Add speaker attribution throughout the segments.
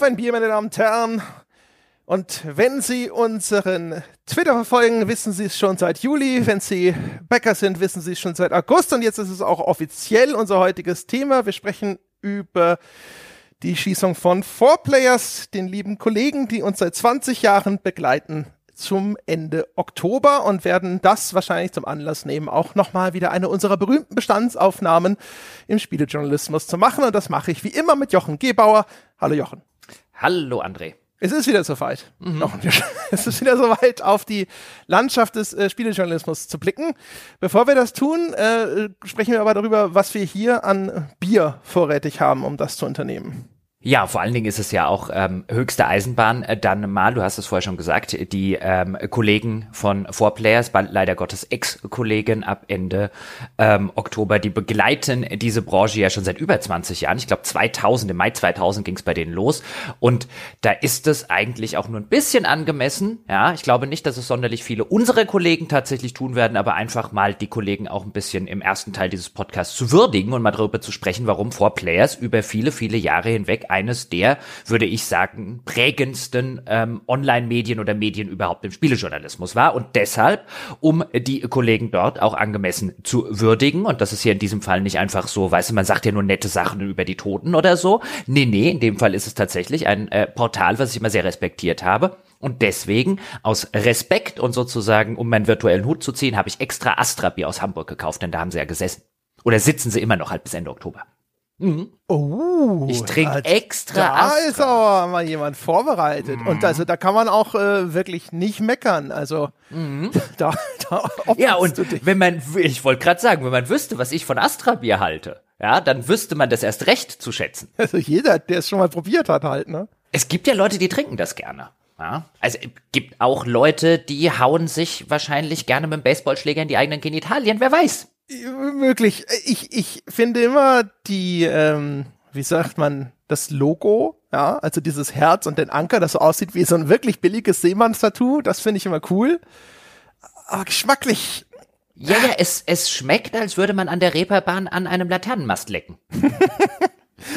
Speaker 1: auf ein Bier, meine Damen und Herren. Und wenn Sie unseren Twitter verfolgen, wissen Sie es schon seit Juli. Wenn Sie Bäcker sind, wissen Sie es schon seit August. Und jetzt ist es auch offiziell unser heutiges Thema. Wir sprechen über die Schießung von Four Players, den lieben Kollegen, die uns seit 20 Jahren begleiten zum Ende Oktober und werden das wahrscheinlich zum Anlass nehmen, auch nochmal wieder eine unserer berühmten Bestandsaufnahmen im Spielejournalismus zu machen. Und das mache ich wie immer mit Jochen Gebauer. Hallo Jochen.
Speaker 2: Hallo André.
Speaker 1: Es ist wieder soweit. Mhm. Es ist wieder soweit, auf die Landschaft des äh, Spielejournalismus zu blicken. Bevor wir das tun, äh, sprechen wir aber darüber, was wir hier an Bier vorrätig haben, um das zu unternehmen.
Speaker 2: Ja, vor allen Dingen ist es ja auch ähm, höchste Eisenbahn. Äh, dann mal, du hast es vorher schon gesagt, die ähm, Kollegen von Four Players, leider Gottes Ex-Kollegen ab Ende ähm, Oktober, die begleiten diese Branche ja schon seit über 20 Jahren. Ich glaube 2000, im Mai 2000 ging es bei denen los. Und da ist es eigentlich auch nur ein bisschen angemessen. Ja, ich glaube nicht, dass es sonderlich viele unserer Kollegen tatsächlich tun werden, aber einfach mal die Kollegen auch ein bisschen im ersten Teil dieses Podcasts zu würdigen und mal darüber zu sprechen, warum Four Players über viele, viele Jahre hinweg eines der, würde ich sagen, prägendsten ähm, Online-Medien oder Medien überhaupt im Spielejournalismus war. Und deshalb, um die Kollegen dort auch angemessen zu würdigen, und das ist hier in diesem Fall nicht einfach so, weißt du, man sagt ja nur nette Sachen über die Toten oder so. Nee, nee, in dem Fall ist es tatsächlich ein äh, Portal, was ich immer sehr respektiert habe. Und deswegen, aus Respekt und sozusagen, um meinen virtuellen Hut zu ziehen, habe ich extra Astra-Bier aus Hamburg gekauft, denn da haben sie ja gesessen. Oder sitzen sie immer noch halt bis Ende Oktober.
Speaker 1: Mhm. Oh,
Speaker 2: ich trinke extra.
Speaker 1: Da
Speaker 2: Astra.
Speaker 1: ist aber mal jemand vorbereitet. Mhm. Und also da kann man auch äh, wirklich nicht meckern. Also mhm. da,
Speaker 2: da Ja, und wenn man, ich wollte gerade sagen, wenn man wüsste, was ich von Astra Bier halte, ja, dann wüsste man das erst recht zu schätzen.
Speaker 1: Also jeder, der es schon mal probiert hat, halt, ne?
Speaker 2: Es gibt ja Leute, die trinken das gerne. Ja, also gibt auch Leute, die hauen sich wahrscheinlich gerne mit dem Baseballschläger in die eigenen Genitalien, wer weiß.
Speaker 1: Möglich. Ich, ich finde immer die, ähm, wie sagt man, das Logo, ja, also dieses Herz und den Anker, das so aussieht wie so ein wirklich billiges Seemannstattoo, das finde ich immer cool. Aber geschmacklich.
Speaker 2: Ja, ja, es, es schmeckt, als würde man an der Reeperbahn an einem Laternenmast lecken.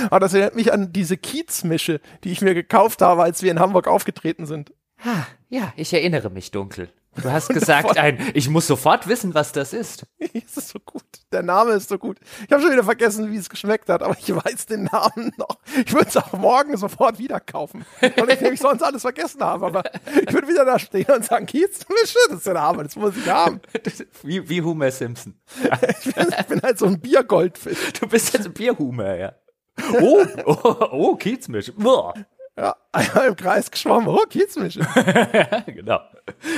Speaker 1: Aber das erinnert mich an diese Kiezmische, die ich mir gekauft habe, als wir in Hamburg aufgetreten sind.
Speaker 2: Ha, ja, ich erinnere mich dunkel. Du hast gesagt, ein, ich muss sofort wissen, was das ist.
Speaker 1: es ist so gut. Der Name ist so gut. Ich habe schon wieder vergessen, wie es geschmeckt hat, aber ich weiß den Namen noch. Ich würde es auch morgen sofort wieder kaufen, weil ich nämlich sonst alles vergessen habe. Aber ich würde wieder da stehen und sagen, Kiezmische, das ist der Name, das muss ich haben.
Speaker 2: Wie, wie Homer Simpson.
Speaker 1: Ich, bin, ich, bin, halt so ein Biergoldfisch.
Speaker 2: Du bist jetzt ein Bierhumer, ja. Oh, oh, oh Kiezmische.
Speaker 1: Ja, einmal im Kreis geschwommen. Oh, Kiezmische.
Speaker 2: genau.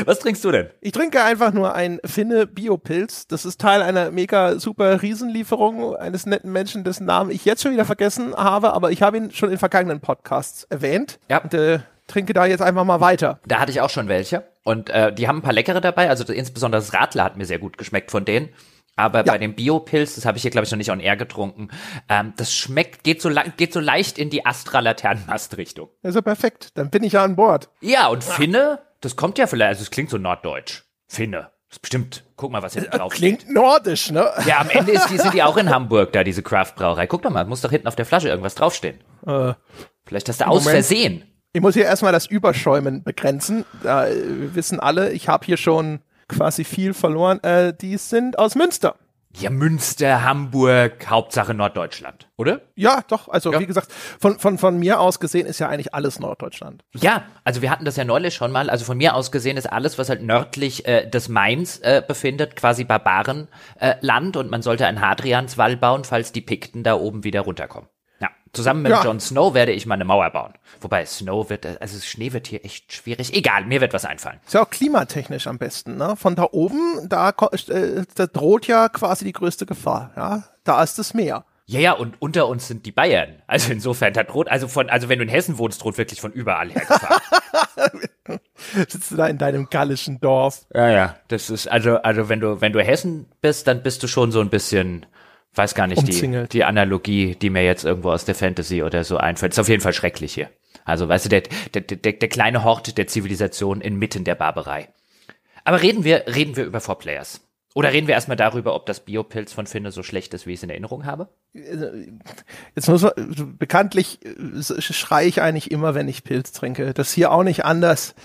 Speaker 2: Was trinkst du denn?
Speaker 1: Ich trinke einfach nur ein Finne Biopilz. Das ist Teil einer mega super Riesenlieferung eines netten Menschen, dessen Namen ich jetzt schon wieder vergessen habe, aber ich habe ihn schon in vergangenen Podcasts erwähnt. Ja. Und äh, trinke da jetzt einfach mal weiter.
Speaker 2: Da hatte ich auch schon welche. Und äh, die haben ein paar leckere dabei. Also insbesondere das Radler hat mir sehr gut geschmeckt von denen. Aber ja. bei dem Biopilz, das habe ich hier, glaube ich, noch nicht on air getrunken, ähm, das schmeckt, geht so, geht so leicht in die Astra-Laternenmast-Richtung.
Speaker 1: Also perfekt, dann bin ich ja an Bord.
Speaker 2: Ja, und Finne, das kommt ja vielleicht, also es klingt so norddeutsch. Finne. Das ist bestimmt, guck mal, was hier drauf
Speaker 1: Klingt steht. nordisch, ne?
Speaker 2: Ja, am Ende ist die, sind die auch in Hamburg, da, diese Craft-Brauerei. Guck doch mal, muss doch hinten auf der Flasche irgendwas draufstehen. Äh, vielleicht hast du aus Moment. Versehen.
Speaker 1: Ich muss hier erstmal das Überschäumen begrenzen. Da äh, wissen alle, ich habe hier schon quasi viel verloren. Äh, die sind aus Münster.
Speaker 2: Ja, Münster, Hamburg, Hauptsache Norddeutschland, oder?
Speaker 1: Ja, doch. Also ja. wie gesagt, von, von, von mir aus gesehen ist ja eigentlich alles Norddeutschland.
Speaker 2: Ja, also wir hatten das ja neulich schon mal. Also von mir aus gesehen ist alles, was halt nördlich äh, des Mains äh, befindet, quasi Barbarenland äh, und man sollte einen Hadrianswall bauen, falls die Pikten da oben wieder runterkommen. Zusammen mit ja. Jon Snow werde ich mal eine Mauer bauen. Wobei Snow wird, also Schnee wird hier echt schwierig. Egal, mir wird was einfallen.
Speaker 1: Ist ja auch klimatechnisch am besten, ne? Von da oben, da, äh, da droht ja quasi die größte Gefahr, ja? Da ist das Meer.
Speaker 2: Ja, ja, und unter uns sind die Bayern. Also insofern, da droht, also von, also wenn du in Hessen wohnst, droht wirklich von überall her Gefahr.
Speaker 1: Sitzt du da in deinem gallischen Dorf?
Speaker 2: Ja, ja, das ist, also, also wenn du, wenn du Hessen bist, dann bist du schon so ein bisschen, weiß gar nicht die, die Analogie, die mir jetzt irgendwo aus der Fantasy oder so einfällt. Ist auf jeden Fall schrecklich hier. Also, weißt du, der, der, der, der kleine Hort der Zivilisation inmitten der Barbarei. Aber reden wir, reden wir über Four Players. Oder reden wir erstmal darüber, ob das Biopilz von Finne so schlecht ist, wie ich es in Erinnerung habe?
Speaker 1: Jetzt muss man, bekanntlich äh, schreie ich eigentlich immer, wenn ich Pilz trinke. Das hier auch nicht anders.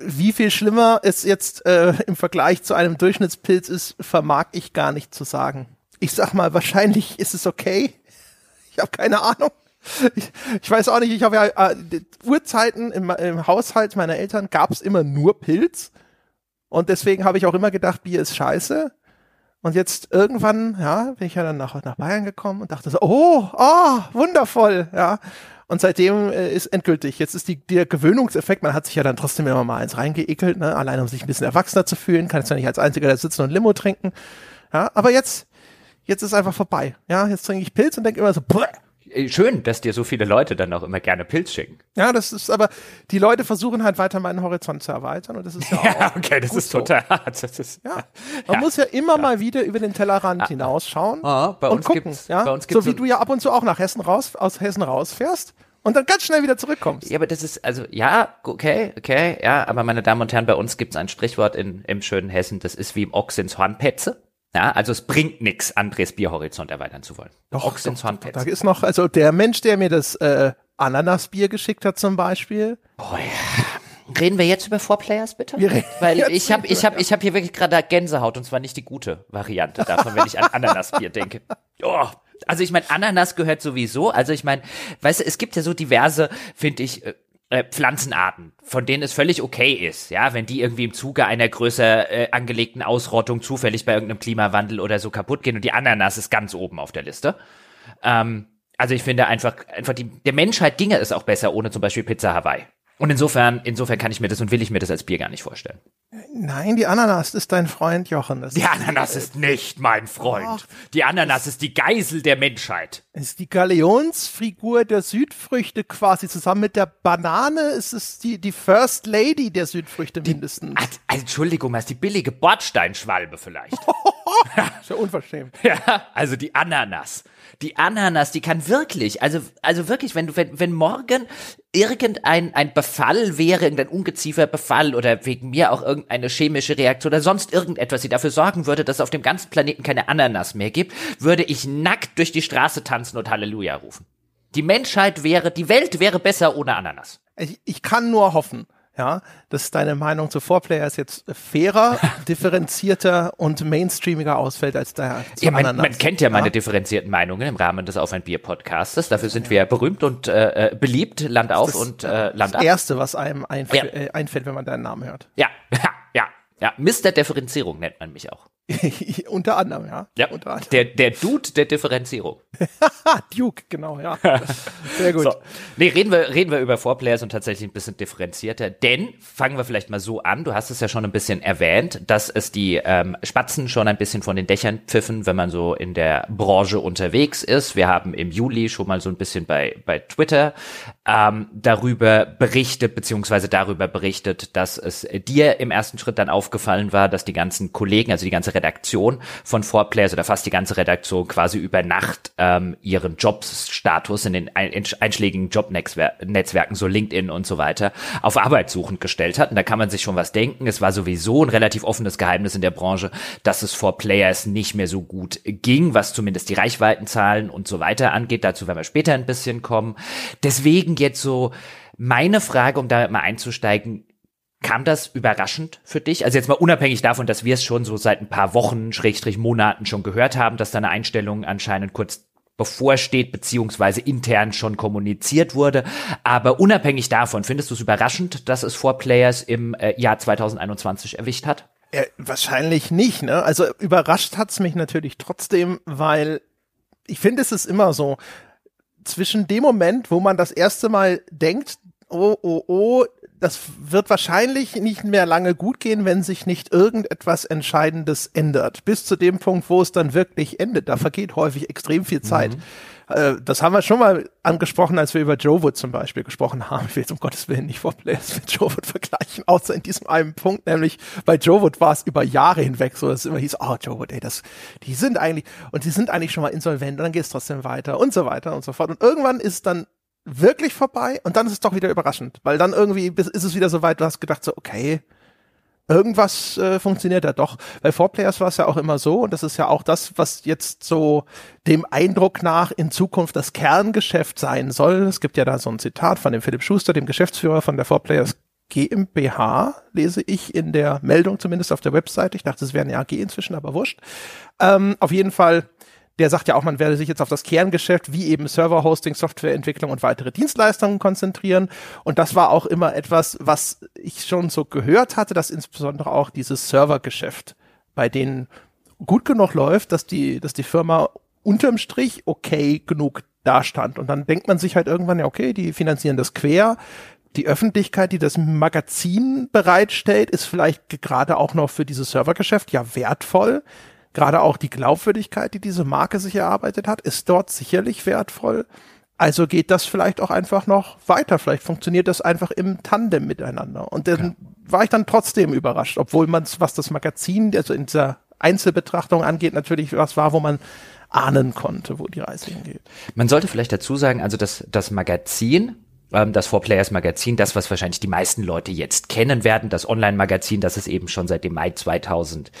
Speaker 1: Wie viel schlimmer es jetzt äh, im Vergleich zu einem Durchschnittspilz ist, vermag ich gar nicht zu sagen. Ich sag mal, wahrscheinlich ist es okay. Ich habe keine Ahnung. Ich, ich, weiß auch nicht, ich habe ja äh, Urzeiten im, im Haushalt meiner Eltern gab es immer nur Pilz. Und deswegen habe ich auch immer gedacht, Bier ist scheiße. Und jetzt irgendwann, ja, bin ich ja dann nach, nach Bayern gekommen und dachte so, oh, oh, wundervoll, ja. Und seitdem äh, ist endgültig. Jetzt ist die, der Gewöhnungseffekt, man hat sich ja dann trotzdem immer mal eins reingeekelt, ne? allein um sich ein bisschen erwachsener zu fühlen, kann jetzt ja nicht als einziger da sitzen und Limo trinken. Ja, aber jetzt, jetzt ist einfach vorbei. Ja, jetzt trinke ich Pilz und denke immer so, Bleh,
Speaker 2: äh, schön, dass dir so viele Leute dann auch immer gerne Pilz schicken.
Speaker 1: Ja, das ist aber, die Leute versuchen halt weiter meinen Horizont zu erweitern und das ist ja, auch
Speaker 2: ja okay, das ist total hart. Das
Speaker 1: ist, ja, man ja. muss ja immer ja. mal wieder über den Tellerrand ah, hinausschauen
Speaker 2: ah, bei und gucken.
Speaker 1: Ja? Bei uns so wie du ja ab und zu auch nach Hessen raus, aus Hessen rausfährst und dann ganz schnell wieder zurückkommst.
Speaker 2: Ja, aber das ist, also, ja, okay, okay, ja, aber meine Damen und Herren, bei uns gibt es ein Sprichwort in, im schönen Hessen, das ist wie im Ochs ins Hornpetze. Ja, also es bringt nichts, Andres Bierhorizont erweitern zu wollen.
Speaker 1: Doch, Ochs ins Hornpetze. Da ist noch, also der Mensch, der mir das äh, Ananasbier geschickt hat zum Beispiel.
Speaker 2: Oh ja. Reden wir jetzt über Four Players bitte? Weil ich habe ich hab, ich hab hier wirklich gerade Gänsehaut und zwar nicht die gute Variante davon, wenn ich an Ananasbier denke. Oh, also ich meine, Ananas gehört sowieso. Also ich meine, weißt du, es gibt ja so diverse, finde ich, äh, Pflanzenarten, von denen es völlig okay ist, ja, wenn die irgendwie im Zuge einer größer äh, angelegten Ausrottung zufällig bei irgendeinem Klimawandel oder so kaputt gehen und die Ananas ist ganz oben auf der Liste. Ähm, also ich finde einfach, einfach die, der Menschheit ginge es auch besser ohne zum Beispiel Pizza Hawaii. Und insofern, insofern kann ich mir das und will ich mir das als Bier gar nicht vorstellen.
Speaker 1: Nein, die Ananas ist dein Freund, Jochen.
Speaker 2: Das die Ananas ist nicht mein Freund. Ach, die Ananas ist die Geisel der Menschheit.
Speaker 1: Ist die Galeonsfigur der Südfrüchte quasi zusammen mit der Banane. Ist es die, die First Lady der Südfrüchte die, mindestens.
Speaker 2: Also, Entschuldigung, ist die billige Bordsteinschwalbe vielleicht.
Speaker 1: ist ja unverschämt.
Speaker 2: Ja, also die Ananas die Ananas, die kann wirklich, also, also wirklich, wenn du, wenn, wenn morgen irgendein ein Befall wäre, irgendein Ungezieferbefall oder wegen mir auch irgendeine chemische Reaktion oder sonst irgendetwas, die dafür sorgen würde, dass es auf dem ganzen Planeten keine Ananas mehr gibt, würde ich nackt durch die Straße tanzen und Halleluja rufen. Die Menschheit wäre, die Welt wäre besser ohne Ananas.
Speaker 1: Ich, ich kann nur hoffen, ja, dass deine Meinung zu Vorplayers jetzt fairer, differenzierter und mainstreamiger ausfällt als der
Speaker 2: ja, man, man kennt ja, ja, meine differenzierten Meinungen im Rahmen des Auf ein Bier Podcastes. Dafür sind ja. wir berühmt und äh, äh beliebt, Land auf und äh, Land
Speaker 1: ab. Das erste, was einem einf ja. äh, einfällt, wenn man deinen Namen hört.
Speaker 2: Ja, ja, ja, ja. Mr. Differenzierung nennt man mich auch.
Speaker 1: Unter anderem, ja.
Speaker 2: Ja,
Speaker 1: Unter anderem.
Speaker 2: Der, der Dude der Differenzierung.
Speaker 1: Duke, genau, ja. Sehr gut.
Speaker 2: So. Nee, reden wir, reden wir über Vorplayers und tatsächlich ein bisschen differenzierter, denn fangen wir vielleicht mal so an, du hast es ja schon ein bisschen erwähnt, dass es die ähm, Spatzen schon ein bisschen von den Dächern pfiffen, wenn man so in der Branche unterwegs ist. Wir haben im Juli schon mal so ein bisschen bei, bei Twitter ähm, darüber berichtet, beziehungsweise darüber berichtet, dass es dir im ersten Schritt dann aufgefallen war, dass die ganzen Kollegen, also die ganze Redaktion von 4Players oder fast die ganze Redaktion quasi über Nacht ähm, ihren Jobstatus in den einschlägigen Jobnetzwerken, so LinkedIn und so weiter, auf arbeitssuchend gestellt hat. Und da kann man sich schon was denken. Es war sowieso ein relativ offenes Geheimnis in der Branche, dass es 4Players nicht mehr so gut ging, was zumindest die Reichweitenzahlen und so weiter angeht. Dazu werden wir später ein bisschen kommen. Deswegen jetzt so meine Frage, um damit mal einzusteigen, Kam das überraschend für dich? Also jetzt mal unabhängig davon, dass wir es schon so seit ein paar Wochen, Schrägstrich Monaten schon gehört haben, dass da eine Einstellung anscheinend kurz bevorsteht, beziehungsweise intern schon kommuniziert wurde. Aber unabhängig davon, findest du es überraschend, dass es Four Players im äh, Jahr 2021 erwischt hat?
Speaker 1: Ja, wahrscheinlich nicht, ne? Also überrascht hat's mich natürlich trotzdem, weil ich finde, es ist immer so, zwischen dem Moment, wo man das erste Mal denkt, oh, oh, oh, das wird wahrscheinlich nicht mehr lange gut gehen, wenn sich nicht irgendetwas Entscheidendes ändert. Bis zu dem Punkt, wo es dann wirklich endet. Da vergeht häufig extrem viel Zeit. Mhm. Äh, das haben wir schon mal angesprochen, als wir über Joe Wood zum Beispiel gesprochen haben. Ich will jetzt um Gottes Willen nicht vor Players mit Joe Wood vergleichen, außer in diesem einen Punkt, nämlich bei Joe Wood war es über Jahre hinweg so, dass es immer hieß, oh, Joe Wood, ey, das, die sind eigentlich, und die sind eigentlich schon mal insolvent, und dann geht es trotzdem weiter und so weiter und so fort. Und irgendwann ist dann wirklich vorbei und dann ist es doch wieder überraschend, weil dann irgendwie ist es wieder so weit, du hast gedacht so, okay, irgendwas äh, funktioniert da doch. Bei 4Players war es ja auch immer so, und das ist ja auch das, was jetzt so dem Eindruck nach in Zukunft das Kerngeschäft sein soll. Es gibt ja da so ein Zitat von dem Philipp Schuster, dem Geschäftsführer von der 4Players GmbH, lese ich in der Meldung zumindest auf der Webseite. Ich dachte, es wäre eine AG inzwischen, aber wurscht. Ähm, auf jeden Fall der sagt ja auch, man werde sich jetzt auf das Kerngeschäft wie eben Server-Hosting, Softwareentwicklung und weitere Dienstleistungen konzentrieren. Und das war auch immer etwas, was ich schon so gehört hatte, dass insbesondere auch dieses Servergeschäft bei denen gut genug läuft, dass die, dass die Firma unterm Strich okay genug dastand. Und dann denkt man sich halt irgendwann, ja, okay, die finanzieren das quer. Die Öffentlichkeit, die das Magazin bereitstellt, ist vielleicht gerade auch noch für dieses Servergeschäft ja wertvoll gerade auch die Glaubwürdigkeit, die diese Marke sich erarbeitet hat, ist dort sicherlich wertvoll. Also geht das vielleicht auch einfach noch weiter. Vielleicht funktioniert das einfach im Tandem miteinander. Und dann ja. war ich dann trotzdem überrascht, obwohl man was das Magazin, also in dieser Einzelbetrachtung angeht, natürlich was war, wo man ahnen konnte, wo die Reise hingeht.
Speaker 2: Man sollte vielleicht dazu sagen, also das, das Magazin ähm, das Four Players Magazin, das, was wahrscheinlich die meisten Leute jetzt kennen werden, das Online-Magazin, das es eben schon seit dem Mai 2000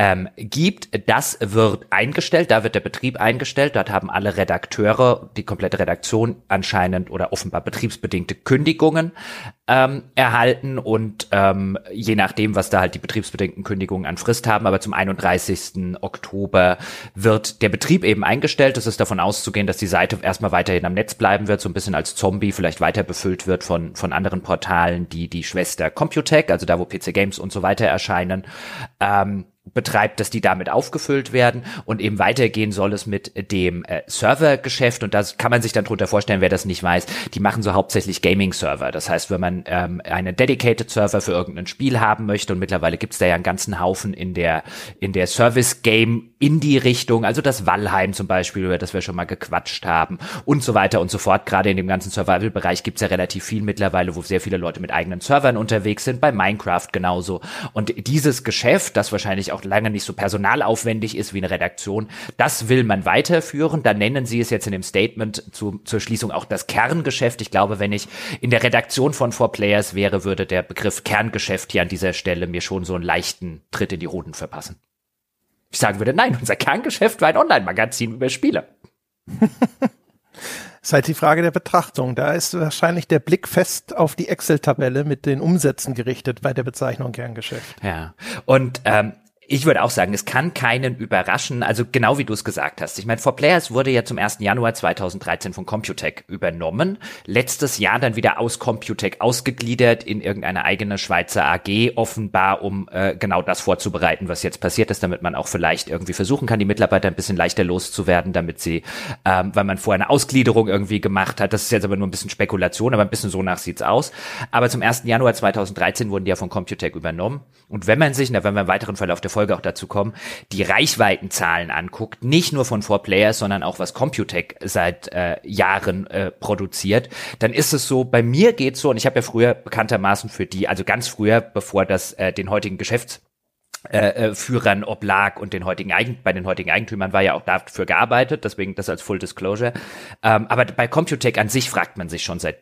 Speaker 2: ähm, gibt. Das wird eingestellt, da wird der Betrieb eingestellt, dort haben alle Redakteure, die komplette Redaktion anscheinend oder offenbar betriebsbedingte Kündigungen ähm, erhalten und ähm, je nachdem, was da halt die betriebsbedingten Kündigungen an Frist haben, aber zum 31. Oktober wird der Betrieb eben eingestellt. Es ist davon auszugehen, dass die Seite erstmal weiterhin am Netz bleiben wird, so ein bisschen als Zombie, vielleicht weiter befüllt wird von, von anderen Portalen, die die Schwester Computech, also da, wo PC Games und so weiter erscheinen. Ähm, betreibt, dass die damit aufgefüllt werden und eben weitergehen soll es mit dem äh, Servergeschäft und das kann man sich dann drunter vorstellen, wer das nicht weiß, die machen so hauptsächlich Gaming-Server. Das heißt, wenn man ähm, einen Dedicated Server für irgendein Spiel haben möchte und mittlerweile gibt's da ja einen ganzen Haufen in der in der Service-Game in die Richtung, also das Valheim zum Beispiel, über das wir schon mal gequatscht haben und so weiter und so fort. Gerade in dem ganzen Survival-Bereich gibt's ja relativ viel mittlerweile, wo sehr viele Leute mit eigenen Servern unterwegs sind, bei Minecraft genauso. Und dieses Geschäft, das wahrscheinlich auch lange nicht so personalaufwendig ist wie eine Redaktion. Das will man weiterführen. Da nennen Sie es jetzt in dem Statement zu, zur Schließung auch das Kerngeschäft. Ich glaube, wenn ich in der Redaktion von Four Players wäre, würde der Begriff Kerngeschäft hier an dieser Stelle mir schon so einen leichten Tritt in die Hoden verpassen. Ich sagen würde, nein, unser Kerngeschäft war ein Online-Magazin über Spiele.
Speaker 1: ist halt die Frage der Betrachtung. Da ist wahrscheinlich der Blick fest auf die Excel-Tabelle mit den Umsätzen gerichtet bei der Bezeichnung Kerngeschäft.
Speaker 2: Ja, und ähm, ich würde auch sagen, es kann keinen überraschen, also genau wie du es gesagt hast. Ich meine, For Players wurde ja zum 1. Januar 2013 von Computec übernommen, letztes Jahr dann wieder aus Computec ausgegliedert in irgendeine eigene Schweizer AG, offenbar um äh, genau das vorzubereiten, was jetzt passiert ist, damit man auch vielleicht irgendwie versuchen kann, die Mitarbeiter ein bisschen leichter loszuwerden, damit sie, ähm, weil man vorher eine Ausgliederung irgendwie gemacht hat, das ist jetzt aber nur ein bisschen Spekulation, aber ein bisschen so nach sieht's aus. Aber zum 1. Januar 2013 wurden die ja von Computec übernommen. Und wenn man sich, da wenn wir im weiteren Verlauf der Folge auch dazu kommen, die Reichweitenzahlen anguckt, nicht nur von 4Players, sondern auch was Computec seit äh, Jahren äh, produziert, dann ist es so, bei mir geht's so, und ich habe ja früher bekanntermaßen für die, also ganz früher, bevor das äh, den heutigen Geschäfts äh, äh Führern oblag und den heutigen Eigen bei den heutigen Eigentümern war ja auch dafür gearbeitet, deswegen das als Full Disclosure. Ähm, aber bei Computec an sich fragt man sich schon seit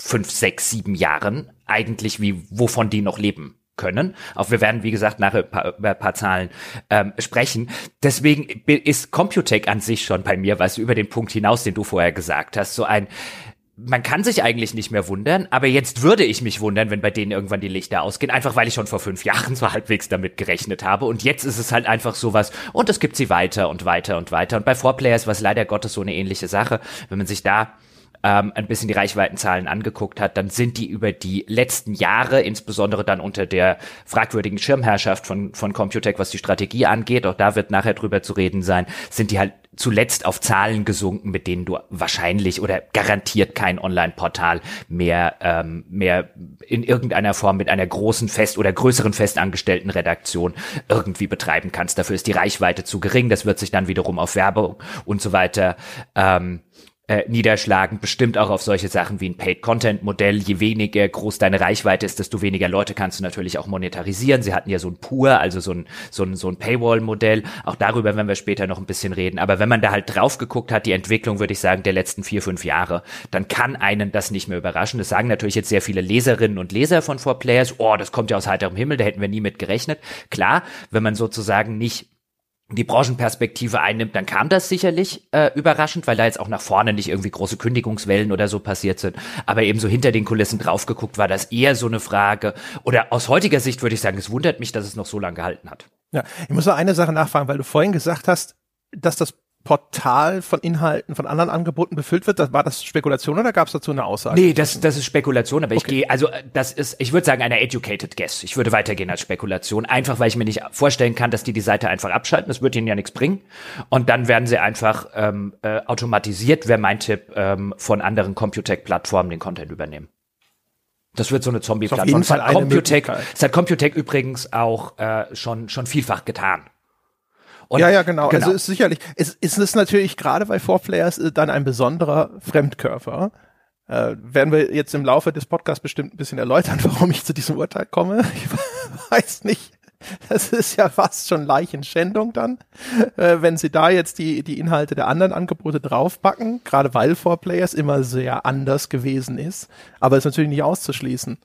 Speaker 2: fünf, sechs, sieben Jahren eigentlich, wie wovon die noch leben können. Auch wir werden, wie gesagt, nachher über ein paar Zahlen ähm, sprechen. Deswegen ist Computec an sich schon bei mir, du, über den Punkt hinaus, den du vorher gesagt hast, so ein man kann sich eigentlich nicht mehr wundern, aber jetzt würde ich mich wundern, wenn bei denen irgendwann die Lichter ausgehen, einfach weil ich schon vor fünf Jahren so halbwegs damit gerechnet habe. Und jetzt ist es halt einfach sowas, und es gibt sie weiter und weiter und weiter. Und bei Four Players war es leider Gottes so eine ähnliche Sache. Wenn man sich da ähm, ein bisschen die Reichweitenzahlen angeguckt hat, dann sind die über die letzten Jahre, insbesondere dann unter der fragwürdigen Schirmherrschaft von, von Computec, was die Strategie angeht, auch da wird nachher drüber zu reden sein, sind die halt zuletzt auf Zahlen gesunken, mit denen du wahrscheinlich oder garantiert kein Online-Portal mehr, ähm, mehr in irgendeiner Form mit einer großen Fest- oder größeren festangestellten Redaktion irgendwie betreiben kannst. Dafür ist die Reichweite zu gering. Das wird sich dann wiederum auf Werbung und so weiter ähm, äh, niederschlagen, bestimmt auch auf solche Sachen wie ein Paid-Content-Modell. Je weniger groß deine Reichweite ist, desto weniger Leute kannst du natürlich auch monetarisieren. Sie hatten ja so ein Pur, also so ein, so ein, so ein Paywall-Modell. Auch darüber werden wir später noch ein bisschen reden. Aber wenn man da halt drauf geguckt hat, die Entwicklung, würde ich sagen, der letzten vier, fünf Jahre, dann kann einen das nicht mehr überraschen. Das sagen natürlich jetzt sehr viele Leserinnen und Leser von 4Players. Oh, das kommt ja aus heiterem Himmel, da hätten wir nie mit gerechnet. Klar, wenn man sozusagen nicht die Branchenperspektive einnimmt, dann kam das sicherlich äh, überraschend, weil da jetzt auch nach vorne nicht irgendwie große Kündigungswellen oder so passiert sind. Aber eben so hinter den Kulissen drauf geguckt, war das eher so eine Frage. Oder aus heutiger Sicht würde ich sagen, es wundert mich, dass es noch so lange gehalten hat.
Speaker 1: Ja, ich muss noch eine Sache nachfragen, weil du vorhin gesagt hast, dass das Portal von Inhalten von anderen Angeboten befüllt wird? Das, war das Spekulation oder gab es dazu eine Aussage?
Speaker 2: Nee, das, das ist Spekulation, aber okay. ich gehe, also das ist, ich würde sagen, eine educated guess. Ich würde weitergehen als Spekulation, einfach weil ich mir nicht vorstellen kann, dass die die Seite einfach abschalten. Das wird ihnen ja nichts bringen. Und dann werden sie einfach ähm, äh, automatisiert, wäre mein Tipp, ähm, von anderen Computec-Plattformen den Content übernehmen. Das wird so eine Zombie-Plattform. Das, das hat Computec übrigens auch äh, schon, schon vielfach getan.
Speaker 1: Und ja, ja, genau. genau. Also ist sicherlich, es, es ist natürlich gerade bei Four Players äh, dann ein besonderer Fremdkörper. Äh, werden wir jetzt im Laufe des Podcasts bestimmt ein bisschen erläutern, warum ich zu diesem Urteil komme. Ich weiß nicht. Das ist ja fast schon Leichenschändung dann, äh, wenn sie da jetzt die, die Inhalte der anderen Angebote draufpacken, gerade weil Four Players immer sehr anders gewesen ist. Aber ist natürlich nicht auszuschließen.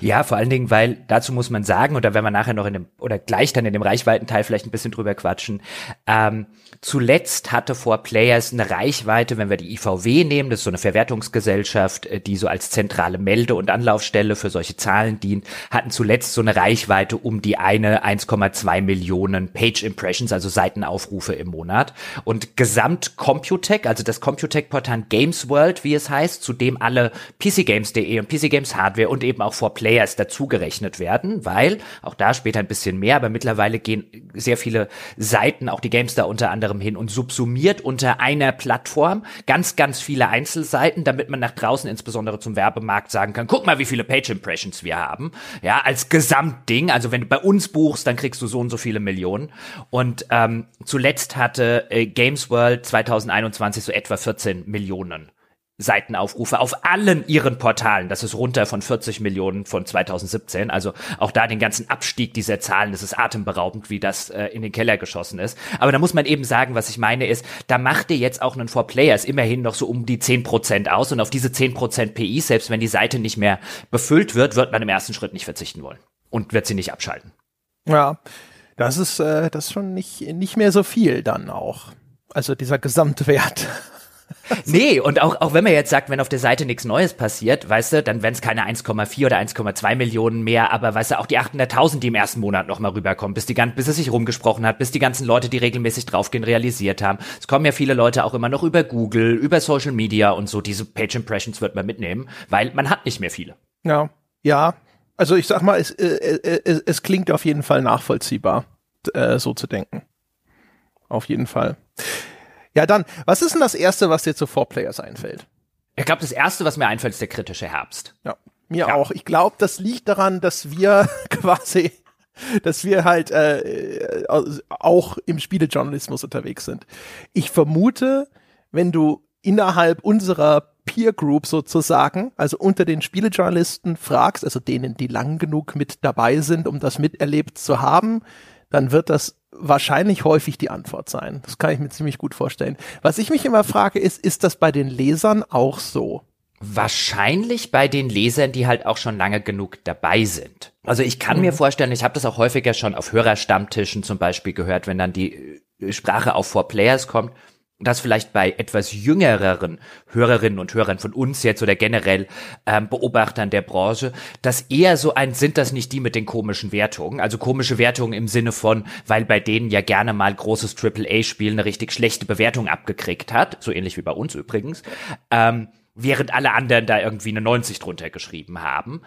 Speaker 2: Ja, vor allen Dingen, weil dazu muss man sagen, und da werden wir nachher noch in dem, oder gleich dann in dem Reichweitenteil vielleicht ein bisschen drüber quatschen, ähm, zuletzt hatte vor Players eine Reichweite, wenn wir die IVW nehmen, das ist so eine Verwertungsgesellschaft, äh, die so als zentrale Melde- und Anlaufstelle für solche Zahlen dient, hatten zuletzt so eine Reichweite um die eine 1,2 Millionen Page Impressions, also Seitenaufrufe im Monat. Und gesamt Computec, also das Computec-Portal Games World, wie es heißt, zu dem alle PCGames.de und PC Games Hardware und eben auch for Players dazugerechnet werden, weil auch da später ein bisschen mehr, aber mittlerweile gehen sehr viele Seiten, auch die Gamestar unter anderem hin und subsumiert unter einer Plattform ganz, ganz viele Einzelseiten, damit man nach draußen insbesondere zum Werbemarkt sagen kann, guck mal, wie viele Page Impressions wir haben. Ja, als Gesamtding. Also wenn du bei uns buchst, dann kriegst du so und so viele Millionen. Und ähm, zuletzt hatte äh, Games World 2021 so etwa 14 Millionen Seitenaufrufe auf allen ihren Portalen. Das ist runter von 40 Millionen von 2017. Also auch da den ganzen Abstieg dieser Zahlen, das ist atemberaubend, wie das äh, in den Keller geschossen ist. Aber da muss man eben sagen, was ich meine ist, da macht ihr jetzt auch einen Four Players immerhin noch so um die 10 Prozent aus und auf diese 10 Prozent PI, selbst wenn die Seite nicht mehr befüllt wird, wird man im ersten Schritt nicht verzichten wollen und wird sie nicht abschalten.
Speaker 1: Ja, das ist, äh, das ist schon nicht, nicht mehr so viel dann auch. Also dieser Gesamtwert.
Speaker 2: nee, und auch, auch wenn man jetzt sagt, wenn auf der Seite nichts Neues passiert, weißt du, dann wären es keine 1,4 oder 1,2 Millionen mehr, aber weißt du, auch die 800.000, die im ersten Monat nochmal rüberkommen, bis, die, bis es sich rumgesprochen hat, bis die ganzen Leute, die regelmäßig draufgehen, realisiert haben. Es kommen ja viele Leute auch immer noch über Google, über Social Media und so, diese Page Impressions wird man mitnehmen, weil man hat nicht mehr viele.
Speaker 1: Ja, ja. Also ich sag mal, es, äh, äh, es, es klingt auf jeden Fall nachvollziehbar, äh, so zu denken. Auf jeden Fall. Ja, dann, was ist denn das Erste, was dir zu Four Players einfällt?
Speaker 2: Ich glaube, das Erste, was mir einfällt, ist der kritische Herbst.
Speaker 1: Ja, mir ja. auch. Ich glaube, das liegt daran, dass wir quasi, dass wir halt äh, auch im Spielejournalismus unterwegs sind. Ich vermute, wenn du innerhalb unserer Peer Group sozusagen, also unter den Spielejournalisten fragst, also denen, die lang genug mit dabei sind, um das miterlebt zu haben, dann wird das wahrscheinlich häufig die Antwort sein. Das kann ich mir ziemlich gut vorstellen. Was ich mich immer frage, ist, ist das bei den Lesern auch so?
Speaker 2: Wahrscheinlich bei den Lesern, die halt auch schon lange genug dabei sind. Also ich kann mhm. mir vorstellen, ich habe das auch häufiger schon auf Hörerstammtischen zum Beispiel gehört, wenn dann die Sprache auf Four Players kommt dass vielleicht bei etwas jüngereren Hörerinnen und Hörern von uns jetzt oder generell ähm, Beobachtern der Branche, dass eher so ein, sind das nicht die mit den komischen Wertungen? Also komische Wertungen im Sinne von, weil bei denen ja gerne mal großes AAA-Spiel eine richtig schlechte Bewertung abgekriegt hat, so ähnlich wie bei uns übrigens. Ähm, während alle anderen da irgendwie eine 90 drunter geschrieben haben.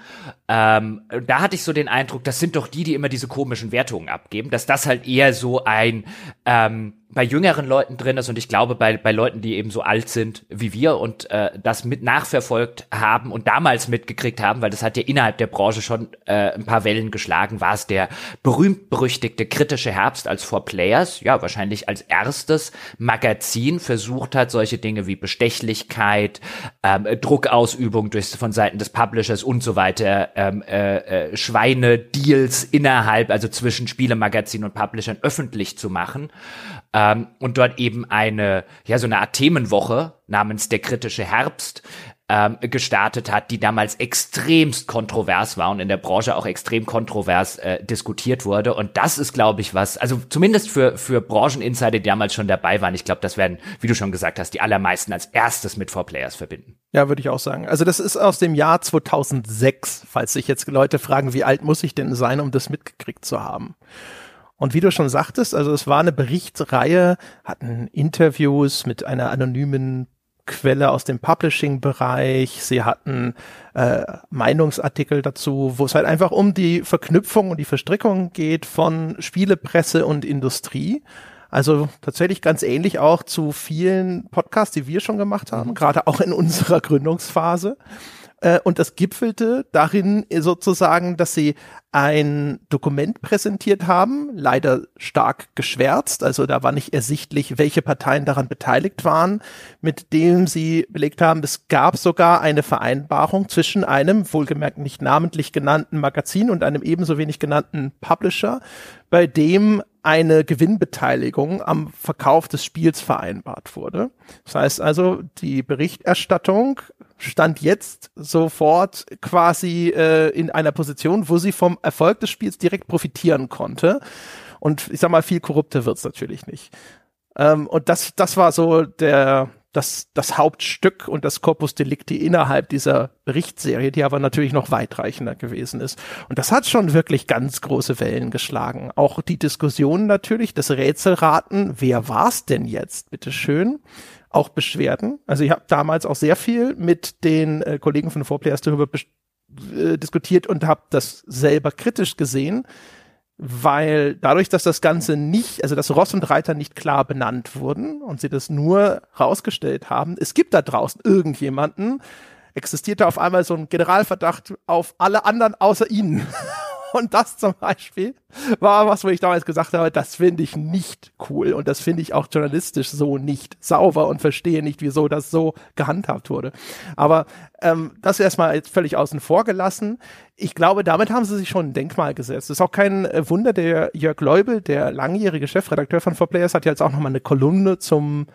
Speaker 2: Ähm, da hatte ich so den Eindruck, das sind doch die, die immer diese komischen Wertungen abgeben, dass das halt eher so ein ähm, bei jüngeren Leuten drin ist und ich glaube bei, bei Leuten, die eben so alt sind wie wir und äh, das mit nachverfolgt haben und damals mitgekriegt haben, weil das hat ja innerhalb der Branche schon äh, ein paar Wellen geschlagen, war es der berühmt-berüchtigte kritische Herbst als For Players, ja wahrscheinlich als erstes Magazin versucht hat, solche Dinge wie Bestechlichkeit, ähm, Druckausübung durch, von Seiten des Publishers und so weiter, ähm, äh, äh, Schweine-Deals innerhalb, also zwischen Spielemagazin und Publishern öffentlich zu machen ähm, und dort eben eine, ja, so eine Art Themenwoche namens Der kritische Herbst ähm, gestartet hat, die damals extremst kontrovers war und in der Branche auch extrem kontrovers äh, diskutiert wurde. Und das ist, glaube ich, was, also zumindest für, für Brancheninsider, die damals schon dabei waren, ich glaube, das werden, wie du schon gesagt hast, die allermeisten als erstes mit Four Players verbinden.
Speaker 1: Ja, würde ich auch sagen. Also das ist aus dem Jahr 2006, falls sich jetzt Leute fragen, wie alt muss ich denn sein, um das mitgekriegt zu haben. Und wie du schon sagtest, also es war eine Berichtsreihe, hatten Interviews mit einer anonymen Quelle aus dem Publishing-Bereich. Sie hatten äh, Meinungsartikel dazu, wo es halt einfach um die Verknüpfung und die Verstrickung geht von Spielepresse und Industrie. Also tatsächlich ganz ähnlich auch zu vielen Podcasts, die wir schon gemacht haben, mhm. gerade auch in unserer Gründungsphase. Äh, und das gipfelte darin sozusagen, dass sie ein Dokument präsentiert haben, leider stark geschwärzt, also da war nicht ersichtlich, welche Parteien daran beteiligt waren, mit dem sie belegt haben, es gab sogar eine Vereinbarung zwischen einem, wohlgemerkt nicht namentlich genannten Magazin und einem ebenso wenig genannten Publisher, bei dem eine Gewinnbeteiligung am Verkauf des Spiels vereinbart wurde. Das heißt also, die Berichterstattung stand jetzt sofort quasi äh, in einer Position, wo sie vom Erfolg des Spiels direkt profitieren konnte. Und ich sag mal, viel korrupter wird's natürlich nicht. Ähm, und das, das war so der, das, das Hauptstück und das Corpus Delicti innerhalb dieser Berichtsserie, die aber natürlich noch weitreichender gewesen ist. Und das hat schon wirklich ganz große Wellen geschlagen. Auch die Diskussion natürlich, das Rätselraten, wer war's denn jetzt, bitteschön? Auch Beschwerden. Also ich habe damals auch sehr viel mit den äh, Kollegen von 4Players darüber äh, diskutiert und habe das selber kritisch gesehen weil dadurch, dass das Ganze nicht, also dass Ross und Reiter nicht klar benannt wurden und sie das nur rausgestellt haben, es gibt da draußen irgendjemanden, existierte auf einmal so ein Generalverdacht auf alle anderen außer ihnen. Und das zum Beispiel war was, wo ich damals gesagt habe, das finde ich nicht cool und das finde ich auch journalistisch so nicht sauber und verstehe nicht, wieso das so gehandhabt wurde. Aber ähm, das erstmal jetzt völlig außen vor gelassen. Ich glaube, damit haben sie sich schon ein Denkmal gesetzt. Ist auch kein äh, Wunder, der Jörg Leubel, der langjährige Chefredakteur von 4Players, hat jetzt auch nochmal eine Kolumne zum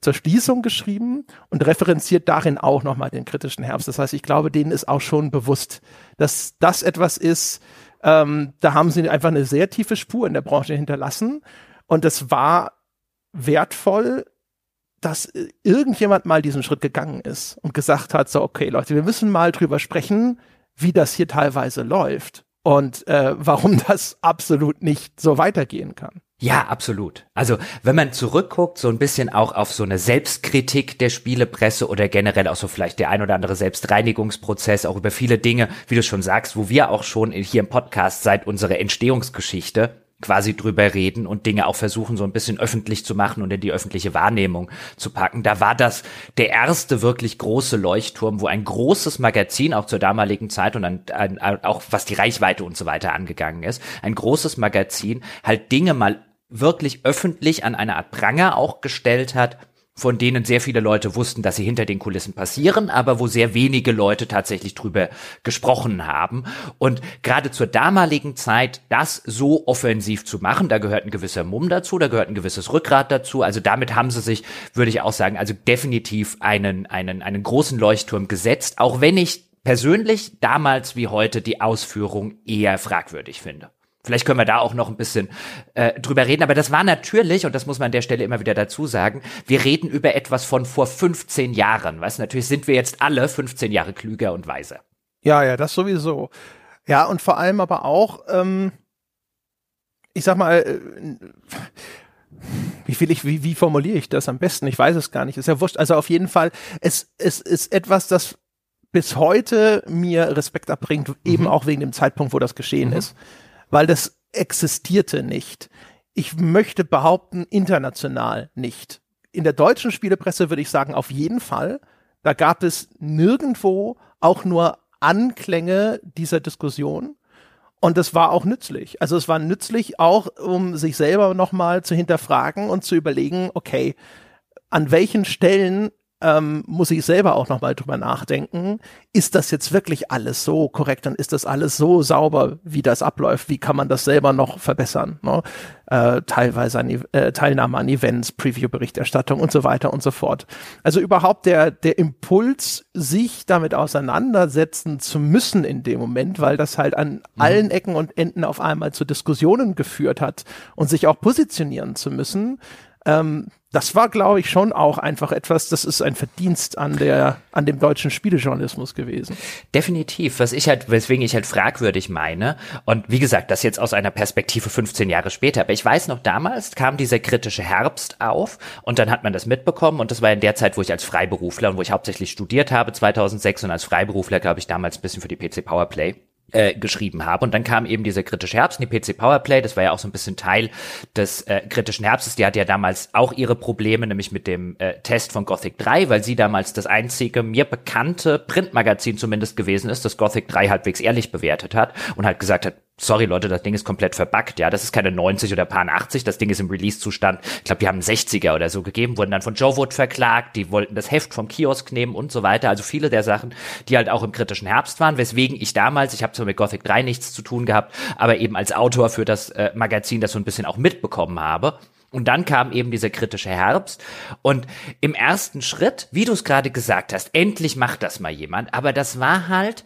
Speaker 1: zur Schließung geschrieben und referenziert darin auch nochmal den kritischen Herbst. Das heißt, ich glaube, denen ist auch schon bewusst, dass das etwas ist, ähm, da haben sie einfach eine sehr tiefe Spur in der Branche hinterlassen. Und es war wertvoll, dass äh, irgendjemand mal diesen Schritt gegangen ist und gesagt hat, so, okay, Leute, wir müssen mal drüber sprechen, wie das hier teilweise läuft und äh, warum das absolut nicht so weitergehen kann.
Speaker 2: Ja, absolut. Also wenn man zurückguckt, so ein bisschen auch auf so eine Selbstkritik der Spielepresse oder generell auch so vielleicht der ein oder andere Selbstreinigungsprozess, auch über viele Dinge, wie du schon sagst, wo wir auch schon hier im Podcast seit unserer Entstehungsgeschichte quasi drüber reden und Dinge auch versuchen, so ein bisschen öffentlich zu machen und in die öffentliche Wahrnehmung zu packen. Da war das der erste wirklich große Leuchtturm, wo ein großes Magazin auch zur damaligen Zeit und ein, ein, auch was die Reichweite und so weiter angegangen ist, ein großes Magazin halt Dinge mal wirklich öffentlich an eine Art Pranger auch gestellt hat, von denen sehr viele Leute wussten, dass sie hinter den Kulissen passieren, aber wo sehr wenige Leute tatsächlich drüber gesprochen haben. Und gerade zur damaligen Zeit, das so offensiv zu machen, da gehört ein gewisser Mumm dazu, da gehört ein gewisses Rückgrat dazu. Also damit haben sie sich, würde ich auch sagen, also definitiv einen, einen, einen großen Leuchtturm gesetzt, auch wenn ich persönlich damals wie heute die Ausführung eher fragwürdig finde. Vielleicht können wir da auch noch ein bisschen äh, drüber reden. Aber das war natürlich, und das muss man an der Stelle immer wieder dazu sagen, wir reden über etwas von vor 15 Jahren. Weißt natürlich sind wir jetzt alle 15 Jahre klüger und weiser.
Speaker 1: Ja, ja, das sowieso. Ja, und vor allem aber auch, ähm, ich sag mal, äh, wie will ich, wie, wie formuliere ich das am besten? Ich weiß es gar nicht. Ist ja wurscht. Also auf jeden Fall, es, es ist etwas, das bis heute mir Respekt abbringt, eben mhm. auch wegen dem Zeitpunkt, wo das geschehen mhm. ist weil das existierte nicht. ich möchte behaupten, international nicht. In der deutschen Spielepresse würde ich sagen, auf jeden Fall. Da gab es nirgendwo auch nur Anklänge dieser Diskussion. Und das war auch nützlich. Also es war nützlich auch, um sich selber nochmal zu hinterfragen und zu überlegen, okay, an welchen Stellen ähm, muss ich selber auch nochmal drüber nachdenken, ist das jetzt wirklich alles so korrekt und ist das alles so sauber, wie das abläuft? Wie kann man das selber noch verbessern? Ne? Äh, teilweise an, äh, Teilnahme an Events, Preview-Berichterstattung und so weiter und so fort. Also überhaupt der, der Impuls, sich damit auseinandersetzen zu müssen in dem Moment, weil das halt an mhm. allen Ecken und Enden auf einmal zu Diskussionen geführt hat und sich auch positionieren zu müssen, ähm, das war, glaube ich, schon auch einfach etwas, das ist ein Verdienst an der, an dem deutschen Spielejournalismus gewesen.
Speaker 2: Definitiv, was ich halt, weswegen ich halt fragwürdig meine. Und wie gesagt, das jetzt aus einer Perspektive 15 Jahre später. Aber ich weiß noch, damals kam dieser kritische Herbst auf und dann hat man das mitbekommen und das war in der Zeit, wo ich als Freiberufler und wo ich hauptsächlich studiert habe, 2006 und als Freiberufler, glaube ich, damals ein bisschen für die PC Powerplay äh, geschrieben habe. Und dann kam eben dieser kritische Herbst, die PC Powerplay, das war ja auch so ein bisschen Teil des äh, kritischen Herbstes. Die hatte ja damals auch ihre Probleme, nämlich mit dem äh, Test von Gothic 3, weil sie damals das einzige mir bekannte Printmagazin zumindest gewesen ist, das Gothic 3 halbwegs ehrlich bewertet hat und halt gesagt hat, sorry Leute, das Ding ist komplett verbuggt, ja, das ist keine 90 oder paar 80, das Ding ist im Release-Zustand, ich glaube, die haben einen 60er oder so gegeben, wurden dann von Joe Wood verklagt, die wollten das Heft vom Kiosk nehmen und so weiter, also viele der Sachen, die halt auch im kritischen Herbst waren, weswegen ich damals, ich habe zwar mit Gothic 3 nichts zu tun gehabt, aber eben als Autor für das äh, Magazin das so ein bisschen auch mitbekommen habe. Und dann kam eben dieser kritische Herbst. Und im ersten Schritt, wie du es gerade gesagt hast, endlich macht das mal jemand. Aber das war halt,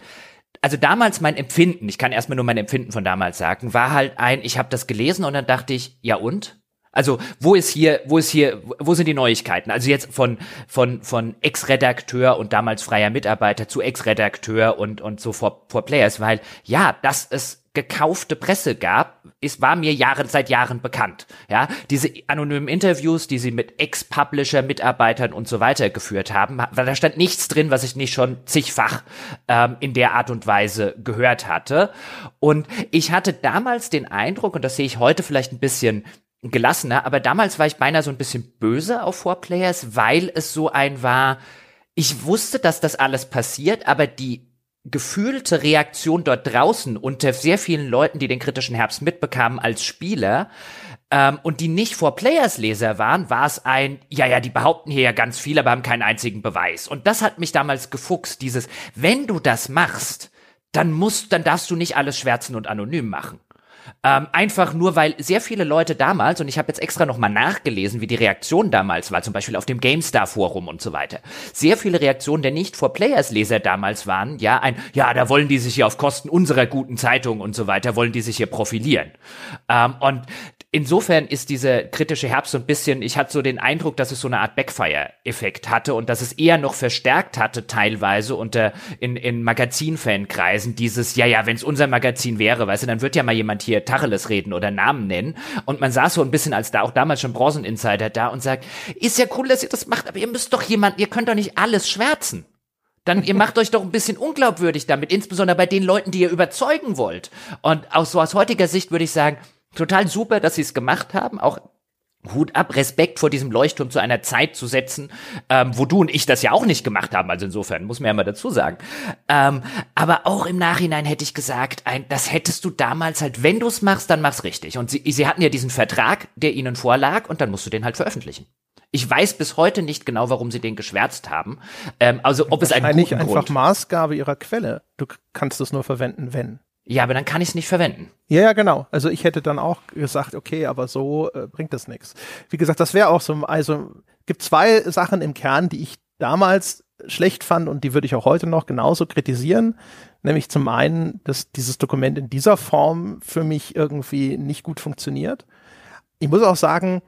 Speaker 2: also damals mein Empfinden, ich kann erstmal nur mein Empfinden von damals sagen, war halt ein, ich habe das gelesen und dann dachte ich, ja und? Also wo ist hier, wo ist hier, wo sind die Neuigkeiten? Also jetzt von von von Ex-Redakteur und damals freier Mitarbeiter zu Ex-Redakteur und und so vor, vor Players, weil ja, dass es gekaufte Presse gab, ist war mir Jahre seit Jahren bekannt. Ja, diese anonymen Interviews, die sie mit Ex-Publisher, Mitarbeitern und so weiter geführt haben, da stand nichts drin, was ich nicht schon zigfach ähm, in der Art und Weise gehört hatte. Und ich hatte damals den Eindruck, und das sehe ich heute vielleicht ein bisschen gelassener, aber damals war ich beinahe so ein bisschen böse auf Vorplayers, weil es so ein war, ich wusste, dass das alles passiert, aber die gefühlte Reaktion dort draußen unter sehr vielen Leuten, die den kritischen Herbst mitbekamen als Spieler, ähm, und die nicht vor Players Leser waren, war es ein, ja, ja, die behaupten hier ja ganz viel, aber haben keinen einzigen Beweis. Und das hat mich damals gefuchst, dieses, wenn du das machst, dann musst, dann darfst du nicht alles schwärzen und anonym machen. Ähm, einfach nur, weil sehr viele Leute damals, und ich habe jetzt extra nochmal nachgelesen, wie die Reaktion damals war, zum Beispiel auf dem GameStar-Forum und so weiter. Sehr viele Reaktionen der Nicht-For-Players-Leser damals waren, ja, ein, ja, da wollen die sich hier auf Kosten unserer guten Zeitung und so weiter, wollen die sich hier profilieren. Ähm, und insofern ist dieser kritische Herbst so ein bisschen, ich hatte so den Eindruck, dass es so eine Art Backfire-Effekt hatte und dass es eher noch verstärkt hatte, teilweise unter in, in Magazin-Fankreisen, dieses, ja, ja, wenn es unser Magazin wäre, weißt du, dann wird ja mal jemand hier Tacheles reden oder Namen nennen. Und man saß so ein bisschen als da auch damals schon Bronzen-Insider da und sagt, ist ja cool, dass ihr das macht, aber ihr müsst doch jemand, ihr könnt doch nicht alles schwärzen dann ihr macht euch doch ein bisschen unglaubwürdig damit, insbesondere bei den Leuten, die ihr überzeugen wollt. Und auch so aus heutiger Sicht würde ich sagen, total super, dass sie es gemacht haben. Auch Hut ab, Respekt vor diesem Leuchtturm zu einer Zeit zu setzen, ähm, wo du und ich das ja auch nicht gemacht haben. Also insofern muss man ja mal dazu sagen. Ähm, aber auch im Nachhinein hätte ich gesagt, ein, das hättest du damals halt, wenn du es machst, dann mach's richtig. Und sie, sie hatten ja diesen Vertrag, der ihnen vorlag, und dann musst du den halt veröffentlichen. Ich weiß bis heute nicht genau, warum sie den geschwärzt haben. Ähm, also ob es einen guten
Speaker 1: einfach Grund. Maßgabe ihrer Quelle. Du kannst es nur verwenden, wenn.
Speaker 2: Ja, aber dann kann ich es nicht verwenden.
Speaker 1: Ja, ja, genau. Also ich hätte dann auch gesagt, okay, aber so äh, bringt das nichts. Wie gesagt, das wäre auch so, also gibt zwei Sachen im Kern, die ich damals schlecht fand und die würde ich auch heute noch genauso kritisieren. Nämlich zum einen, dass dieses Dokument in dieser Form für mich irgendwie nicht gut funktioniert. Ich muss auch sagen,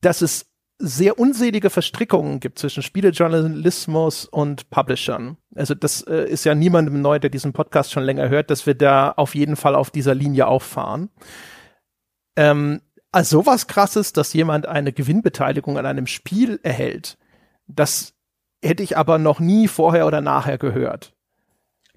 Speaker 1: dass es sehr unselige Verstrickungen gibt zwischen Spielejournalismus und Publishern. Also das äh, ist ja niemandem neu, der diesen Podcast schon länger hört, dass wir da auf jeden Fall auf dieser Linie auffahren. Ähm, also sowas krasses, dass jemand eine Gewinnbeteiligung an einem Spiel erhält, das hätte ich aber noch nie vorher oder nachher gehört.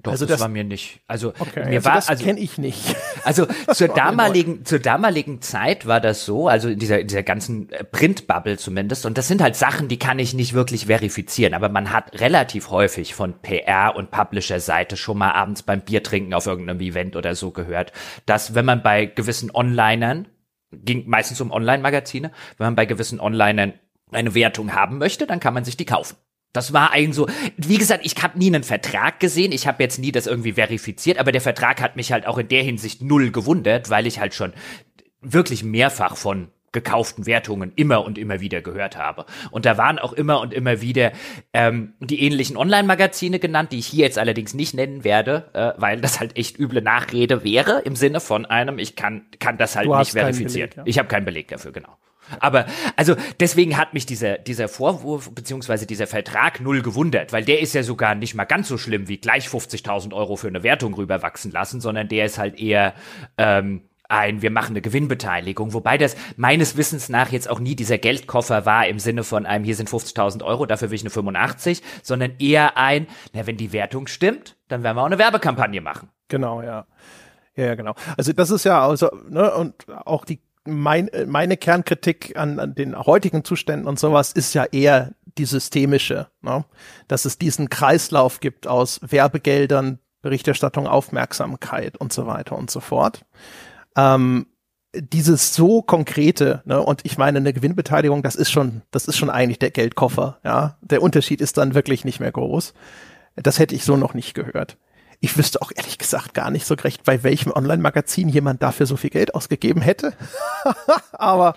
Speaker 2: Doch,
Speaker 1: Also
Speaker 2: das,
Speaker 1: das-
Speaker 2: war mir nicht. Also
Speaker 1: Okay,
Speaker 2: mir
Speaker 1: also
Speaker 2: war
Speaker 1: das
Speaker 2: also
Speaker 1: kenne ich nicht.
Speaker 2: Also zur damaligen, zur damaligen Zeit war das so, also in dieser, in dieser ganzen äh, Printbubble zumindest, und das sind halt Sachen, die kann ich nicht wirklich verifizieren, aber man hat relativ häufig von PR und Publisher-Seite schon mal abends beim Bier trinken auf irgendeinem Event oder so gehört, dass wenn man bei gewissen Onlinern, ging meistens um Online-Magazine, wenn man bei gewissen Onlinern eine Wertung haben möchte, dann kann man sich die kaufen. Das war ein so, wie gesagt, ich habe nie einen Vertrag gesehen, ich habe jetzt nie das irgendwie verifiziert, aber der Vertrag hat mich halt auch in der Hinsicht null gewundert, weil ich halt schon wirklich mehrfach von gekauften Wertungen immer und immer wieder gehört habe. Und da waren auch immer und immer wieder ähm, die ähnlichen Online-Magazine genannt, die ich hier jetzt allerdings nicht nennen werde, äh, weil das halt echt üble Nachrede wäre im Sinne von einem, ich kann, kann das halt nicht
Speaker 1: keinen
Speaker 2: verifiziert.
Speaker 1: Beleg, ja.
Speaker 2: Ich habe keinen Beleg dafür, genau. Aber also deswegen hat mich dieser dieser Vorwurf beziehungsweise dieser Vertrag null gewundert, weil der ist ja sogar nicht mal ganz so schlimm wie gleich 50.000 Euro für eine Wertung rüberwachsen lassen, sondern der ist halt eher ähm, ein, wir machen eine Gewinnbeteiligung, wobei das meines Wissens nach jetzt auch nie dieser Geldkoffer war im Sinne von einem, hier sind 50.000 Euro, dafür will ich eine 85, sondern eher ein, na, wenn die Wertung stimmt, dann werden wir auch eine Werbekampagne machen.
Speaker 1: Genau, ja. Ja, ja, genau. Also das ist ja also, ne, und auch die mein, äh, meine Kernkritik an, an den heutigen Zuständen und sowas ist ja eher die systemische, ne? dass es diesen Kreislauf gibt aus Werbegeldern, Berichterstattung, Aufmerksamkeit und so weiter und so fort. Ähm, dieses so konkrete, ne, und ich meine, eine Gewinnbeteiligung, das ist schon, das ist schon eigentlich der Geldkoffer, ja. Der Unterschied ist dann wirklich nicht mehr groß. Das hätte ich so noch nicht gehört. Ich wüsste auch ehrlich gesagt gar nicht so recht, bei welchem Online-Magazin jemand dafür so viel Geld ausgegeben hätte. Aber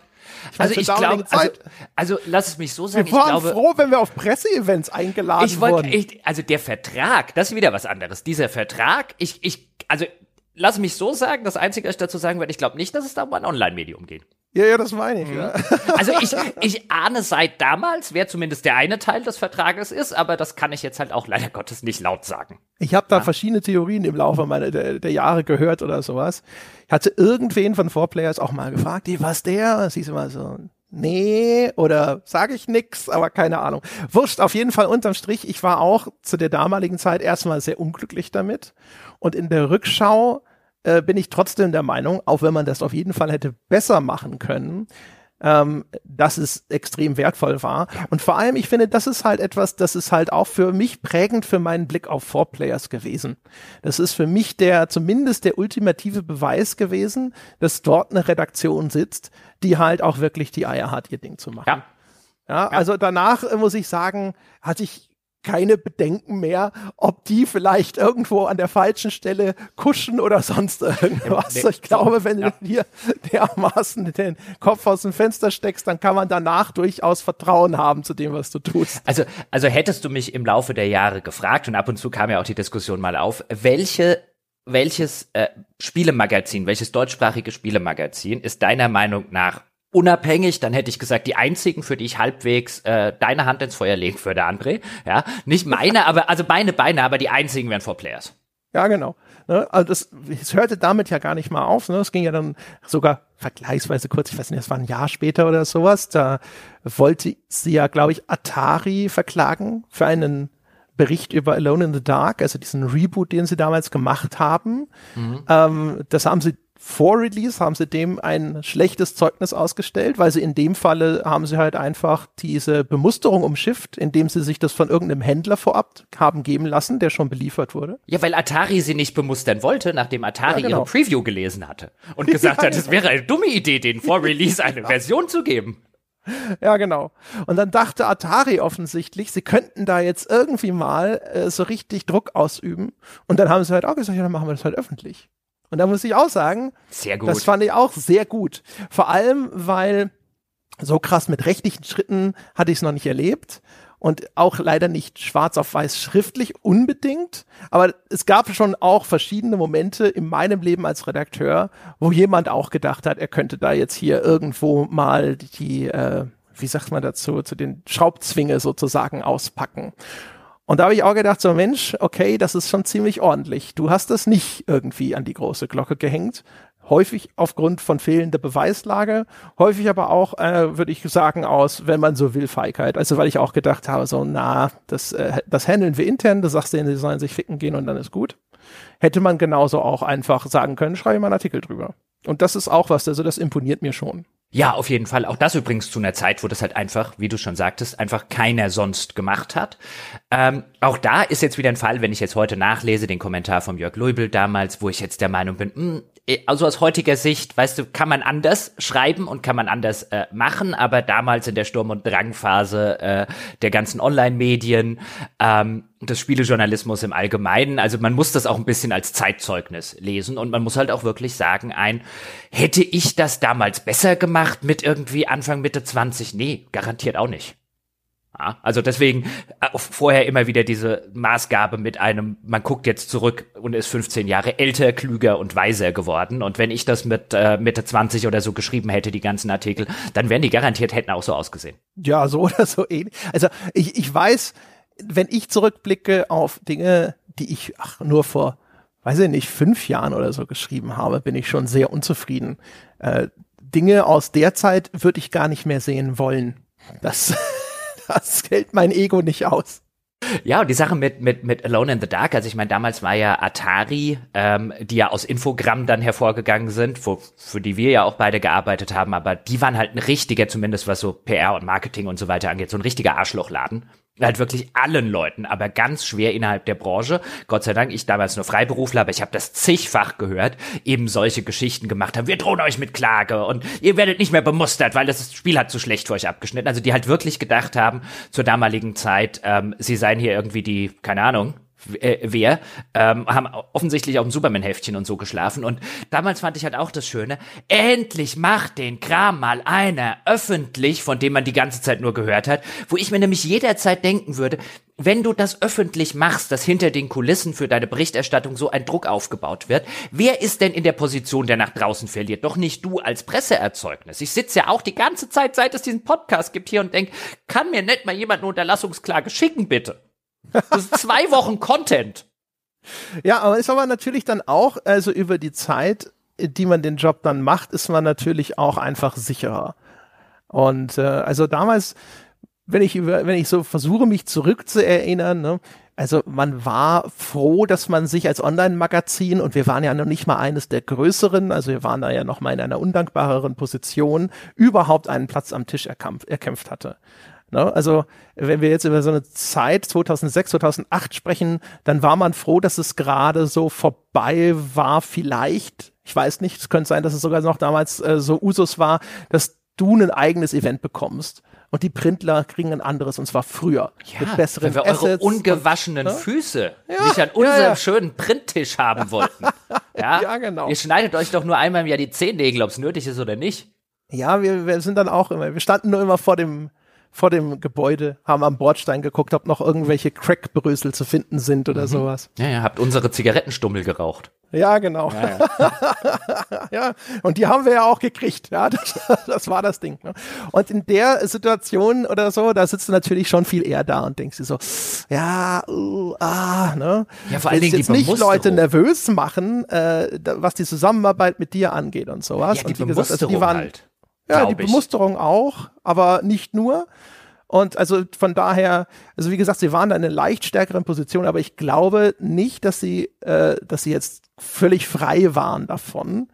Speaker 1: meine,
Speaker 2: Also ich glaube, also, also lass es mich so sagen,
Speaker 1: wir
Speaker 2: ich
Speaker 1: waren
Speaker 2: glaube,
Speaker 1: froh, wenn wir auf Presseevents eingeladen
Speaker 2: Ich wollte
Speaker 1: wurden.
Speaker 2: echt, also der Vertrag, das ist wieder was anderes. Dieser Vertrag, ich, ich, also lass mich so sagen, das Einzige, was ich dazu sagen werde, ich glaube nicht, dass es da um ein Online-Medium geht.
Speaker 1: Ja, ja, das meine ich. Ja.
Speaker 2: Also ich, ich ahne seit damals, wer zumindest der eine Teil des Vertrages ist, aber das kann ich jetzt halt auch leider Gottes nicht laut sagen.
Speaker 1: Ich habe da verschiedene Theorien im Laufe meiner der, der Jahre gehört oder sowas. Ich hatte irgendwen von Four-Players auch mal gefragt, die, was der? Sie ist immer so, nee, oder sage ich nix, aber keine Ahnung. Wurscht, auf jeden Fall unterm Strich, ich war auch zu der damaligen Zeit erstmal sehr unglücklich damit. Und in der Rückschau äh, bin ich trotzdem der Meinung, auch wenn man das auf jeden Fall hätte besser machen können, ähm, dass es extrem wertvoll war. Und vor allem, ich finde, das ist halt etwas, das ist halt auch für mich prägend für meinen Blick auf Four Players gewesen. Das ist für mich der, zumindest der ultimative Beweis gewesen, dass dort eine Redaktion sitzt, die halt auch wirklich die Eier hat, ihr Ding zu machen.
Speaker 2: Ja.
Speaker 1: Ja, also danach äh, muss ich sagen, hatte ich keine Bedenken mehr, ob die vielleicht irgendwo an der falschen Stelle kuschen oder sonst irgendwas.
Speaker 2: Ja, nee,
Speaker 1: ich glaube, wenn
Speaker 2: ja.
Speaker 1: du dir dermaßen den Kopf aus dem Fenster steckst, dann kann man danach durchaus Vertrauen haben zu dem, was du tust.
Speaker 2: Also, also hättest du mich im Laufe der Jahre gefragt, und ab und zu kam ja auch die Diskussion mal auf, welche, welches äh, Spielemagazin, welches deutschsprachige Spielemagazin ist deiner Meinung nach unabhängig, dann hätte ich gesagt, die einzigen, für die ich halbwegs äh, deine Hand ins Feuer legen würde, André. Ja, nicht meine, aber also meine Beine, aber die einzigen wären Four Players.
Speaker 1: Ja, genau. Ne, also das, es hörte damit ja gar nicht mal auf. Ne? Es ging ja dann sogar vergleichsweise kurz, ich weiß nicht, das war ein Jahr später oder sowas. Da wollte sie ja, glaube ich, Atari verklagen für einen Bericht über Alone in the Dark, also diesen Reboot, den sie damals gemacht haben. Ähm, das haben sie vor Release, haben sie dem ein schlechtes Zeugnis ausgestellt, weil sie in dem Falle haben sie halt einfach diese Bemusterung umschifft, indem sie sich das von irgendeinem Händler vorab haben geben lassen, der schon beliefert wurde.
Speaker 2: Ja, weil Atari sie nicht bemustern wollte, nachdem Atari
Speaker 1: Ja, genau.
Speaker 2: ihre Preview gelesen hatte und gesagt hat, es wäre eine dumme Idee, denen vor Release eine Version zu geben.
Speaker 1: Ja, genau. Und dann dachte Atari offensichtlich, sie könnten da jetzt irgendwie mal äh, so richtig Druck ausüben. Und dann haben sie halt auch gesagt, ja, dann machen wir das halt öffentlich. Und da muss ich auch sagen,
Speaker 2: Sehr gut.
Speaker 1: das fand ich auch sehr gut. Vor allem, weil so krass mit rechtlichen Schritten hatte ich es noch nicht erlebt. Und auch leider nicht schwarz auf weiß schriftlich unbedingt. Aber es gab schon auch verschiedene Momente in meinem Leben als Redakteur, wo jemand auch gedacht hat, er könnte da jetzt hier irgendwo mal die, äh, wie sagt man dazu, zu den Schraubzwinge sozusagen auspacken. Und da habe ich auch gedacht, so Mensch, okay, das ist schon ziemlich ordentlich. Du hast das nicht irgendwie an die große Glocke gehängt. häufig aufgrund von fehlender Beweislage, häufig aber auch, äh, würde ich sagen, aus, wenn man so will, Feigheit. Also weil ich auch gedacht habe, so, na, das, äh, das handeln wir intern, du sagst denen, die sollen sich ficken gehen und dann ist gut. Hätte man genauso auch einfach sagen können, schreibe mal einen Artikel drüber. Und das ist auch was, also das imponiert mir schon.
Speaker 2: Ja, auf jeden Fall. Auch das übrigens zu einer Zeit, wo das halt einfach, wie du schon sagtest, einfach keiner sonst gemacht hat. Ähm, auch da ist jetzt wieder ein Fall, wenn ich jetzt heute nachlese, den Kommentar vom Jörg Leubel damals, wo ich jetzt der Meinung bin, mh, hm, äh, also aus heutiger Sicht, weißt du, kann man anders schreiben und kann man anders äh, machen, aber damals in der Sturm- und Drangphase äh, der ganzen Online-Medien, ähm, des Spielejournalismus im Allgemeinen. Also man muss das auch ein bisschen als Zeitzeugnis lesen und man muss halt auch wirklich sagen, ein, hätte ich das damals besser gemacht mit irgendwie Anfang, Mitte 20? Nee, garantiert auch nicht. Ja, also deswegen äh, vorher immer wieder diese Maßgabe mit einem, man guckt jetzt zurück und ist 15 Jahre älter, klüger und weiser geworden. Und wenn ich das mit äh, Mitte 20 oder so geschrieben hätte, die ganzen Artikel, dann wären die garantiert hätten auch so ausgesehen.
Speaker 1: Ja, so oder so ähnlich. Also ich, ich weiß, wenn ich zurückblicke auf Dinge, die ich ach, nur vor, weiß ich nicht, fünf Jahren oder so geschrieben habe, bin ich schon sehr unzufrieden. Äh, Dinge aus der Zeit würde ich gar nicht mehr sehen wollen. Das, das hält mein Ego nicht aus.
Speaker 2: Ja, und die Sache mit, mit, mit Alone in the Dark, also ich meine, damals war ja Atari, ähm, die ja aus Infogramm dann hervorgegangen sind, wo, für die wir ja auch beide gearbeitet haben, aber die waren halt ein richtiger, zumindest was so PR und Marketing und so weiter angeht, so ein richtiger Arschlochladen halt wirklich allen Leuten, aber ganz schwer innerhalb der Branche. Gott sei Dank, ich damals nur Freiberufler, aber ich habe das zigfach gehört, eben solche Geschichten gemacht haben. Wir drohen euch mit Klage und ihr werdet nicht mehr bemustert, weil das Spiel hat zu schlecht für euch abgeschnitten. Also die halt wirklich gedacht haben zur damaligen Zeit, ähm, sie seien hier irgendwie die, keine Ahnung, wer, ähm, haben offensichtlich auf dem Superman-Heftchen und so geschlafen. Und damals fand ich halt auch das Schöne, endlich macht den Kram mal einer öffentlich, von dem man die ganze Zeit nur gehört hat, wo ich mir nämlich jederzeit denken würde, wenn du das öffentlich machst, dass hinter den Kulissen für deine Berichterstattung so ein Druck aufgebaut wird, wer ist denn in der Position, der nach draußen verliert? Doch nicht du als Presseerzeugnis. Ich sitze ja auch die ganze Zeit, seit es diesen Podcast gibt, hier und denke, kann mir nicht mal jemand eine Unterlassungsklage schicken, bitte? Das ist zwei Wochen Content.
Speaker 1: Ja, aber ist aber natürlich dann auch, also über die Zeit, die man den Job dann macht, ist man natürlich auch einfach sicherer. Und äh, also damals, wenn ich über, wenn ich so versuche, mich zurückzuerinnern, ne, also man war froh, dass man sich als Online-Magazin und wir waren ja noch nicht mal eines der größeren, also wir waren da ja noch mal in einer undankbareren Position, überhaupt einen Platz am Tisch erkämpft, erkämpft hatte. Ne? Also wenn wir jetzt über so eine Zeit 2006, 2008 sprechen, dann war man froh, dass es gerade so vorbei war. Vielleicht, ich weiß nicht, es könnte sein, dass es sogar noch damals äh, so Usus war, dass du ein eigenes Event bekommst und die Printler kriegen ein anderes und zwar früher
Speaker 2: ja, mit besseren weil wir Assets eure ungewaschenen und, ne? Füße ja, nicht an unserem ja, schönen Printtisch haben wollten. ja? ja, genau. Ihr schneidet euch doch nur einmal im Jahr die Zehennägel, ob es nötig ist oder nicht.
Speaker 1: Ja, wir, wir sind dann auch immer, wir standen nur immer vor dem vor dem Gebäude, haben am Bordstein geguckt, ob noch irgendwelche Crackbrösel zu finden sind oder mhm. sowas.
Speaker 2: Ja, ihr habt unsere Zigarettenstummel geraucht.
Speaker 1: Ja, genau. Ja, ja. ja, und die haben wir ja auch gekriegt. Ja, das, das war das Ding. Ne? Und in der Situation oder so, da sitzt du natürlich schon viel eher da und denkst dir so, ja, uh, ah, ne?
Speaker 2: Ja, vor allen Dingen
Speaker 1: jetzt nicht Leute nervös machen, äh, was die Zusammenarbeit mit dir angeht und sowas.
Speaker 2: Ja, die
Speaker 1: und
Speaker 2: wie gesagt, also die waren halt.
Speaker 1: Ja, die Bemusterung auch, aber nicht nur. Und also von daher, also wie gesagt, sie waren da in einer leicht stärkeren Position, aber ich glaube nicht, dass sie, äh, dass sie jetzt völlig frei waren davon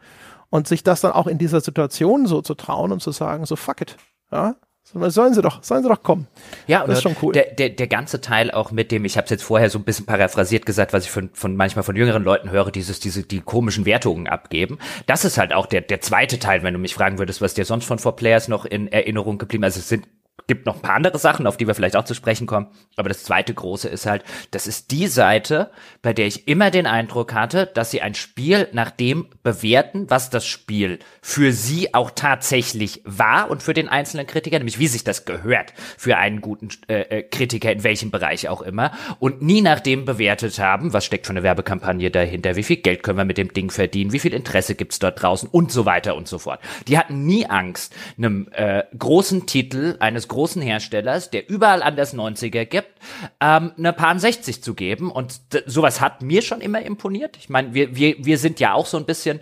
Speaker 1: und sich das dann auch in dieser Situation so zu trauen und zu sagen, so fuck it. Ja, Sollen sie doch, sollen sie doch kommen.
Speaker 2: Ja, das ist schon cool. Der, der, der ganze Teil auch mit dem, ich habe es jetzt vorher so ein bisschen paraphrasiert gesagt, was ich von, von manchmal von jüngeren Leuten höre, dieses, diese, die komischen Wertungen abgeben. Das ist halt auch der, der zweite Teil, wenn du mich fragen würdest, was dir sonst von Four Players noch in Erinnerung geblieben. Also es sind gibt noch ein paar andere Sachen, auf die wir vielleicht auch zu sprechen kommen. Aber das zweite große ist halt, das ist die Seite, bei der ich immer den Eindruck hatte, dass sie ein Spiel nach dem bewerten, was das Spiel für sie auch tatsächlich war und für den einzelnen Kritiker, nämlich wie sich das gehört für einen guten äh, äh, Kritiker in welchem Bereich auch immer und nie nach dem bewertet haben, was steckt für eine Werbekampagne dahinter, wie viel Geld können wir mit dem Ding verdienen, wie viel Interesse gibt's dort draußen und so weiter und so fort. Die hatten nie Angst, einem äh, großen Titel eines großen Herstellers, der überall anders 90er gibt, ähm, eine Pan 60 zu geben. Und sowas hat mir schon immer imponiert. Ich meine, wir, wir, wir sind ja auch so ein bisschen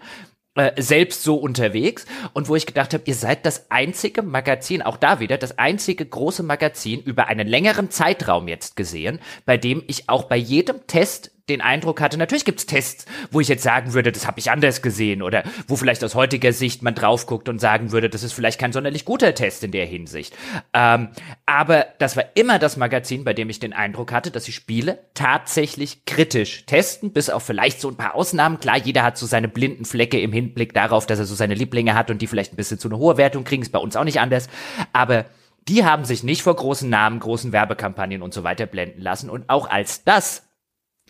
Speaker 2: äh, selbst so unterwegs und wo ich gedacht habe, ihr seid das einzige Magazin, auch da wieder, das einzige große Magazin über einen längeren Zeitraum jetzt gesehen, bei dem ich auch bei jedem Test den Eindruck hatte, natürlich gibt's Tests, wo ich jetzt sagen würde, das habe ich anders gesehen oder wo vielleicht aus heutiger Sicht man drauf guckt und sagen würde, das ist vielleicht kein sonderlich guter Test in der Hinsicht. Ähm, aber das war immer das Magazin, bei dem ich den Eindruck hatte, dass die Spiele tatsächlich kritisch testen, bis auf vielleicht so ein paar Ausnahmen. Klar, jeder hat so seine blinden Flecke im Hinblick darauf, dass er so seine Lieblinge hat und die vielleicht ein bisschen zu einer hohe Wertung kriegen, ist bei uns auch nicht anders. Aber die haben sich nicht vor großen Namen, großen Werbekampagnen und so weiter blenden lassen. Und auch als das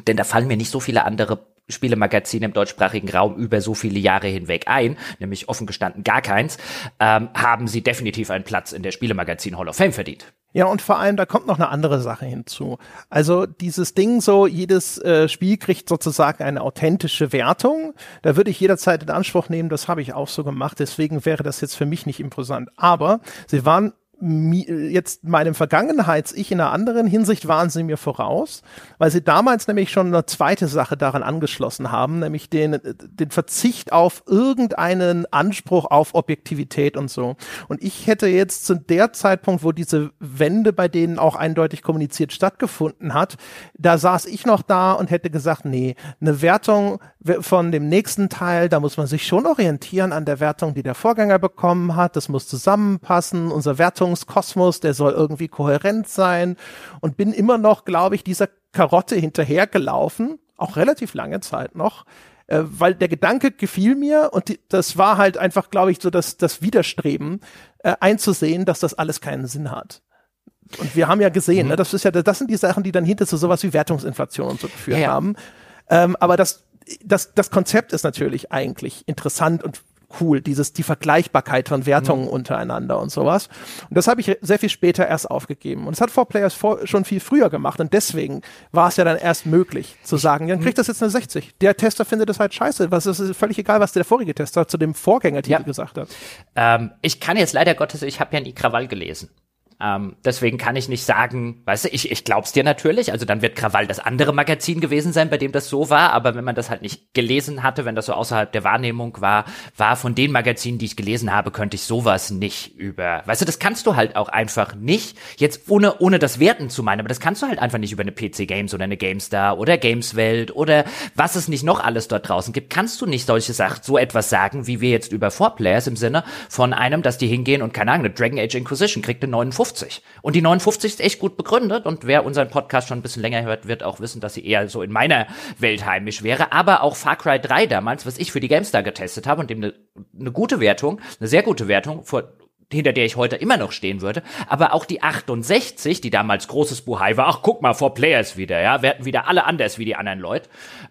Speaker 2: denn da fallen mir nicht so viele andere Spielemagazine im deutschsprachigen Raum über so viele Jahre hinweg ein, nämlich offen gestanden gar keins, ähm, haben sie definitiv einen Platz in der Spielemagazin Hall of Fame verdient.
Speaker 1: Ja, und vor allem, da kommt noch eine andere Sache hinzu. Also dieses Ding so, jedes äh, Spiel kriegt sozusagen eine authentische Wertung. Da würde ich jederzeit in Anspruch nehmen, das habe ich auch so gemacht, deswegen wäre das jetzt für mich nicht imposant. Aber sie waren jetzt meinem Vergangenheits-Ich in einer anderen Hinsicht waren sie mir voraus, weil sie damals nämlich schon eine zweite Sache daran angeschlossen haben, nämlich den, den Verzicht auf irgendeinen Anspruch auf Objektivität und so. Und ich hätte jetzt zu der Zeitpunkt, wo diese Wende bei denen auch eindeutig kommuniziert stattgefunden hat, da saß ich noch da und hätte gesagt, nee, eine Wertung von dem nächsten Teil, da muss man sich schon orientieren an der Wertung, die der Vorgänger bekommen hat. Das muss zusammenpassen. Unser Wertungskosmos, der soll irgendwie kohärent sein. Und bin immer noch, glaube ich, dieser Karotte hinterhergelaufen, auch relativ lange Zeit noch, äh, weil der Gedanke gefiel mir und die, das war halt einfach, glaube ich, so das, das Widerstreben, äh, einzusehen, dass das alles keinen Sinn hat. Und wir haben ja gesehen, mhm. ne, das ist ja, das sind die Sachen, die dann hinter so sowas wie Wertungsinflation und so geführt ja, ja. haben. Ähm, aber das das, das Konzept ist natürlich eigentlich interessant und cool, dieses, die Vergleichbarkeit von Wertungen mhm. untereinander und sowas. Und das habe ich sehr viel später erst aufgegeben. Und es hat 4Players vor, schon viel früher gemacht und deswegen war es ja dann erst möglich zu sagen, dann kriegt das jetzt eine 60. Der Tester findet das halt scheiße. Was ist völlig egal, was der vorige Tester zu dem Vorgängertitel ja. gesagt hat.
Speaker 2: Ähm, ich kann jetzt leider Gottes, ich habe ja nie Krawall gelesen. Ähm, deswegen kann ich nicht sagen, weißt du, ich, ich glaub's dir natürlich, also dann wird Krawall das andere Magazin gewesen sein, bei dem das so war, aber wenn man das halt nicht gelesen hatte, wenn das so außerhalb der Wahrnehmung war, war von den Magazinen, die ich gelesen habe, könnte ich sowas nicht über, weißt du, das kannst du halt auch einfach nicht, jetzt ohne, ohne das Werten zu meinen, aber das kannst du halt einfach nicht über eine PC Games oder eine GameStar oder Gameswelt oder was es nicht noch alles dort draußen gibt, kannst du nicht solche Sachen, so etwas sagen, wie wir jetzt über Four Players im Sinne von einem, dass die hingehen und keine Ahnung, eine Dragon Age Inquisition kriegt eine 59 59. Und die 59 ist echt gut begründet und wer unseren Podcast schon ein bisschen länger hört, wird auch wissen, dass sie eher so in meiner Welt heimisch wäre. Aber auch Far Cry 3 damals, was ich für die GameStar getestet habe und dem eine ne gute Wertung, eine sehr gute Wertung vor hinter der ich heute immer noch stehen würde, aber auch die 68, die damals großes Buhai war, ach guck mal, vor Players wieder, ja, werden wieder alle anders wie die anderen Leute,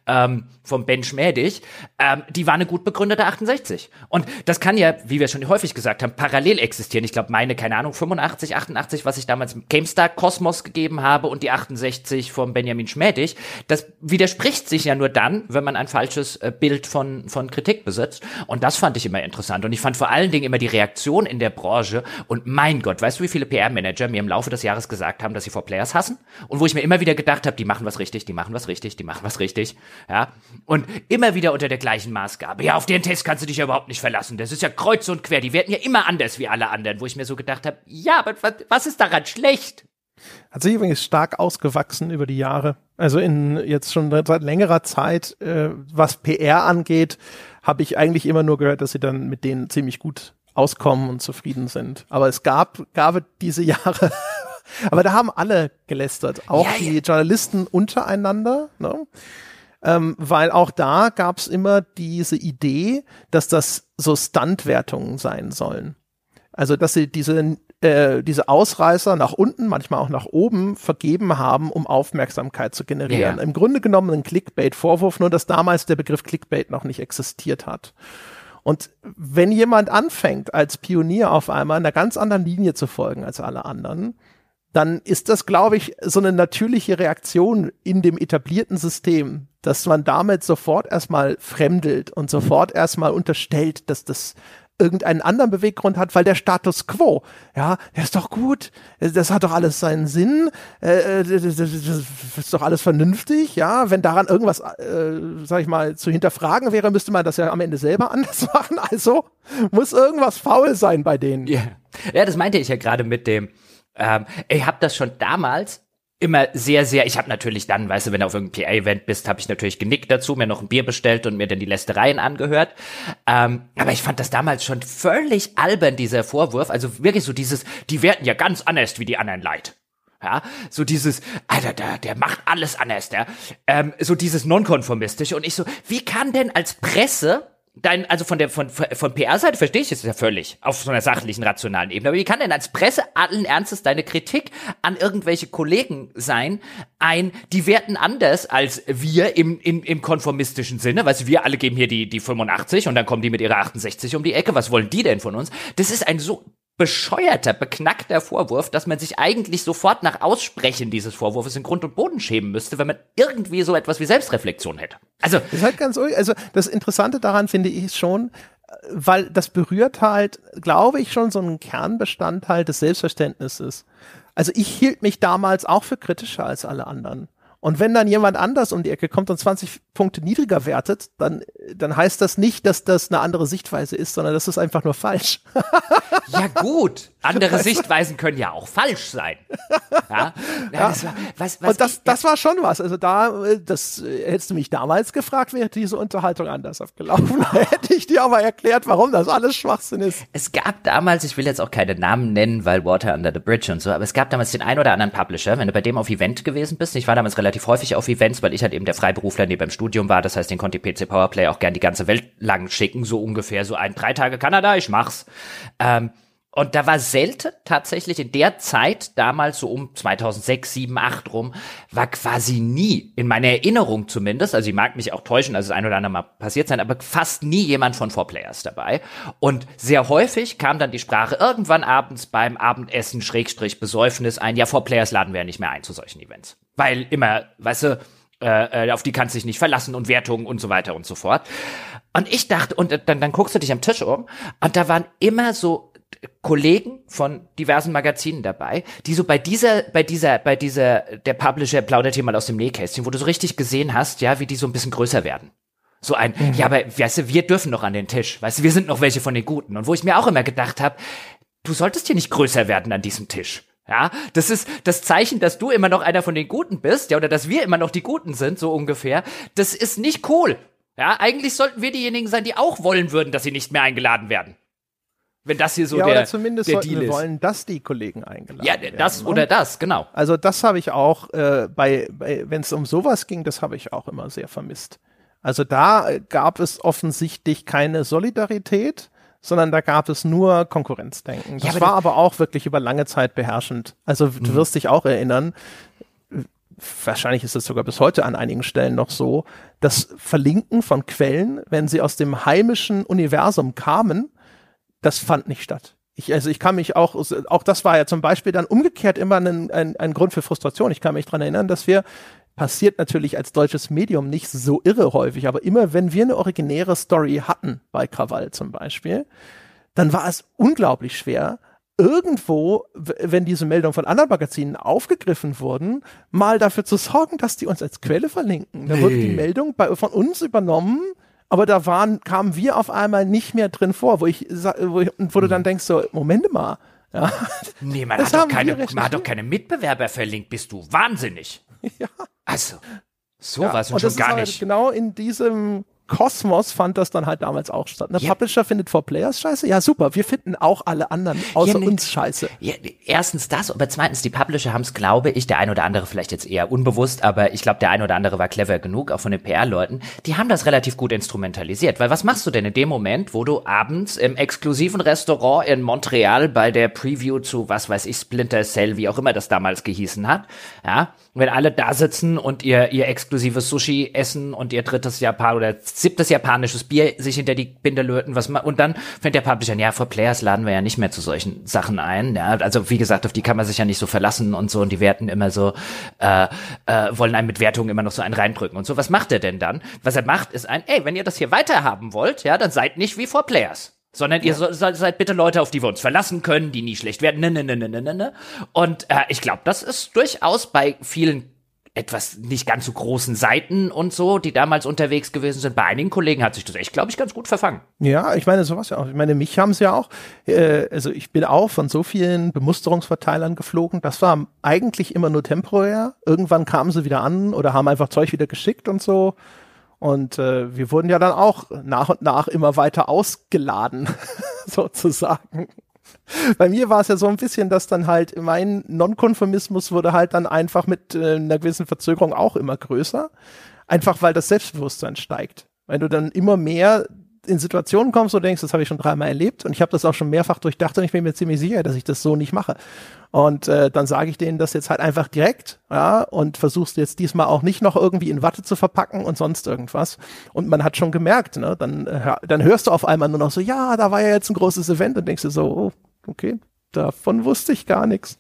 Speaker 2: ähm, vom Ben Schmädig, ähm, die war eine gut begründete 68. Und das kann ja, wie wir schon häufig gesagt haben, parallel existieren. Ich glaube, meine, keine Ahnung, 85, 88, was ich damals GameStar Cosmos gegeben habe und die 68 vom Benjamin Schmädig, das widerspricht sich ja nur dann, wenn man ein falsches äh, Bild von, von Kritik besitzt. Und das fand ich immer interessant. Und ich fand vor allen Dingen immer die Reaktion in der Branche. Und mein Gott, weißt du, wie viele PR-Manager mir im Laufe des Jahres gesagt haben, dass sie vor Players hassen? Und wo ich mir immer wieder gedacht habe, die machen was richtig, die machen was richtig, die machen was richtig. Ja. Und immer wieder unter der gleichen Maßgabe. Ja, auf den Test kannst du dich ja überhaupt nicht verlassen. Das ist ja kreuz und quer. Die werden ja immer anders wie alle anderen. Wo ich mir so gedacht habe, ja, aber was ist daran schlecht?
Speaker 1: Hat sich übrigens stark ausgewachsen über die Jahre. Also in jetzt schon seit längerer Zeit, äh, was PR angeht, habe ich eigentlich immer nur gehört, dass sie dann mit denen ziemlich gut auskommen und zufrieden sind. Aber es gab, gab diese Jahre, aber da haben alle gelästert, auch ja, die Journalisten untereinander, ne? ähm, weil auch da gab es immer diese Idee, dass das so Standwertungen sein sollen. Also dass sie diese äh, diese Ausreißer nach unten, manchmal auch nach oben vergeben haben, um Aufmerksamkeit zu generieren. Ja. Im Grunde genommen ein Clickbait-Vorwurf, nur dass damals der Begriff Clickbait noch nicht existiert hat. Und wenn jemand anfängt, als Pionier auf einmal einer ganz anderen Linie zu folgen als alle anderen, dann ist das, glaube ich, so eine natürliche Reaktion in dem etablierten System, dass man damit sofort erstmal fremdelt und sofort erstmal unterstellt, dass das irgendeinen anderen Beweggrund hat, weil der Status quo, ja, der ist doch gut, das hat doch alles seinen Sinn, äh, äh das, ist doch alles vernünftig, ja, wenn daran irgendwas, äh, sag ich mal, zu hinterfragen wäre, müsste man das ja am Ende selber anders machen, also muss irgendwas faul sein bei denen.
Speaker 2: Ja, ja das meinte ich ja gerade mit dem, ähm, ich habe das schon damals immer sehr, sehr, ich habe natürlich dann, weißt du, wenn du auf irgendeinem PA-Event bist, habe ich natürlich genickt dazu, mir noch ein Bier bestellt und mir dann die Lästereien angehört. Ähm, aber ich fand das damals schon völlig albern, dieser Vorwurf. Also wirklich so dieses, die werden ja ganz anders wie die anderen Leid. Ja, so dieses, Alter, der, der macht alles anders, der, ähm, so dieses nonkonformistische. Und ich so, wie kann denn als Presse dein, also von der von, von PR-Seite verstehe ich es ja völlig auf so einer sachlichen, rationalen Ebene. Aber wie kann denn als Presse allen Ernstes deine Kritik an irgendwelche Kollegen sein, ein, die werten anders als wir im, im, im konformistischen Sinne, weißt du, wir alle geben hier die, die 85 und dann kommen die mit ihrer 68 um die Ecke, was wollen die denn von uns? Das ist ein so bescheuerter, beknackter Vorwurf, dass man sich eigentlich sofort nach Aussprechen dieses Vorwurfs in Grund und Boden schämen müsste, wenn man irgendwie so etwas wie Selbstreflexion hätte.
Speaker 1: Also, das ist halt ganz, also das Interessante daran finde ich schon, weil das berührt halt, glaube ich, schon so einen Kernbestandteil des Selbstverständnisses. Also ich hielt mich damals auch für kritischer als alle anderen. Und wenn dann jemand anders um die Ecke kommt und 20 Punkte niedriger wertet, dann, dann heißt das nicht, dass das eine andere Sichtweise ist, sondern das ist einfach nur falsch.
Speaker 2: ja gut, andere Sichtweisen können ja auch falsch sein. Ja,
Speaker 1: ja. Das war, was, was und das, ich, das war schon was. Also da, das hättest du mich damals gefragt, wäre diese Unterhaltung anders abgelaufen. Da hätte ich dir aber erklärt, warum das alles Schwachsinn ist.
Speaker 2: Es gab damals, ich will jetzt auch keine Namen nennen, weil Water Under the Bridge und so, aber es gab damals den ein oder anderen Publisher, wenn du bei dem auf Event gewesen bist, ich war damals relativ häufig auf Events, weil ich halt eben der Freiberufler neben dem Studium war, das heißt, den konnte die PC Powerplay auch gern die ganze Welt lang schicken, so ungefähr, so ein drei Tage Kanada, ich mach's. Ähm, und da war selten tatsächlich in der Zeit, damals so um 2006, 7, 8 rum, war quasi nie, in meiner Erinnerung zumindest, also ich mag mich auch täuschen, also das ein oder andere Mal passiert sein, aber fast nie jemand von 4Players dabei. Und sehr häufig kam dann die Sprache irgendwann abends beim Abendessen, Schrägstrich, Besäufnis ein, ja, 4Players laden wir ja nicht mehr ein zu solchen Events. Weil immer, weißt du, äh, äh, auf die kannst du dich nicht verlassen und Wertungen und so weiter und so fort. Und ich dachte, und dann, dann guckst du dich am Tisch um und da waren immer so Kollegen von diversen Magazinen dabei, die so bei dieser, bei dieser, bei dieser, der Publisher plaudert hier mal aus dem Nähkästchen, wo du so richtig gesehen hast, ja, wie die so ein bisschen größer werden. So ein, mhm. ja, aber weißt du, wir dürfen noch an den Tisch, weißt du, wir sind noch welche von den Guten. Und wo ich mir auch immer gedacht habe, du solltest hier nicht größer werden an diesem Tisch. Ja, das ist das Zeichen, dass du immer noch einer von den Guten bist, ja, oder dass wir immer noch die Guten sind, so ungefähr. Das ist nicht cool. Ja, eigentlich sollten wir diejenigen sein, die auch wollen würden, dass sie nicht mehr eingeladen werden. Wenn das hier so ja, der, oder
Speaker 1: zumindest der Deal wir wollen, dass die Kollegen eingeladen
Speaker 2: ja,
Speaker 1: werden.
Speaker 2: Ja, das ne? oder das, genau.
Speaker 1: Also das habe ich auch äh, bei, bei wenn es um sowas ging, das habe ich auch immer sehr vermisst. Also da äh, gab es offensichtlich keine Solidarität, sondern da gab es nur Konkurrenzdenken. Das ja, aber war aber auch wirklich über lange Zeit beherrschend. Also du mhm. wirst dich auch erinnern, wahrscheinlich ist es sogar bis heute an einigen Stellen noch so, das Verlinken von Quellen, wenn sie aus dem heimischen Universum kamen, das fand nicht statt. Ich, also ich kann mich auch, auch das war ja zum Beispiel dann umgekehrt immer ein, ein, ein Grund für Frustration. Ich kann mich dran erinnern, dass wir passiert natürlich als deutsches Medium nicht so irre häufig, aber immer wenn wir eine originäre Story hatten, bei Krawall zum Beispiel, dann war es unglaublich schwer, irgendwo, wenn diese Meldungen von anderen Magazinen aufgegriffen wurden, mal dafür zu sorgen, dass die uns als Quelle verlinken. Da nee. wurde die Meldung bei, von uns übernommen aber da waren, kamen wir auf einmal nicht mehr drin vor, wo ich, wo, ich, wo du dann mhm. denkst so, Moment mal. Ja.
Speaker 2: Nee, man, hat doch, keine, man hat doch keine Mitbewerber verlinkt, bist du wahnsinnig. Ja. Also, sowas ja, und, und schon gar halt nicht.
Speaker 1: Genau in diesem Kosmos fand das dann halt damals auch statt. Der ja. Publisher findet For Players scheiße? Ja, super. Wir finden auch alle anderen außer ja, ne, uns scheiße.
Speaker 2: Ja, erstens das, aber zweitens, die Publisher haben es, glaube ich, der ein oder andere vielleicht jetzt eher unbewusst, aber ich glaube, der ein oder andere war clever genug, auch von den PR-Leuten. Die haben das relativ gut instrumentalisiert. Weil was machst du denn in dem Moment, wo du abends im exklusiven Restaurant in Montreal bei der Preview zu, was weiß ich, Splinter Cell, wie auch immer das damals gehießen hat, ja, wenn alle da sitzen und ihr, ihr exklusives Sushi essen und ihr drittes Japan oder siebtes japanisches Bier sich hinter die Binde löten, was man, und dann fängt der Publisher ja, vor Players laden wir ja nicht mehr zu solchen Sachen ein. Ja, also wie gesagt, auf die kann man sich ja nicht so verlassen und so und die werten immer so, äh, äh, wollen einen mit Wertungen immer noch so einen reindrücken und so. Was macht er denn dann? Was er macht, ist ein, ey, wenn ihr das hier weiter haben wollt, ja, dann seid nicht wie vor Players. Sondern ihr so, seid bitte Leute, auf die wir uns verlassen können, die nie schlecht werden. Ne, ne, ne, ne, ne, ne. ne. Und äh, ich glaube, das ist durchaus bei vielen etwas nicht ganz so großen Seiten und so, die damals unterwegs gewesen sind. Bei einigen Kollegen hat sich das echt, glaube ich, ganz gut verfangen.
Speaker 1: Ja, ich meine, sowas ja auch. Ich meine, mich haben sie ja auch, äh, also ich bin auch von so vielen Bemusterungsverteilern geflogen. Das war eigentlich immer nur temporär. Irgendwann kamen sie wieder an oder haben einfach Zeug wieder geschickt und so. Und äh, wir wurden ja dann auch nach und nach immer weiter ausgeladen, sozusagen. Bei mir war es ja so ein bisschen, dass dann halt mein Nonkonformismus wurde halt dann einfach mit äh, einer gewissen Verzögerung auch immer größer. Einfach weil das Selbstbewusstsein steigt. Wenn du dann immer mehr in Situationen kommst, du denkst, das habe ich schon dreimal erlebt und ich habe das auch schon mehrfach durchdacht und ich bin mir ziemlich sicher, dass ich das so nicht mache. Und äh, dann sage ich denen das jetzt halt einfach direkt, ja, und versuchst jetzt diesmal auch nicht noch irgendwie in Watte zu verpacken und sonst irgendwas. Und man hat schon gemerkt, ne, dann, äh, dann hörst du auf einmal nur noch so, ja, da war ja jetzt ein großes Event und denkst du so, oh, okay, davon wusste ich gar nichts.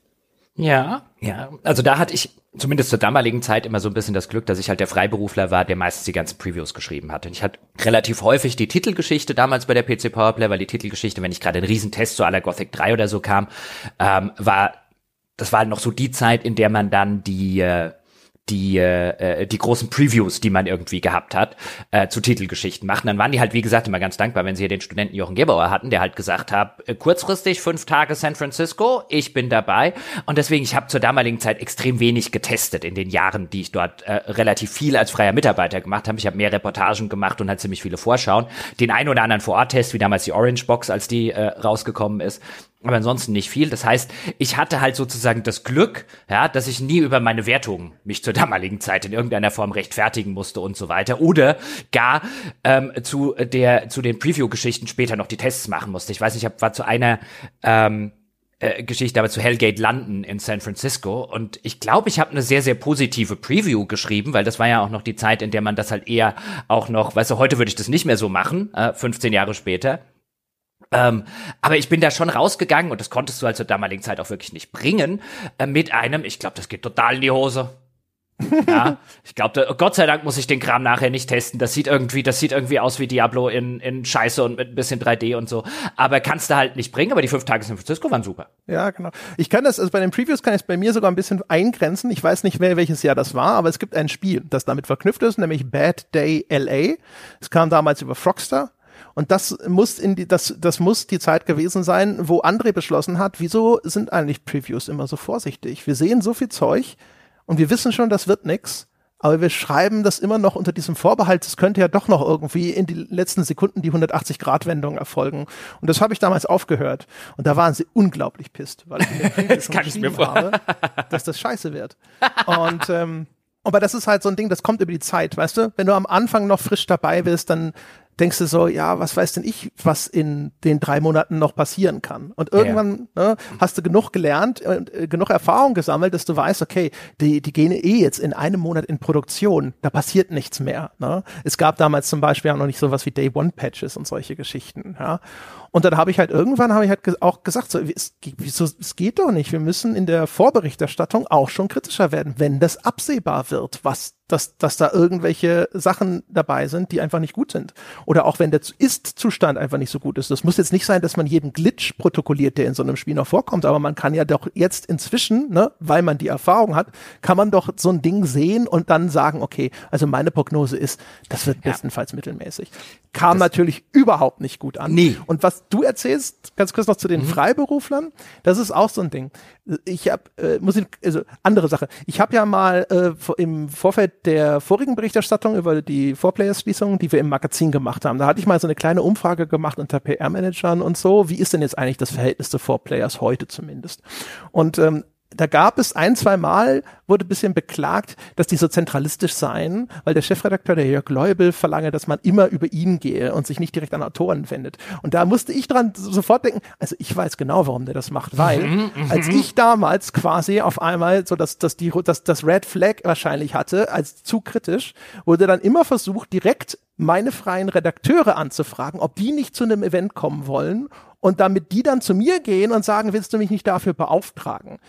Speaker 2: Ja, ja. Also da hatte ich zumindest zur damaligen Zeit immer so ein bisschen das Glück, dass ich halt der Freiberufler war, der meistens die ganzen Previews geschrieben hatte. Und ich hatte relativ häufig die Titelgeschichte damals bei der PC Powerplay, weil die Titelgeschichte, wenn ich gerade einen Riesentest zu aller Gothic 3 oder so kam, ähm, war, das war noch so die Zeit, in der man dann die äh, die äh, die großen Previews, die man irgendwie gehabt hat, äh, zu Titelgeschichten machen. Dann waren die halt, wie gesagt, immer ganz dankbar, wenn sie hier den Studenten Jochen Gebauer hatten, der halt gesagt hat, äh, kurzfristig fünf Tage San Francisco, ich bin dabei. Und deswegen, ich habe zur damaligen Zeit extrem wenig getestet in den Jahren, die ich dort äh, relativ viel als freier Mitarbeiter gemacht habe. Ich habe mehr Reportagen gemacht und halt ziemlich viele Vorschauen. Den einen oder anderen Vororttest, wie damals die Orange Box, als die äh, rausgekommen ist aber ansonsten nicht viel. Das heißt, ich hatte halt sozusagen das Glück, ja, dass ich nie über meine Wertungen mich zur damaligen Zeit in irgendeiner Form rechtfertigen musste und so weiter oder gar ähm, zu der zu den Preview-Geschichten später noch die Tests machen musste. Ich weiß nicht, ich war zu einer ähm, äh, Geschichte, aber zu Hellgate London in San Francisco. Und ich glaube, ich habe eine sehr, sehr positive Preview geschrieben, weil das war ja auch noch die Zeit, in der man das halt eher auch noch, weißt du, heute würde ich das nicht mehr so machen, äh, 15 Jahre später. Ähm, aber ich bin da schon rausgegangen und das konntest du halt zur damaligen Zeit auch wirklich nicht bringen, äh, mit einem, ich glaube, das geht total in die Hose. ja, ich glaube, Gott sei Dank muss ich den Kram nachher nicht testen. Das sieht irgendwie, das sieht irgendwie aus wie Diablo in, in Scheiße und mit ein bisschen 3D und so. Aber kannst du halt nicht bringen, aber die fünf Tage in San Francisco waren super.
Speaker 1: Ja, genau. Ich kann das, also bei den Previews kann ich es bei mir sogar ein bisschen eingrenzen. Ich weiß nicht mehr, welches Jahr das war, aber es gibt ein Spiel, das damit verknüpft ist, nämlich Bad Day LA. Es kam damals über Frogstar und das muss in die, das, das muss die Zeit gewesen sein, wo André beschlossen hat, wieso sind eigentlich Previews immer so vorsichtig? Wir sehen so viel Zeug und wir wissen schon, das wird nix. Aber wir schreiben das immer noch unter diesem Vorbehalt, es könnte ja doch noch irgendwie in die letzten Sekunden die 180-Grad-Wendung erfolgen. Und das habe ich damals aufgehört. Und da waren sie unglaublich pisst, weil ich
Speaker 2: das kann ich mir vor. habe,
Speaker 1: dass das scheiße wird. Und ähm, aber das ist halt so ein Ding, das kommt über die Zeit, weißt du? Wenn du am Anfang noch frisch dabei bist, dann denkst du so, ja, was weiß denn ich, was in den drei Monaten noch passieren kann. Und irgendwann ja. ne, hast du genug gelernt und äh, genug Erfahrung gesammelt, dass du weißt, okay, die, die gehen eh jetzt in einem Monat in Produktion, da passiert nichts mehr. Ne? Es gab damals zum Beispiel auch noch nicht sowas wie Day One Patches und solche Geschichten. Ja? Und dann habe ich halt irgendwann habe ich halt auch gesagt, so, es, wieso, es geht doch nicht. Wir müssen in der Vorberichterstattung auch schon kritischer werden, wenn das absehbar wird, was dass, dass da irgendwelche Sachen dabei sind, die einfach nicht gut sind. Oder auch wenn der Ist-Zustand einfach nicht so gut ist. Das muss jetzt nicht sein, dass man jeden Glitch protokolliert, der in so einem Spiel noch vorkommt, aber man kann ja doch jetzt inzwischen, ne, weil man die Erfahrung hat, kann man doch so ein Ding sehen und dann sagen, okay, also meine Prognose ist, das wird ja. bestenfalls mittelmäßig. Kam das natürlich überhaupt nicht gut an.
Speaker 2: Nee.
Speaker 1: Und was du erzählst, ganz kurz noch zu den mhm. Freiberuflern, das ist auch so ein Ding. Ich habe, äh, muss ich, also andere Sache. Ich habe ja mal äh, im Vorfeld der vorigen Berichterstattung über die Four-Player-Schließung, die wir im Magazin gemacht haben, da hatte ich mal so eine kleine Umfrage gemacht unter PR-Managern und so. Wie ist denn jetzt eigentlich das Verhältnis zu Four-Players heute zumindest? Und ähm, da gab es ein, zwei Mal, wurde ein bisschen beklagt, dass die so zentralistisch seien, weil der Chefredakteur, der Jörg Leubel, verlange, dass man immer über ihn gehe und sich nicht direkt an Autoren wendet. Und da musste ich dran sofort denken, also ich weiß genau, warum der das macht, weil mhm, mhm. als ich damals quasi auf einmal so dass, dass die, dass das Red Flag wahrscheinlich hatte, als zu kritisch, wurde dann immer versucht, direkt meine freien Redakteure anzufragen, ob die nicht zu einem Event kommen wollen und damit die dann zu mir gehen und sagen, willst du mich nicht dafür beauftragen?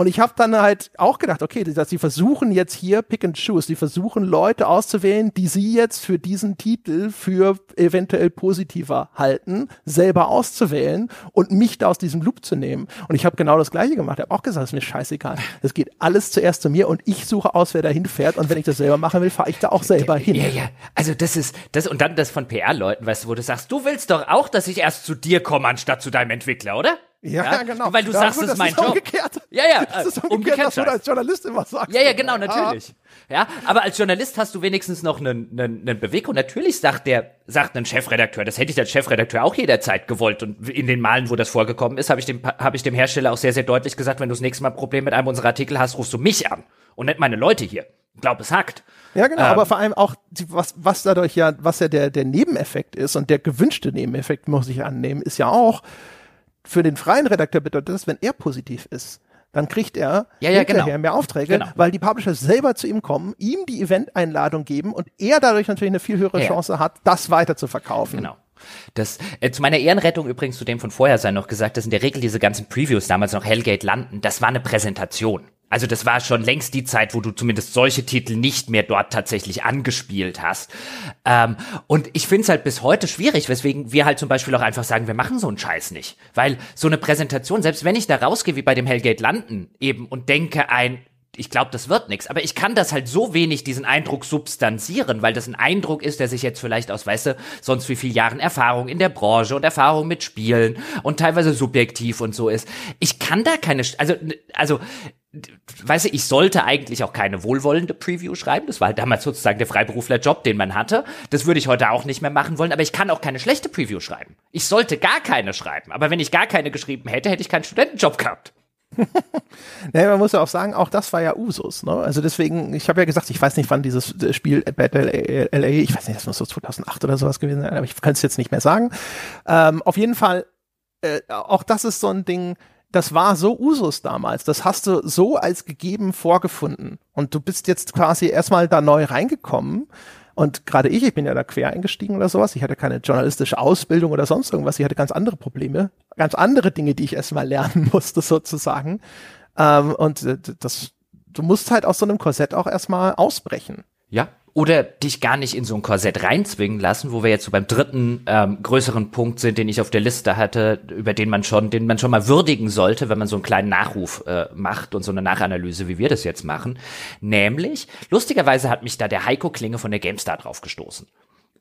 Speaker 1: Und ich habe dann halt auch gedacht, okay, dass sie versuchen jetzt hier Pick and Choose, die versuchen Leute auszuwählen, die sie jetzt für diesen Titel für eventuell positiver halten, selber auszuwählen und mich da aus diesem Loop zu nehmen. Und ich habe genau das gleiche gemacht. Ich habe auch gesagt, es ist mir scheißegal. Es geht alles zuerst zu mir und ich suche aus, wer da hinfährt. Und wenn ich das selber machen will, fahre ich da auch selber hin.
Speaker 2: Ja, ja. Also das ist das und dann das von PR-Leuten, weißt du, wo du sagst, du willst doch auch, dass ich erst zu dir komme anstatt zu deinem Entwickler, oder?
Speaker 1: Ja, ja, genau.
Speaker 2: Weil du
Speaker 1: ja,
Speaker 2: sagst, es ist mein Job.
Speaker 1: Umgekehrt.
Speaker 2: Ja, ja,
Speaker 1: das ist
Speaker 2: äh,
Speaker 1: umgekehrt,
Speaker 2: umgekehrt
Speaker 1: was du als Journalist immer sagst.
Speaker 2: Ja, ja, genau, natürlich. Ja, aber als Journalist hast du wenigstens noch einen, einen, einen Beweg und natürlich sagt der, sagt ein Chefredakteur, das hätte ich als Chefredakteur auch jederzeit gewollt und in den Malen, wo das vorgekommen ist, habe ich dem, habe ich dem Hersteller auch sehr, sehr deutlich gesagt, wenn du das nächste Mal ein Problem mit einem unserer Artikel hast, rufst du mich an und nicht meine Leute hier. Glaub, es hackt.
Speaker 1: Ja, genau, ähm, aber vor allem auch, was, was dadurch ja, was ja der, der Nebeneffekt ist und der gewünschte Nebeneffekt, muss ich annehmen, ist ja auch, für den freien Redakteur bedeutet das, wenn er positiv ist, dann kriegt er
Speaker 2: ja, ja, hinterher genau.
Speaker 1: mehr Aufträge, genau. weil die Publisher selber zu ihm kommen, ihm die Event-Einladung geben und er dadurch natürlich eine viel höhere ja. Chance hat, das weiter zu verkaufen.
Speaker 2: Genau. Das, äh, zu meiner Ehrenrettung übrigens zu dem von vorher sein noch gesagt, dass in der Regel diese ganzen Previews damals noch Hellgate landen, das war eine Präsentation. Also das war schon längst die Zeit, wo du zumindest solche Titel nicht mehr dort tatsächlich angespielt hast. Ähm, und ich finde es halt bis heute schwierig, weswegen wir halt zum Beispiel auch einfach sagen, wir machen so einen Scheiß nicht. Weil so eine Präsentation, selbst wenn ich da rausgehe wie bei dem Hellgate landen eben und denke ein, ich glaube, das wird nichts. Aber ich kann das halt so wenig, diesen Eindruck substanzieren, weil das ein Eindruck ist, der sich jetzt vielleicht aus, weißt du, sonst wie viel Jahren Erfahrung in der Branche und Erfahrung mit Spielen und teilweise subjektiv und so ist. Ich kann da keine, also, also, weißt du, ich sollte eigentlich auch keine wohlwollende Preview schreiben. Das war halt damals sozusagen der Freiberufler-Job, den man hatte. Das würde ich heute auch nicht mehr machen wollen, aber ich kann auch keine schlechte Preview schreiben. Ich sollte gar keine schreiben. Aber wenn ich gar keine geschrieben hätte, hätte ich keinen Studentenjob gehabt.
Speaker 1: Naja, man muss ja auch sagen, auch das war ja Usus. Ne? Also deswegen, ich habe ja gesagt, ich weiß nicht, wann dieses Spiel Battle LA, ich weiß nicht, das muss so 2008 oder sowas gewesen sein, aber ich kann es jetzt nicht mehr sagen. Ähm, auf jeden Fall, äh, auch das ist so ein Ding, das war so Usus damals. Das hast du so als gegeben vorgefunden. Und du bist jetzt quasi erstmal da neu reingekommen. Und gerade ich, ich bin ja da quer eingestiegen oder sowas. Ich hatte keine journalistische Ausbildung oder sonst irgendwas. Ich hatte ganz andere Probleme, ganz andere Dinge, die ich erstmal lernen musste sozusagen. Ähm, und äh, das, du musst halt aus so einem Korsett auch erstmal ausbrechen.
Speaker 2: Ja, oder dich gar nicht in so ein Korsett reinzwingen lassen, wo wir jetzt so beim dritten ähm, größeren Punkt sind, den ich auf der Liste hatte, über den man schon, den man schon mal würdigen sollte, wenn man so einen kleinen Nachruf äh, macht und so eine Nachanalyse, wie wir das jetzt machen. Nämlich, lustigerweise hat mich da der Heiko Klinge von der GameStar drauf gestoßen.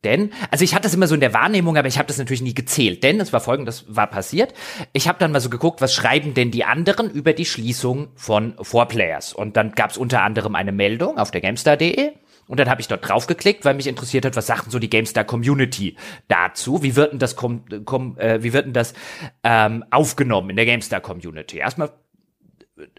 Speaker 2: Denn, also ich hatte das immer so in der Wahrnehmung, aber ich habe das natürlich nie gezählt. Denn es war folgendes, war passiert. Ich habe dann mal so geguckt, was schreiben denn die anderen über die Schließung von Four-Players. Und dann gab es unter anderem eine Meldung auf der GameStar.de und dann habe ich dort draufgeklickt, weil mich interessiert hat, was sagt so die GameStar Community dazu? Wie wird denn das, kom, kom, äh, wie wird denn das ähm, aufgenommen in der GameStar Community? Erstmal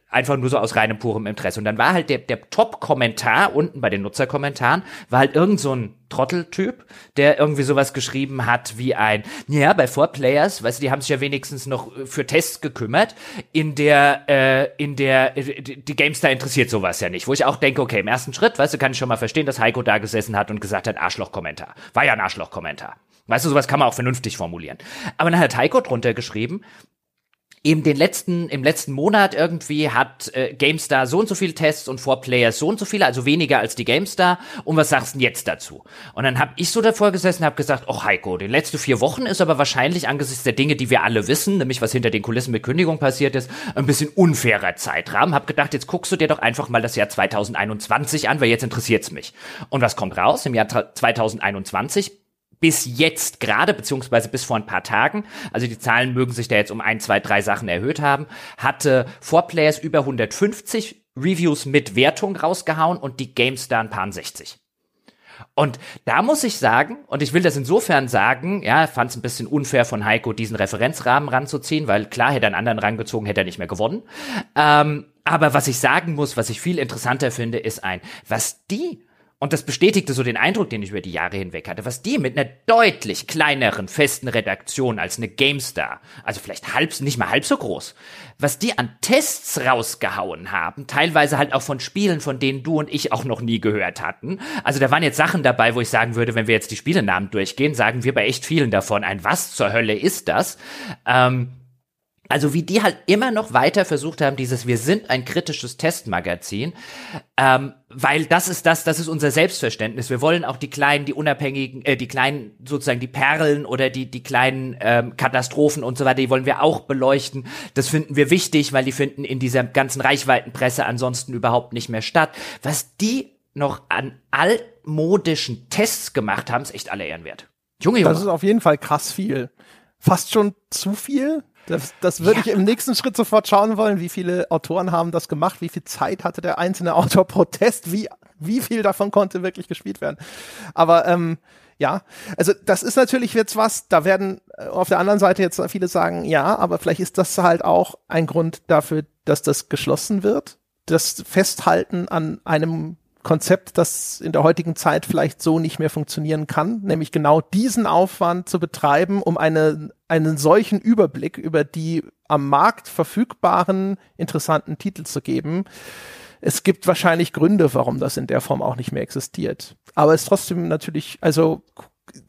Speaker 2: einfach nur so aus reinem purem Interesse. Und dann war halt der, der Top-Kommentar unten bei den Nutzerkommentaren, war halt irgend so ein Trotteltyp, der irgendwie sowas geschrieben hat wie ein, ja, bei Four Players, weißt du, die haben sich ja wenigstens noch für Tests gekümmert, in der, äh, in der, äh, die GameStar interessiert sowas ja nicht. Wo ich auch denke, okay, im ersten Schritt, weißt du, kann ich schon mal verstehen, dass Heiko da gesessen hat und gesagt hat, Arschloch-Kommentar. War ja ein Arschloch-Kommentar. Weißt du, sowas kann man auch vernünftig formulieren. Aber dann hat Heiko drunter geschrieben, eben den letzten, im letzten Monat irgendwie hat äh, GameStar so und so viele Tests und Four Players so und so viele, also weniger als die GameStar. Und was sagst du denn jetzt dazu? Und dann habe ich so davor gesessen und habe gesagt, oh Heiko, die letzten vier Wochen ist aber wahrscheinlich angesichts der Dinge, die wir alle wissen, nämlich was hinter den Kulissen mit Kündigung passiert ist, ein bisschen unfairer Zeitrahmen. Hab gedacht, jetzt guckst du dir doch einfach mal das Jahr 2021 an, weil jetzt interessiert's mich. Und was kommt raus? Im Jahr 2021 bis jetzt gerade, beziehungsweise bis vor ein paar Tagen, also die Zahlen mögen sich da jetzt um ein, zwei, drei Sachen erhöht haben, hatte Four Players über 150 Reviews mit Wertung rausgehauen und die GameStar ein paar 60. Und da muss ich sagen, und ich will das insofern sagen, ja, fand es ein bisschen unfair von Heiko, diesen Referenzrahmen ranzuziehen, weil klar, hätte er einen anderen rangezogen, hätte er nicht mehr gewonnen. Ähm, aber was ich sagen muss, was ich viel interessanter finde, ist ein, was die und das bestätigte so den Eindruck, den ich über die Jahre hinweg hatte, was die mit einer deutlich kleineren festen Redaktion als eine GameStar, also vielleicht halb, nicht mal halb so groß, was die an Tests rausgehauen haben, teilweise halt auch von Spielen, von denen du und ich auch noch nie gehört hatten. Also da waren jetzt Sachen dabei, wo ich sagen würde, wenn wir jetzt die Spielenamen durchgehen, sagen wir bei echt vielen davon ein, was zur Hölle ist das? Ähm, Also wie die halt immer noch weiter versucht haben, dieses Wir sind ein kritisches Testmagazin, ähm, weil das ist das, das ist unser Selbstverständnis. Wir wollen auch die kleinen, die unabhängigen, äh, die kleinen sozusagen die Perlen oder die die kleinen ähm, Katastrophen und so weiter, die wollen wir auch beleuchten. Das finden wir wichtig, weil die finden in dieser ganzen Reichweitenpresse ansonsten überhaupt nicht mehr statt. Was die noch an altmodischen Tests gemacht haben, ist echt alle Ehrenwert.
Speaker 1: Junge, Junge. Das ist auf jeden Fall krass viel. Fast schon zu viel. Das, das würde ja. ich im nächsten Schritt sofort schauen wollen, wie viele Autoren haben das gemacht, wie viel Zeit hatte der einzelne Autor pro Test, wie, wie viel davon konnte wirklich gespielt werden. Aber ähm, ja, also das ist natürlich jetzt was, da werden äh, auf der anderen Seite jetzt viele sagen, ja, aber vielleicht ist das halt auch ein Grund dafür, dass das geschlossen wird. Das Festhalten an einem Konzept, das in der heutigen Zeit vielleicht so nicht mehr funktionieren kann, nämlich genau diesen Aufwand zu betreiben, um eine, einen solchen Überblick über die am Markt verfügbaren interessanten Titel zu geben. Es gibt wahrscheinlich Gründe, warum das in der Form auch nicht mehr existiert. Aber es ist trotzdem natürlich, also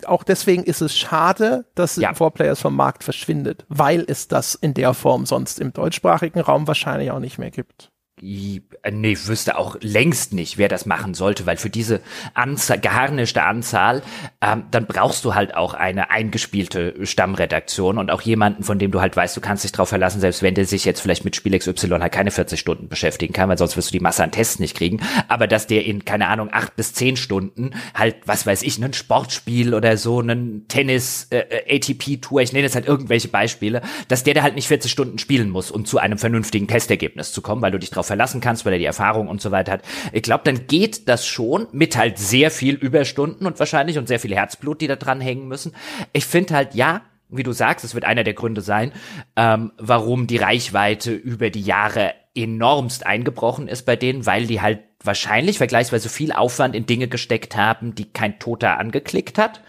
Speaker 1: auch deswegen ist es schade, dass ja. Four Players vom Markt verschwindet, weil es das in der Form sonst im deutschsprachigen Raum wahrscheinlich auch nicht mehr gibt.
Speaker 2: Äh, nee, wüsste auch längst nicht, wer das machen sollte, weil für diese Anzahl, geharnischte Anzahl, ähm, dann brauchst du halt auch eine eingespielte Stammredaktion und auch jemanden, von dem du halt weißt, du kannst dich drauf verlassen, selbst wenn der sich jetzt vielleicht mit Spiel XY halt keine 40 Stunden beschäftigen kann, weil sonst wirst du die Masse an Tests nicht kriegen, aber dass der in, keine Ahnung, acht bis zehn Stunden halt, was weiß ich, ein Sportspiel oder so, einen Tennis, äh, ATP-Tour, ich nenne jetzt halt irgendwelche Beispiele, dass der da halt nicht 40 Stunden spielen muss, um zu einem vernünftigen Testergebnis zu kommen, weil du dich drauf verlassen kannst, weil er die Erfahrung und so weiter hat. Ich glaube, dann geht das schon mit halt sehr viel Überstunden und wahrscheinlich und sehr viel Herzblut, die da dran hängen müssen. Ich finde halt, ja, wie du sagst, es wird einer der Gründe sein, ähm, warum die Reichweite über die Jahre enormst eingebrochen ist bei denen, weil die halt wahrscheinlich vergleichsweise viel Aufwand in Dinge gesteckt haben, die kein Toter angeklickt hat.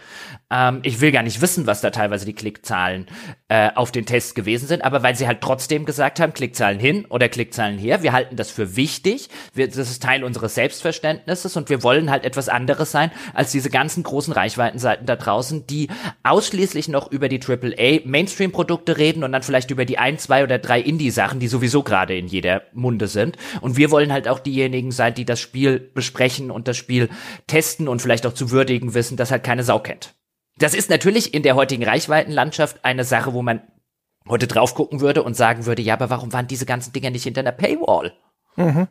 Speaker 2: Ähm, ich will gar nicht wissen, was da teilweise die Klickzahlen äh, auf den Tests gewesen sind, aber weil sie halt trotzdem gesagt haben, Klickzahlen hin oder Klickzahlen her, wir halten das für wichtig, wir, das ist Teil unseres Selbstverständnisses und wir wollen halt etwas anderes sein als diese ganzen großen Reichweitenseiten da draußen, die ausschließlich noch über die AAA Mainstream-Produkte reden und dann vielleicht über die ein, zwei oder drei Indie-Sachen, die sowieso gerade in jeder Munde sind. Und wir wollen halt auch diejenigen sein, die das Spiel besprechen und das Spiel testen und vielleicht auch zu würdigen wissen, dass halt keine Sau kennt. Das ist natürlich in der heutigen Reichweitenlandschaft eine Sache, wo man heute drauf gucken würde und sagen würde, ja, aber warum waren diese ganzen Dinger nicht hinter einer Paywall?
Speaker 1: Mhm.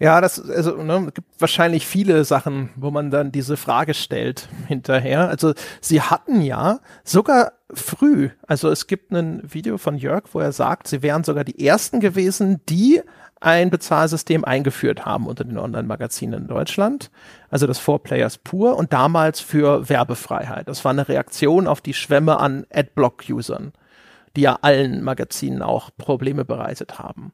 Speaker 1: Ja, das also ne, gibt wahrscheinlich viele Sachen, wo man dann diese Frage stellt hinterher. Also sie hatten ja sogar früh, also es gibt ein Video von Jörg, wo er sagt, sie wären sogar die ersten gewesen, die ein Bezahlsystem eingeführt haben unter den Online-Magazinen in Deutschland. Also das Four Players pur und damals für Werbefreiheit. Das war eine Reaktion auf die Schwämme an Adblock-Usern, die ja allen Magazinen auch Probleme bereitet haben.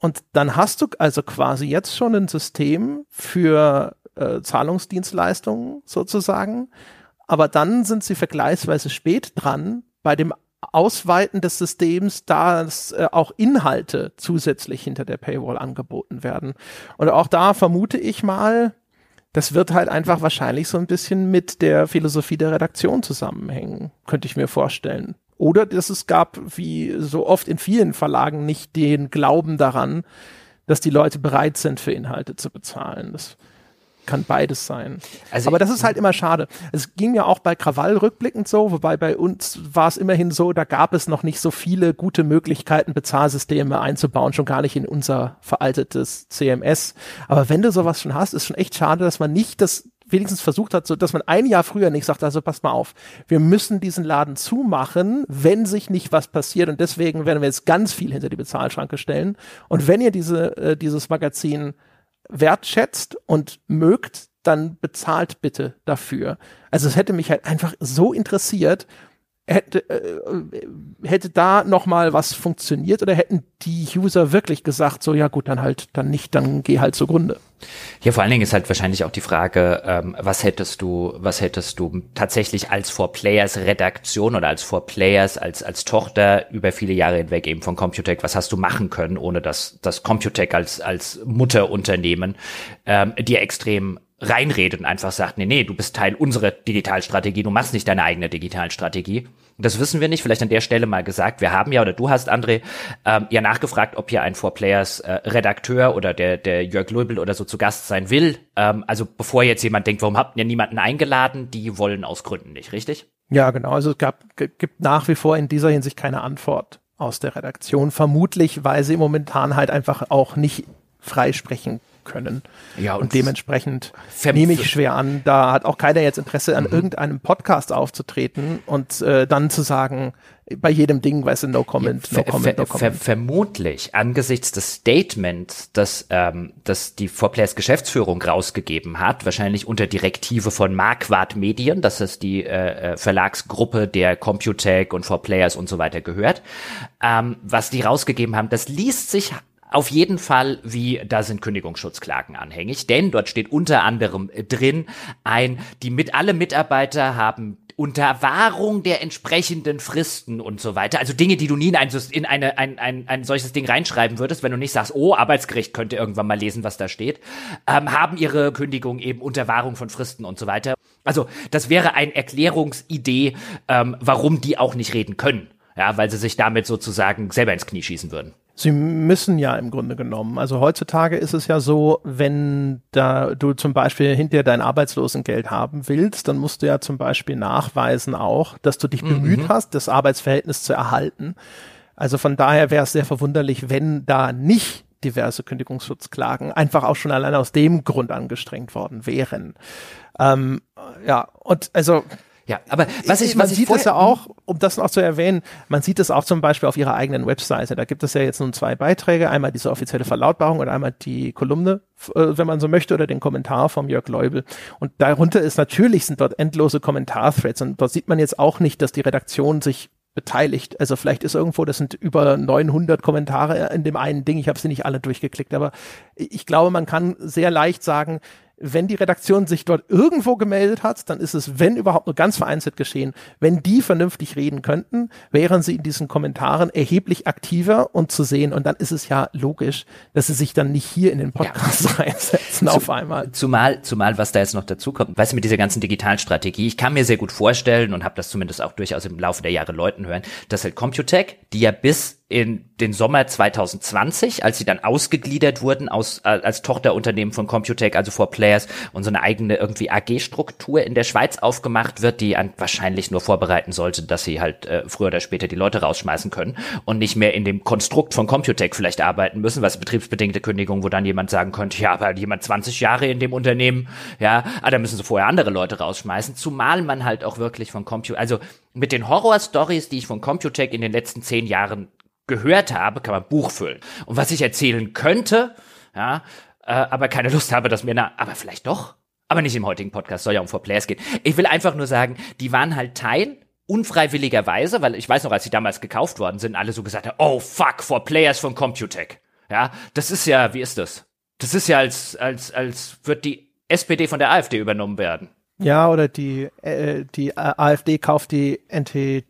Speaker 1: Und dann hast du also quasi jetzt schon ein System für äh, Zahlungsdienstleistungen sozusagen. Aber dann sind sie vergleichsweise spät dran bei dem Ausweiten des Systems, dass äh, auch Inhalte zusätzlich hinter der Paywall angeboten werden. Und auch da vermute ich mal, das wird halt einfach wahrscheinlich so ein bisschen mit der Philosophie der Redaktion zusammenhängen, könnte ich mir vorstellen. Oder dass es gab, wie so oft in vielen Verlagen, nicht den Glauben daran, dass die Leute bereit sind, für Inhalte zu bezahlen. Das kann beides sein. Also Aber das ist halt immer schade. Es ging ja auch bei Krawall rückblickend so, wobei bei uns war es immerhin so, da gab es noch nicht so viele gute Möglichkeiten, Bezahlsysteme einzubauen, schon gar nicht in unser veraltetes CMS. Aber wenn du sowas schon hast, ist schon echt schade, dass man nicht das wenigstens versucht hat, so dass man ein Jahr früher nicht sagt, also passt mal auf, wir müssen diesen Laden zumachen, wenn sich nicht was passiert und deswegen werden wir jetzt ganz viel hinter die Bezahlschranke stellen. Und wenn ihr diese, äh, dieses Magazin wertschätzt und mögt, dann bezahlt bitte dafür. Also es hätte mich halt einfach so interessiert, hätte, äh, hätte da noch mal was funktioniert oder hätten die User wirklich gesagt, so ja gut, dann halt, dann nicht, dann geh halt zugrunde.
Speaker 2: Ja, vor allen Dingen ist halt wahrscheinlich auch die Frage, ähm, was hättest du, was hättest du tatsächlich als For Players Redaktion oder als For Players, als, als Tochter über viele Jahre hinweg eben von Computec, was hast du machen können, ohne dass das Computec als, als Mutterunternehmen ähm, dir extrem reinredet und einfach sagt, nee, nee, du bist Teil unserer Digitalstrategie, du machst nicht deine eigene Digitalstrategie. das wissen wir nicht, vielleicht an der Stelle mal gesagt, wir haben ja, oder du hast, André, ähm, ja nachgefragt, ob hier ein Four Players äh, Redakteur oder der, der Jörg Löbel oder so zu Gast sein will. Ähm, also bevor jetzt jemand denkt, warum habt ihr niemanden eingeladen, die wollen aus Gründen nicht, richtig?
Speaker 1: Ja, genau. Also es gab, gibt nach wie vor in dieser Hinsicht keine Antwort aus der Redaktion. Vermutlich, weil sie momentan halt einfach auch nicht freisprechen können. Ja, und, und dementsprechend nehme ich schwer an, da hat auch keiner jetzt Interesse an mhm. irgendeinem Podcast aufzutreten und äh, dann zu sagen, bei jedem Ding, weißt du, no comment,
Speaker 2: no comment, no comment. Ver vermutlich angesichts des Statements, das, ähm, das die 4Players Geschäftsführung rausgegeben hat, wahrscheinlich unter Direktive von Marquardt Medien, das ist die äh, äh Verlagsgruppe der Computech und 4Players und so weiter gehört, ähm, was die rausgegeben haben, das liest sich auf jeden Fall, wie da sind Kündigungsschutzklagen anhängig, denn dort steht unter anderem drin ein, die mit alle Mitarbeiter haben unter Wahrung der entsprechenden Fristen und so weiter. Also Dinge, die du nie in, ein, in eine, ein, ein, ein solches Ding reinschreiben würdest, wenn du nicht sagst, oh, Arbeitsgericht könnte irgendwann mal lesen, was da steht, ähm, haben ihre Kündigung eben unter Wahrung von Fristen und so weiter. Also das wäre ein Erklärungsidee, ähm, warum die auch nicht reden können. Ja, weil sie sich damit sozusagen selber ins Knie schießen würden.
Speaker 1: Sie müssen ja im Grunde genommen. Also heutzutage ist es ja so, wenn da du zum Beispiel hinterher dein Arbeitslosengeld haben willst, dann musst du ja zum Beispiel nachweisen auch, dass du dich mhm. bemüht hast, das Arbeitsverhältnis zu erhalten. Also von daher wäre es sehr verwunderlich, wenn da nicht diverse Kündigungsschutzklagen einfach auch schon allein aus dem Grund angestrengt worden wären. Ähm, ja, und also
Speaker 2: ja, aber was ich,
Speaker 1: man
Speaker 2: was
Speaker 1: sieht es ja auch, um das noch zu erwähnen, man sieht es auch zum Beispiel auf ihrer eigenen Webseite. Da gibt es ja jetzt nun zwei Beiträge, einmal diese offizielle Verlautbarung und einmal die Kolumne, äh, wenn man so möchte, oder den Kommentar vom Jörg Leubel. Und darunter ist natürlich sind dort endlose Kommentarthreads und dort sieht man jetzt auch nicht, dass die Redaktion sich beteiligt. Also vielleicht ist irgendwo, das sind über 900 Kommentare in dem einen Ding. Ich habe sie nicht alle durchgeklickt, aber ich glaube, man kann sehr leicht sagen, wenn die Redaktion sich dort irgendwo gemeldet hat, dann ist es, wenn überhaupt nur ganz vereinzelt geschehen. Wenn die vernünftig reden könnten, wären sie in diesen Kommentaren erheblich aktiver und zu sehen. Und dann ist es ja logisch, dass sie sich dann nicht hier in den Podcast ja. reinsetzen auf einmal.
Speaker 2: Zumal, zumal, was da jetzt noch dazu kommt, weißt du, mit dieser ganzen Digitalstrategie, ich kann mir sehr gut vorstellen und habe das zumindest auch durchaus im Laufe der Jahre Leuten hören, dass halt Computec, die ja bis in den Sommer 2020, als sie dann ausgegliedert wurden aus, äh, als Tochterunternehmen von Computec, also vor Players, und so eine eigene irgendwie AG-Struktur in der Schweiz aufgemacht wird, die an, wahrscheinlich nur vorbereiten sollte, dass sie halt äh, früher oder später die Leute rausschmeißen können und nicht mehr in dem Konstrukt von Computec vielleicht arbeiten müssen, was betriebsbedingte Kündigung, wo dann jemand sagen könnte, ja, aber jemand 20 Jahre in dem Unternehmen, ja, ah, da müssen sie vorher andere Leute rausschmeißen, zumal man halt auch wirklich von Computec, also mit den Horror-Stories, die ich von Computec in den letzten zehn Jahren gehört habe, kann man Buch füllen. Und was ich erzählen könnte, ja, äh, aber keine Lust habe, dass mir na, aber vielleicht doch. Aber nicht im heutigen Podcast, soll ja um For Players gehen. Ich will einfach nur sagen, die waren halt Teil unfreiwilligerweise, weil ich weiß noch, als sie damals gekauft worden sind, alle so gesagt haben, oh fuck, For Players von Computec. Ja, das ist ja, wie ist das? Das ist ja als, als, als wird die SPD von der AfD übernommen werden.
Speaker 1: Ja, oder die, äh, die AfD kauft die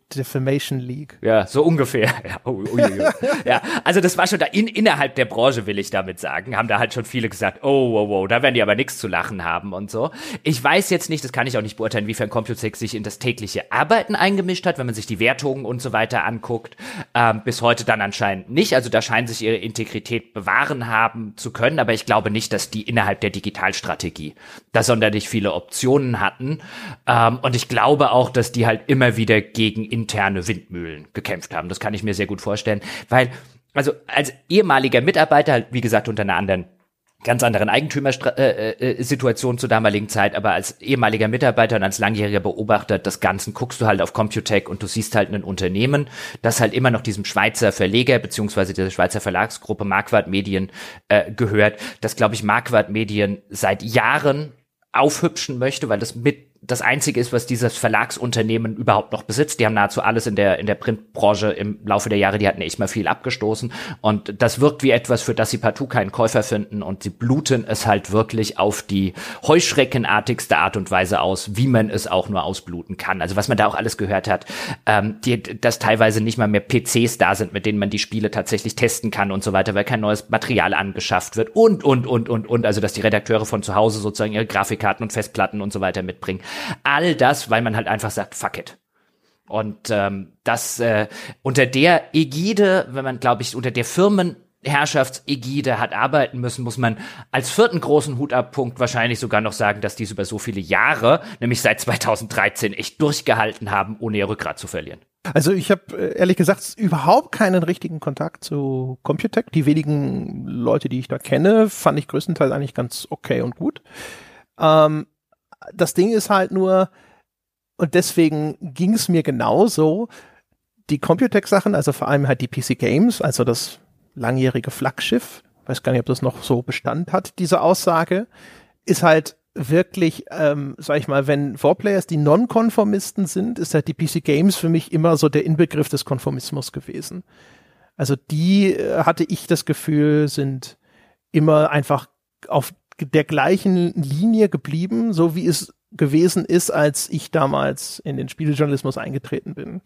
Speaker 1: Anti-Defamation League.
Speaker 2: Ja, so ungefähr. Ja, ui, ui, ui. ja, also das war schon da in, innerhalb der Branche, will ich damit sagen, haben da halt schon viele gesagt, oh, wow, wow, da werden die aber nichts zu lachen haben und so. Ich weiß jetzt nicht, das kann ich auch nicht beurteilen, inwiefern Computec sich in das tägliche Arbeiten eingemischt hat, wenn man sich die Wertungen und so weiter anguckt. Ähm, bis heute dann anscheinend nicht. Also da scheinen sich ihre Integrität bewahren haben zu können, aber ich glaube nicht, dass die innerhalb der Digitalstrategie da sonderlich viele Optionen hatten. Ähm, und ich glaube auch, dass die halt immer wieder gegen interne Windmühlen gekämpft haben. Das kann ich mir sehr gut vorstellen, weil also als ehemaliger Mitarbeiter, wie gesagt, unter einer anderen ganz anderen Eigentümersituation äh, äh, zur damaligen Zeit, aber als ehemaliger Mitarbeiter und als langjähriger Beobachter des Ganzen guckst du halt auf Computec und du siehst halt ein Unternehmen, das halt immer noch diesem Schweizer Verleger beziehungsweise dieser Schweizer Verlagsgruppe Marquardt Medien äh, gehört, das glaube ich Marquardt Medien seit Jahren aufhübschen möchte, weil das mit das einzige ist, was dieses Verlagsunternehmen überhaupt noch besitzt. Die haben nahezu alles in der, in der Printbranche im Laufe der Jahre, die hatten echt mal viel abgestoßen. Und das wirkt wie etwas, für das sie partout keinen Käufer finden. Und sie bluten es halt wirklich auf die heuschreckenartigste Art und Weise aus, wie man es auch nur ausbluten kann. Also was man da auch alles gehört hat, ähm, die, dass teilweise nicht mal mehr PCs da sind, mit denen man die Spiele tatsächlich testen kann und so weiter, weil kein neues Material angeschafft wird und, und, und, und, und. Also dass die Redakteure von zu Hause sozusagen ihre Grafikkarten und Festplatten und so weiter mitbringen. All das, weil man halt einfach sagt, fuck it. Und ähm, das äh, unter der Ägide, wenn man, glaube ich, unter der Firmen Herrschaftsägide hat arbeiten müssen, muss man als vierten großen Hutabpunkt wahrscheinlich sogar noch sagen, dass diese über so viele Jahre, nämlich seit 2013, echt durchgehalten haben, ohne ihr Rückgrat zu verlieren.
Speaker 1: Also ich habe äh, ehrlich gesagt überhaupt keinen richtigen Kontakt zu Computec. Die wenigen Leute, die ich da kenne, fand ich größtenteils eigentlich ganz okay und gut. Ähm, das Ding ist halt nur, und deswegen ging es mir genauso, die Computec-Sachen, also vor allem halt die PC Games, also das langjährige Flaggschiff, weiß gar nicht, ob das noch so Bestand hat, diese Aussage, ist halt wirklich, ähm, sag ich mal, wenn Vorplayers die Non-Konformisten sind, ist halt die PC Games für mich immer so der Inbegriff des Konformismus gewesen. Also die äh, hatte ich das Gefühl, sind immer einfach auf der gleichen Linie geblieben, so wie es gewesen ist, als ich damals in den Spielejournalismus eingetreten bin.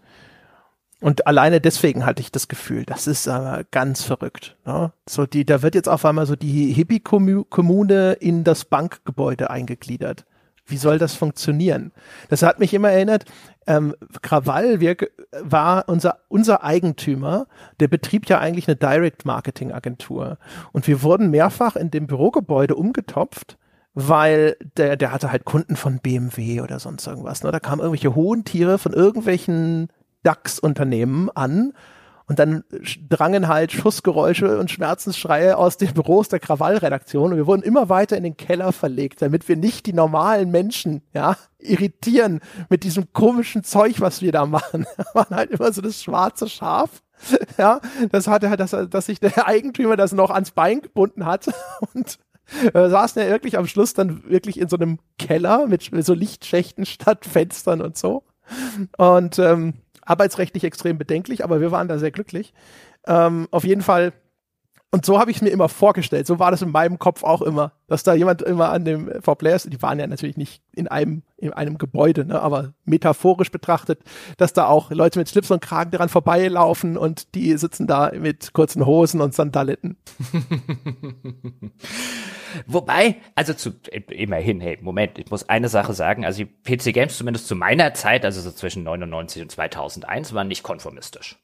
Speaker 1: Und alleine deswegen hatte ich das Gefühl, das ist aber ganz verrückt. Ne? So die, da wird jetzt auf einmal so die Hippie-Kommune in das Bankgebäude eingegliedert. Wie soll das funktionieren? Das hat mich immer erinnert, ähm, Krawall wir, war unser, unser Eigentümer, der betrieb ja eigentlich eine Direct-Marketing-Agentur. Und wir wurden mehrfach in dem Bürogebäude umgetopft, weil der, der hatte halt Kunden von BMW oder sonst irgendwas. Ne? Da kamen irgendwelche hohen Tiere von irgendwelchen DAX-Unternehmen an. Und dann drangen halt Schussgeräusche und Schmerzensschreie aus den Büros der Krawallredaktion und wir wurden immer weiter in den Keller verlegt, damit wir nicht die normalen Menschen, ja, irritieren mit diesem komischen Zeug, was wir da machen. Das war halt immer so das schwarze Schaf. Ja, das hatte halt, dass, dass sich der Eigentümer das noch ans Bein gebunden hat und äh, saßen ja wirklich am Schluss dann wirklich in so einem Keller mit so Lichtschächten statt Fenstern und so. Und ähm, arbeitsrechtlich extrem bedenklich, aber wir waren da sehr glücklich. Ähm, auf jeden Fall. Und so habe ich es mir immer vorgestellt. So war das in meinem Kopf auch immer, dass da jemand immer an dem For Players, die waren ja natürlich nicht in einem, in einem Gebäude, ne, aber metaphorisch betrachtet, dass da auch Leute mit Schlips und Kragen daran vorbeilaufen und die sitzen da mit kurzen Hosen und Sandaletten.
Speaker 2: Wobei, also zu, immerhin, hey, Moment, ich muss eine Sache sagen, also die PC Games zumindest zu meiner Zeit, also so zwischen 99 und 2001, waren nicht konformistisch.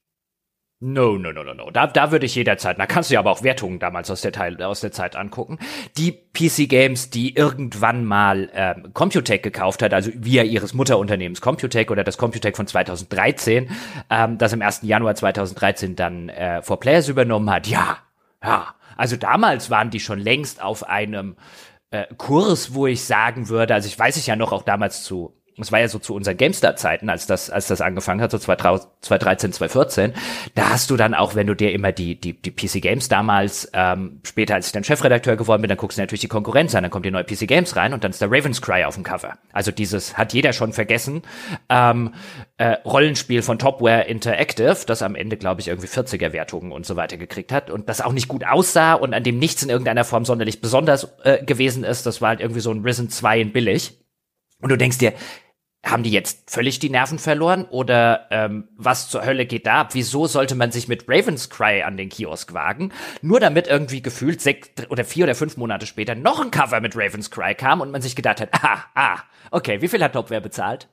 Speaker 2: No, no, no, no, no. Da, da würde ich jederzeit, da kannst du ja aber auch Wertungen damals aus der, Teil, aus der Zeit angucken. Die PC Games, die irgendwann mal ähm, Computec gekauft hat, also via ihres Mutterunternehmens Computec oder das Computec von 2013, ähm, das im 1. Januar 2013 dann äh, For Players übernommen hat, ja, ja, also damals waren die schon längst auf einem äh, Kurs, wo ich sagen würde, also ich weiß ich ja noch auch damals zu das war ja so zu unseren GameStar-Zeiten, als das, als das angefangen hat, so 2013, 2014. Da hast du dann auch, wenn du dir immer die, die, die PC Games damals, ähm, später als ich dann Chefredakteur geworden bin, dann guckst du natürlich die Konkurrenz an, dann kommt die neue PC Games rein und dann ist der Raven's Cry auf dem Cover. Also dieses hat jeder schon vergessen. Ähm, äh, Rollenspiel von Topware Interactive, das am Ende, glaube ich, irgendwie 40er-Wertungen und so weiter gekriegt hat und das auch nicht gut aussah und an dem nichts in irgendeiner Form sonderlich besonders äh, gewesen ist. Das war halt irgendwie so ein Risen 2 in billig. Und du denkst dir, haben die jetzt völlig die Nerven verloren oder ähm, was zur Hölle geht da ab? Wieso sollte man sich mit Raven's Cry an den Kiosk wagen? Nur damit irgendwie gefühlt sechs oder vier oder fünf Monate später noch ein Cover mit Raven's Cry kam und man sich gedacht hat, ah, ah, okay, wie viel hat Topware bezahlt?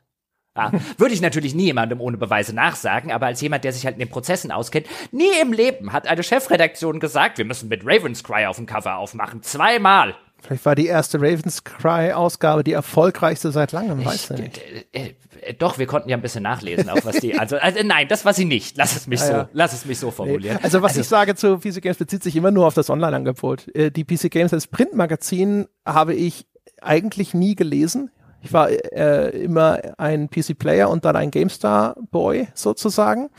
Speaker 2: Ah, würde ich natürlich nie jemandem ohne Beweise nachsagen, aber als jemand, der sich halt in den Prozessen auskennt, nie im Leben hat eine Chefredaktion gesagt, wir müssen mit Raven's Cry auf dem Cover aufmachen. Zweimal.
Speaker 1: Vielleicht war die erste Ravens Cry Ausgabe die erfolgreichste seit langem, weißt du nicht.
Speaker 2: Äh, äh, doch, wir konnten ja ein bisschen nachlesen, auch was die, also, also nein, das war sie nicht. Lass es mich ja, so, ja. lass es mich so formulieren.
Speaker 1: Nee. Also was also, ich sage zu PC Games bezieht sich immer nur auf das Online-Angebot. Äh, die PC Games als Printmagazin habe ich eigentlich nie gelesen. Ich war immer ein PC-Player und dann ein GameStar-Boy sozusagen.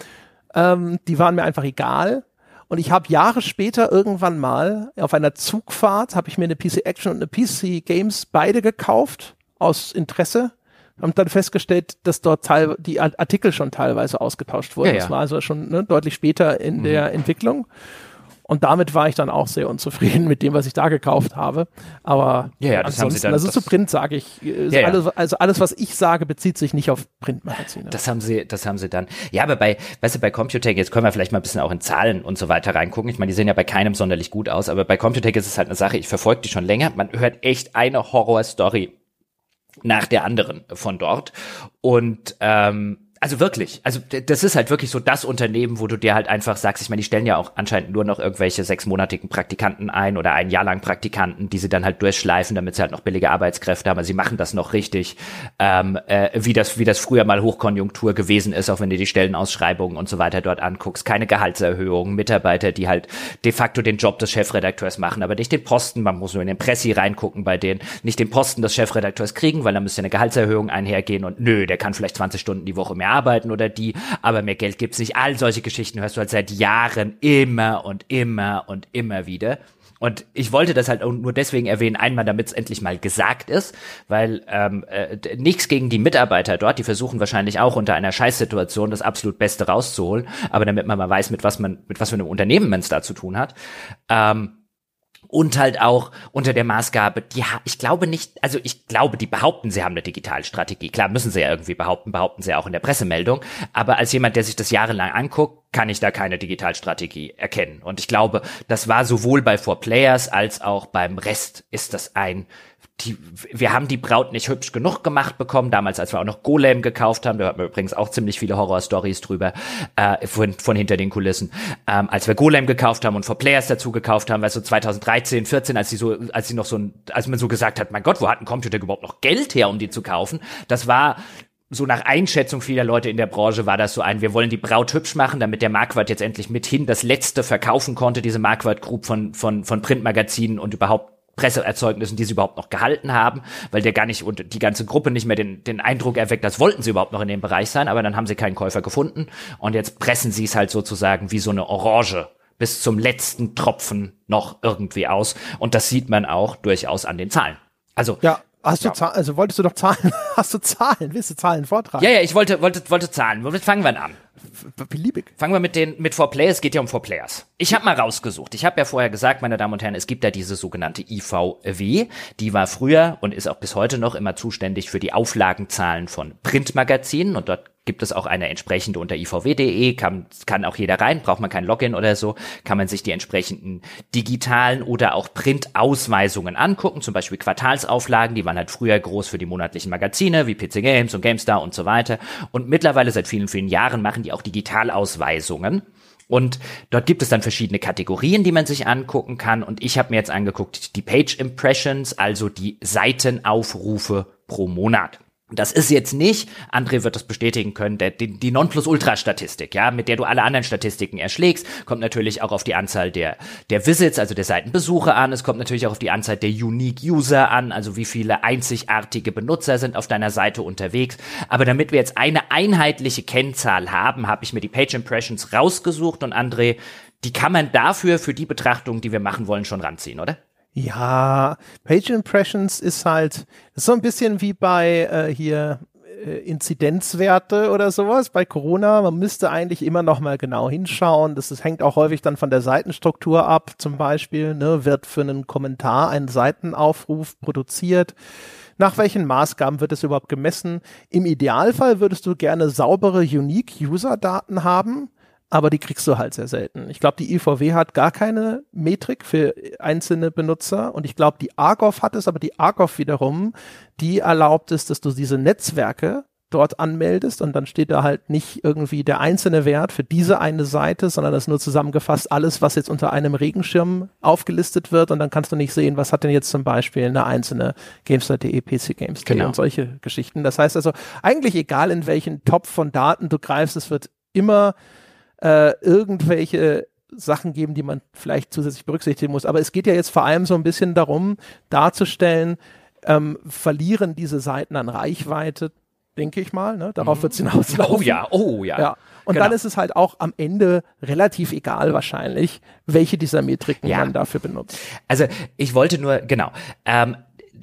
Speaker 1: Ähm, die waren mir einfach egal. Und ich habe Jahre später irgendwann mal auf einer Zugfahrt, habe ich mir eine PC Action und eine PC Games beide gekauft aus Interesse und dann festgestellt, dass dort teil die Artikel schon teilweise ausgetauscht wurden. Ja, ja. Das war also schon ne, deutlich später in mhm. der Entwicklung. Und damit war ich dann auch sehr unzufrieden mit dem, was ich da gekauft habe. Aber
Speaker 2: ja, ja, das haben sie dann,
Speaker 1: also zu Print sage ich, äh, ja, alles, also alles, was ich sage, bezieht sich nicht auf Printmagazine.
Speaker 2: Das haben sie, das haben sie dann. Ja, aber bei, weißt du, bei Computec, jetzt können wir vielleicht mal ein bisschen auch in Zahlen und so weiter reingucken. Ich meine, die sehen ja bei keinem sonderlich gut aus, aber bei Computec ist es halt eine Sache, ich verfolge die schon länger. Man hört echt eine Horrorstory nach der anderen von dort. Und ähm, also wirklich, also das ist halt wirklich so das Unternehmen, wo du dir halt einfach sagst, ich meine, die stellen ja auch anscheinend nur noch irgendwelche sechsmonatigen Praktikanten ein oder ein Jahr lang Praktikanten, die sie dann halt durchschleifen, damit sie halt noch billige Arbeitskräfte haben. Also sie machen das noch richtig, ähm, äh, wie das wie das früher mal Hochkonjunktur gewesen ist, auch wenn du die Stellenausschreibungen und so weiter dort anguckst. Keine Gehaltserhöhungen, Mitarbeiter, die halt de facto den Job des Chefredakteurs machen, aber nicht den Posten. Man muss nur in den Pressi reingucken bei denen, nicht den Posten des Chefredakteurs kriegen, weil da müsste eine Gehaltserhöhung einhergehen und nö, der kann vielleicht 20 Stunden die Woche mehr mehr arbeiten oder die, aber mehr Geld gibt's nicht. All solche Geschichten hörst du halt seit Jahren immer und immer und immer wieder. Und ich wollte das halt nur deswegen erwähnen, einmal damit es endlich mal gesagt ist, weil ähm, äh, nichts gegen die Mitarbeiter dort, die versuchen wahrscheinlich auch unter einer Scheißsituation das absolut Beste rauszuholen, aber damit man mal weiß, mit was man, mit was für einem Unternehmen man es da zu tun hat. Ähm, und halt auch unter der Maßgabe, die ich glaube nicht, also ich glaube, die behaupten, sie haben eine Digitalstrategie. Klar, müssen sie ja irgendwie behaupten, behaupten sie auch in der Pressemeldung. Aber als jemand, der sich das jahrelang anguckt, kann ich da keine Digitalstrategie erkennen. Und ich glaube, das war sowohl bei Four Players als auch beim Rest ist das ein die, wir haben die Braut nicht hübsch genug gemacht bekommen, damals, als wir auch noch Golem gekauft haben, da hört man übrigens auch ziemlich viele Horror-Stories drüber, äh, von, von hinter den Kulissen. Ähm, als wir Golem gekauft haben und For Players dazu gekauft haben, weil so 2013, 14, als sie so, als sie noch so ein, als man so gesagt hat, mein Gott, wo hat ein Computer überhaupt noch Geld her, um die zu kaufen? Das war so nach Einschätzung vieler Leute in der Branche war das so ein, wir wollen die Braut hübsch machen, damit der Marquardt jetzt endlich mithin das letzte verkaufen konnte, diese Marquardt Group von, von, von Printmagazinen und überhaupt Presseerzeugnissen, die sie überhaupt noch gehalten haben, weil der gar nicht und die ganze Gruppe nicht mehr den, den Eindruck erweckt, als wollten sie überhaupt noch in dem Bereich sein, aber dann haben sie keinen Käufer gefunden. Und jetzt pressen sie es halt sozusagen wie so eine Orange bis zum letzten Tropfen noch irgendwie aus. Und das sieht man auch durchaus an den Zahlen. Also
Speaker 1: ja, Hast du ja. Zahlen, also wolltest du doch Zahlen, hast du Zahlen, willst du Zahlen vortragen?
Speaker 2: Ja, ja, ich wollte, wollte, wollte Zahlen. Womit fangen wir an?
Speaker 1: Beliebig.
Speaker 2: Fangen wir mit den, mit Four Players, es geht ja um Four Players. Ich habe mal rausgesucht. Ich habe ja vorher gesagt, meine Damen und Herren, es gibt da diese sogenannte IVW. Die war früher und ist auch bis heute noch immer zuständig für die Auflagenzahlen von Printmagazinen und dort gibt es auch eine entsprechende unter ivw.de, kann, kann auch jeder rein, braucht man kein Login oder so, kann man sich die entsprechenden digitalen oder auch Printausweisungen angucken, zum Beispiel Quartalsauflagen, die waren halt früher groß für die monatlichen Magazine, wie PC Games und GameStar und so weiter. Und mittlerweile seit vielen, vielen Jahren machen die auch Digitalausweisungen. Und dort gibt es dann verschiedene Kategorien, die man sich angucken kann. Und ich habe mir jetzt angeguckt, die Page Impressions, also die Seitenaufrufe pro Monat. Das ist jetzt nicht, André wird das bestätigen können, der, die, die Nonplusultra-Statistik, ja, mit der du alle anderen Statistiken erschlägst, kommt natürlich auch auf die Anzahl der, der Visits, also der Seitenbesuche an. Es kommt natürlich auch auf die Anzahl der Unique User an, also wie viele einzigartige Benutzer sind auf deiner Seite unterwegs. Aber damit wir jetzt eine einheitliche Kennzahl haben, habe ich mir die Page Impressions rausgesucht und André, die kann man dafür, für die Betrachtung, die wir machen wollen, schon ranziehen, oder?
Speaker 1: Ja, Page Impressions ist halt so ein bisschen wie bei äh, hier äh, Inzidenzwerte oder sowas bei Corona. Man müsste eigentlich immer noch mal genau hinschauen. Das, das hängt auch häufig dann von der Seitenstruktur ab. Zum Beispiel ne, wird für einen Kommentar ein Seitenaufruf produziert. Nach welchen Maßgaben wird es überhaupt gemessen? Im Idealfall würdest du gerne saubere Unique-User-Daten haben aber die kriegst du halt sehr selten. Ich glaube, die IVW hat gar keine Metrik für einzelne Benutzer und ich glaube, die Argov hat es, aber die Argov wiederum, die erlaubt es, dass du diese Netzwerke dort anmeldest und dann steht da halt nicht irgendwie der einzelne Wert für diese eine Seite, sondern das ist nur zusammengefasst alles, was jetzt unter einem Regenschirm aufgelistet wird und dann kannst du nicht sehen, was hat denn jetzt zum Beispiel eine einzelne GameStar.de, PC Games genau. und solche Geschichten. Das heißt also, eigentlich egal in welchen Topf von Daten du greifst, es wird immer äh, irgendwelche Sachen geben, die man vielleicht zusätzlich berücksichtigen muss. Aber es geht ja jetzt vor allem so ein bisschen darum, darzustellen, ähm, verlieren diese Seiten an Reichweite, denke ich mal. Ne? Darauf mhm. wird es hinauslaufen.
Speaker 2: Oh ja, oh ja.
Speaker 1: ja. Und genau. dann ist es halt auch am Ende relativ egal wahrscheinlich, welche dieser Metriken ja. man dafür benutzt.
Speaker 2: Also ich wollte nur, genau, ähm,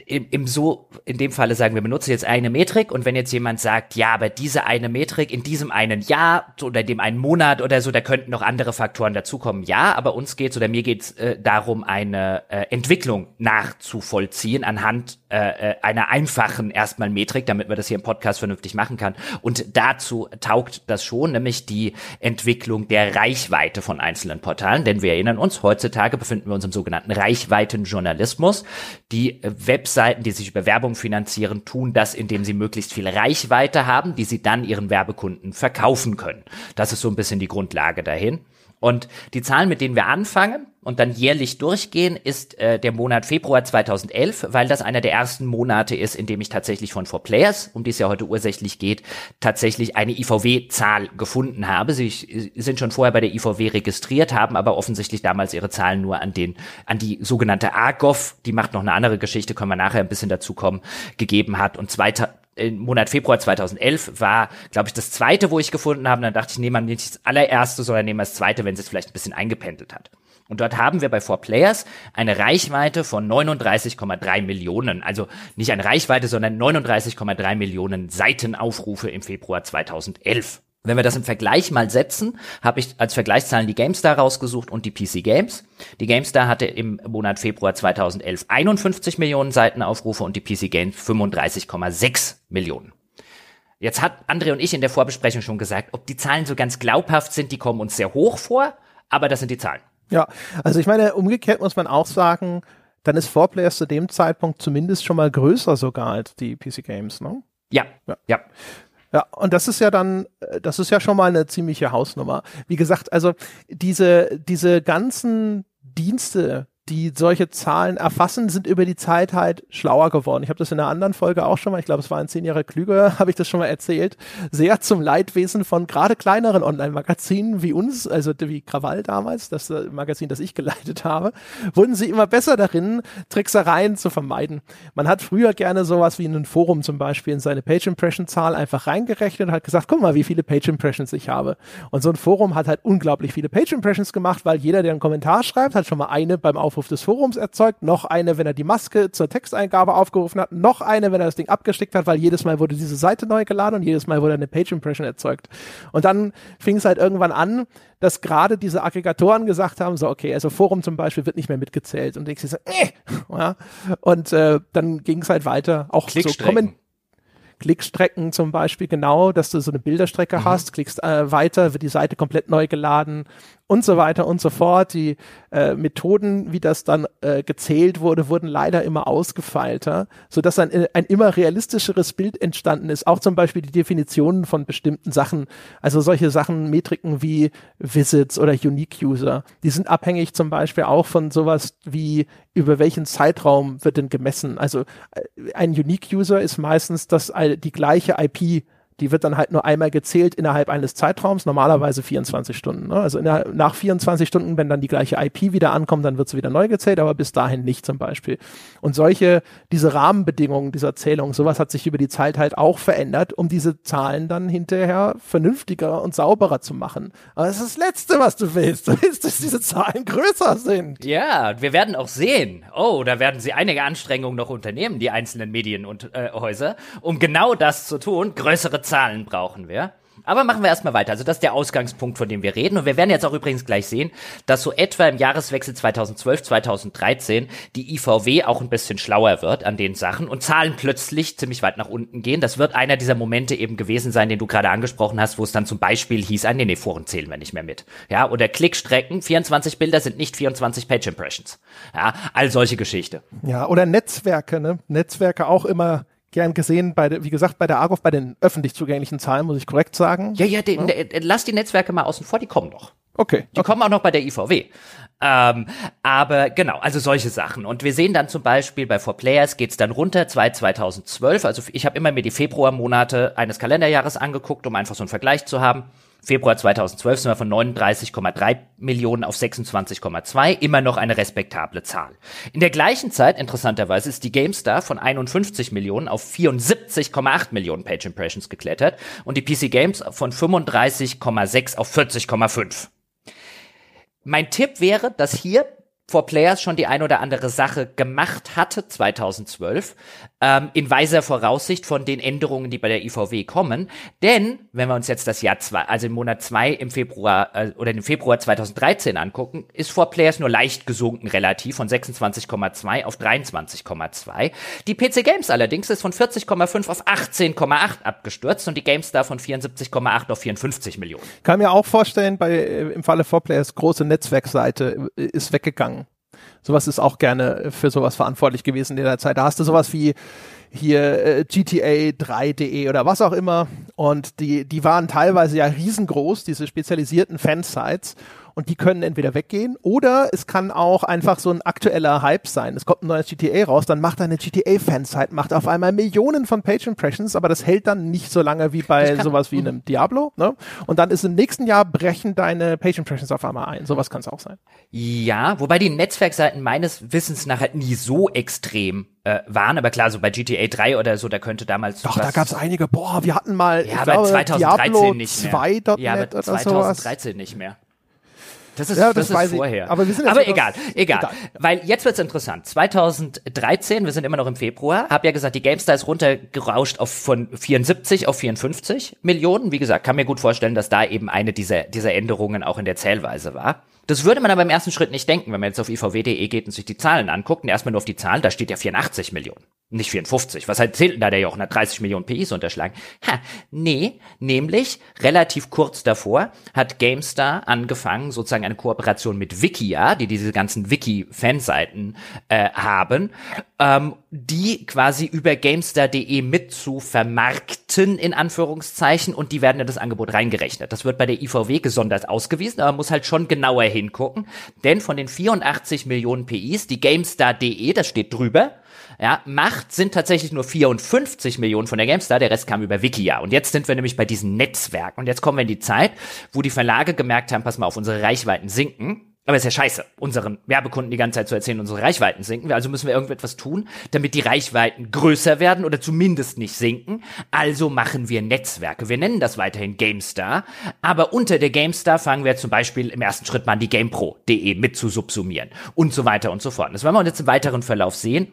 Speaker 2: im, im so, in dem Falle sagen wir, benutzen jetzt eine Metrik und wenn jetzt jemand sagt, ja, aber diese eine Metrik in diesem einen Jahr oder dem einen Monat oder so, da könnten noch andere Faktoren dazukommen. Ja, aber uns geht's oder mir geht's äh, darum, eine äh, Entwicklung nachzuvollziehen anhand äh, äh, einer einfachen erstmal Metrik, damit man das hier im Podcast vernünftig machen kann. Und dazu taugt das schon, nämlich die Entwicklung der Reichweite von einzelnen Portalen. Denn wir erinnern uns, heutzutage befinden wir uns im sogenannten Reichweitenjournalismus. Die Web Webseiten, die sich über Werbung finanzieren, tun das, indem sie möglichst viel Reichweite haben, die sie dann ihren Werbekunden verkaufen können. Das ist so ein bisschen die Grundlage dahin. Und die Zahlen, mit denen wir anfangen und dann jährlich durchgehen, ist äh, der Monat Februar 2011, weil das einer der ersten Monate ist, in dem ich tatsächlich von 4Players, um die es ja heute ursächlich geht, tatsächlich eine IVW-Zahl gefunden habe. Sie sind schon vorher bei der IVW registriert, haben aber offensichtlich damals ihre Zahlen nur an den, an die sogenannte AGOV, die macht noch eine andere Geschichte, können wir nachher ein bisschen dazu kommen, gegeben hat. Und zweiter, im Monat Februar 2011 war, glaube ich, das zweite, wo ich gefunden habe. dann dachte ich, nehme nicht das allererste, sondern nehme das zweite, wenn es vielleicht ein bisschen eingependelt hat. Und dort haben wir bei 4Players eine Reichweite von 39,3 Millionen. Also nicht eine Reichweite, sondern 39,3 Millionen Seitenaufrufe im Februar 2011. Wenn wir das im Vergleich mal setzen, habe ich als Vergleichszahlen die GameStar rausgesucht und die PC Games. Die GameStar hatte im Monat Februar 2011 51 Millionen Seitenaufrufe und die PC Games 35,6 Millionen. Jetzt hat André und ich in der Vorbesprechung schon gesagt, ob die Zahlen so ganz glaubhaft sind, die kommen uns sehr hoch vor, aber das sind die Zahlen.
Speaker 1: Ja, also ich meine, umgekehrt muss man auch sagen, dann ist 4Players zu dem Zeitpunkt zumindest schon mal größer sogar als die PC Games, ne?
Speaker 2: Ja, ja. ja.
Speaker 1: Ja, und das ist ja dann, äh, das ist ja schon mal eine ziemliche Hausnummer. Wie gesagt, also diese, diese ganzen Dienste, die solche Zahlen erfassen, sind über die Zeit halt schlauer geworden. Ich habe das in einer anderen Folge auch schon mal, ich glaube, es war in zehn Jahre klüger, habe ich das schon mal erzählt, sehr zum Leidwesen von gerade kleineren Online-Magazinen wie uns, also wie Krawall damals, das äh, Magazin, das ich geleitet habe, wurden sie immer besser darin, Tricksereien zu vermeiden. Man hat früher gerne sowas wie in ein Forum zum Beispiel in seine Page-Impression-Zahl einfach reingerechnet und hat gesagt, guck mal, wie viele Page-Impressions ich habe. Und so ein Forum hat halt unglaublich viele Page-Impressions gemacht, weil jeder, der einen Kommentar schreibt, hat schon mal eine beim Auf Aufruf des Forums erzeugt, noch eine, wenn er die Maske zur Texteingabe aufgerufen hat, noch eine, wenn er das Ding abgestickt hat, weil jedes Mal wurde diese Seite neu geladen und jedes Mal wurde eine Page Impression erzeugt. Und dann fing es halt irgendwann an, dass gerade diese Aggregatoren gesagt haben, so okay, also Forum zum Beispiel wird nicht mehr mitgezählt und ich so, äh, ja. und äh, dann ging es halt weiter, auch so Kommentare Klickstrecken zum Beispiel genau, dass du so eine Bilderstrecke mhm. hast, klickst äh, weiter, wird die Seite komplett neu geladen und so weiter und so fort. Die äh, Methoden, wie das dann äh, gezählt wurde, wurden leider immer ausgefeilter, sodass ein, ein immer realistischeres Bild entstanden ist. Auch zum Beispiel die Definitionen von bestimmten Sachen, also solche Sachen, Metriken wie Visits oder Unique User, die sind abhängig zum Beispiel auch von sowas wie über welchen Zeitraum wird denn gemessen. Also äh, ein Unique User ist meistens das die gleiche IP die wird dann halt nur einmal gezählt innerhalb eines Zeitraums, normalerweise 24 Stunden. Ne? Also der, nach 24 Stunden, wenn dann die gleiche IP wieder ankommt, dann wird sie wieder neu gezählt, aber bis dahin nicht zum Beispiel. Und solche, diese Rahmenbedingungen dieser Zählung, sowas hat sich über die Zeit halt auch verändert, um diese Zahlen dann hinterher vernünftiger und sauberer zu machen. Aber das ist das Letzte, was du willst. Du willst, dass diese Zahlen größer sind.
Speaker 2: Ja, wir werden auch sehen. Oh, da werden sie einige Anstrengungen noch unternehmen, die einzelnen Medien und äh, um genau das zu tun, größere Zahlen brauchen wir. Aber machen wir erstmal weiter. Also das ist der Ausgangspunkt, von dem wir reden. Und wir werden jetzt auch übrigens gleich sehen, dass so etwa im Jahreswechsel 2012, 2013 die IVW auch ein bisschen schlauer wird an den Sachen und Zahlen plötzlich ziemlich weit nach unten gehen. Das wird einer dieser Momente eben gewesen sein, den du gerade angesprochen hast, wo es dann zum Beispiel hieß, ah, nee, nee, Foren zählen wir nicht mehr mit. Ja, oder Klickstrecken, 24 Bilder sind nicht 24 Page Impressions. Ja, all solche Geschichte.
Speaker 1: Ja, oder Netzwerke, ne? Netzwerke auch immer gern gesehen, bei, wie gesagt, bei der Argov, bei den öffentlich zugänglichen Zahlen, muss ich korrekt sagen.
Speaker 2: Ja, ja, die, ja. Lass die Netzwerke mal außen vor, die kommen noch.
Speaker 1: Okay.
Speaker 2: Die
Speaker 1: okay.
Speaker 2: kommen auch noch bei der IVW. Ähm, aber genau, also solche Sachen. Und wir sehen dann zum Beispiel bei 4Players geht's dann runter, 2 2012. Also ich habe immer mir die Februarmonate eines Kalenderjahres angeguckt, um einfach so einen Vergleich zu haben. Februar 2012 sind wir von 39,3 Millionen auf 26,2, immer noch eine respektable Zahl. In der gleichen Zeit, interessanterweise, ist die GameStar von 51 Millionen auf 74,8 Millionen Page Impressions geklettert und die PC Games von 35,6 auf 40,5. Mein Tipp wäre, dass hier 4Players schon die ein oder andere Sache gemacht hatte 2012, ähm, in weiser Voraussicht von den Änderungen, die bei der IVW kommen. Denn, wenn wir uns jetzt das Jahr zwei, also im Monat zwei im Februar äh, oder im Februar 2013 angucken, ist 4Players nur leicht gesunken relativ von 26,2 auf 23,2. Die PC Games allerdings ist von 40,5 auf 18,8 abgestürzt und die GameStar von 74,8 auf 54 Millionen.
Speaker 1: Kann mir auch vorstellen, bei äh, im Falle 4Players große Netzwerkseite äh, ist weggegangen Sowas ist auch gerne für sowas verantwortlich gewesen in der Zeit. Da hast du sowas wie hier äh, GTA 3.de oder was auch immer. Und die, die waren teilweise ja riesengroß, diese spezialisierten Fansites und die können entweder weggehen oder es kann auch einfach so ein aktueller Hype sein. Es kommt ein neues GTA raus, dann macht eine GTA-Fansite, macht auf einmal Millionen von Page Impressions, aber das hält dann nicht so lange wie bei sowas wie einem Diablo. Ne? Und dann ist im nächsten Jahr brechen deine Page Impressions auf einmal ein. Sowas kann es auch sein.
Speaker 2: Ja, wobei die Netzwerkseiten meines Wissens nach halt nie so extrem äh, waren, aber klar, so bei GTA 3 oder so, da könnte damals.
Speaker 1: Doch, da gab es einige, boah, wir hatten mal,
Speaker 2: ja, aber glaube, 2013
Speaker 1: Diablo
Speaker 2: nicht
Speaker 1: mehr. 2.
Speaker 2: Ja, aber 2013 nicht mehr. Das ist,
Speaker 1: ja,
Speaker 2: das,
Speaker 1: das
Speaker 2: ist vorher.
Speaker 1: Ich. Aber, wir sind
Speaker 2: aber egal, egal, egal. Weil jetzt wird's interessant. 2013, wir sind immer noch im Februar, hab ja gesagt, die GameStar ist runtergerauscht auf von 74 auf 54 Millionen. Wie gesagt, kann mir gut vorstellen, dass da eben eine dieser, dieser Änderungen auch in der Zählweise war. Das würde man aber im ersten Schritt nicht denken, wenn man jetzt auf ivw.de geht und sich die Zahlen anguckt und erstmal nur auf die Zahlen, da steht ja 84 Millionen, nicht 54. Was halt zählt denn da der Jochen? Hat 30 Millionen PIs unterschlagen. Ha, nee, nämlich relativ kurz davor hat GameStar angefangen, sozusagen eine Kooperation mit Wikia, die diese ganzen Wiki-Fanseiten äh, haben, ähm, die quasi über GameStar.de mit zu vermarkten, in Anführungszeichen, und die werden in das Angebot reingerechnet. Das wird bei der IVW gesondert ausgewiesen, aber man muss halt schon genauer hingucken, denn von den 84 Millionen PIs, die GameStar.de, das steht drüber, ja, macht sind tatsächlich nur 54 Millionen von der GameStar, der Rest kam über Wikia. Und jetzt sind wir nämlich bei diesen Netzwerken. Und jetzt kommen wir in die Zeit, wo die Verlage gemerkt haben, pass mal auf, unsere Reichweiten sinken. Aber ist ja scheiße, unseren Werbekunden die ganze Zeit zu erzählen, unsere Reichweiten sinken. Also müssen wir irgendetwas tun, damit die Reichweiten größer werden oder zumindest nicht sinken. Also machen wir Netzwerke. Wir nennen das weiterhin GameStar. Aber unter der GameStar fangen wir zum Beispiel im ersten Schritt mal an, die GamePro.de mit zu subsumieren und so weiter und so fort. Das werden wir uns jetzt im weiteren Verlauf sehen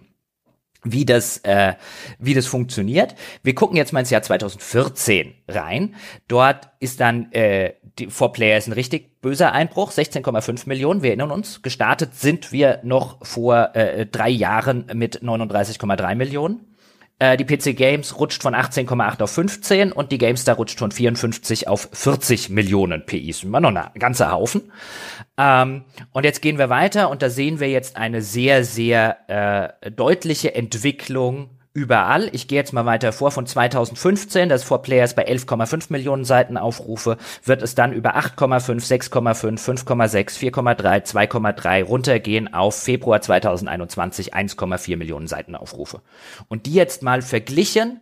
Speaker 2: wie das, äh, wie das funktioniert. Wir gucken jetzt mal ins Jahr 2014 rein. Dort ist dann äh, die For Players ein richtig böser Einbruch, 16,5 Millionen. Wir erinnern uns, gestartet sind wir noch vor äh, drei Jahren mit 39,3 Millionen. Äh, die PC Games rutscht von 18,8 auf 15 und die GameStar rutscht von 54 auf 40 Millionen PIs. Immer noch ein ganzer Haufen. Ähm, und jetzt gehen wir weiter und da sehen wir jetzt eine sehr, sehr äh, deutliche Entwicklung überall. Ich gehe jetzt mal weiter vor von 2015, das vor Players bei 11,5 Millionen Seitenaufrufe, wird es dann über 8,5, 6,5, 5,6, 4,3, 2,3 runtergehen auf Februar 2021 1,4 Millionen Seitenaufrufe. Und die jetzt mal verglichen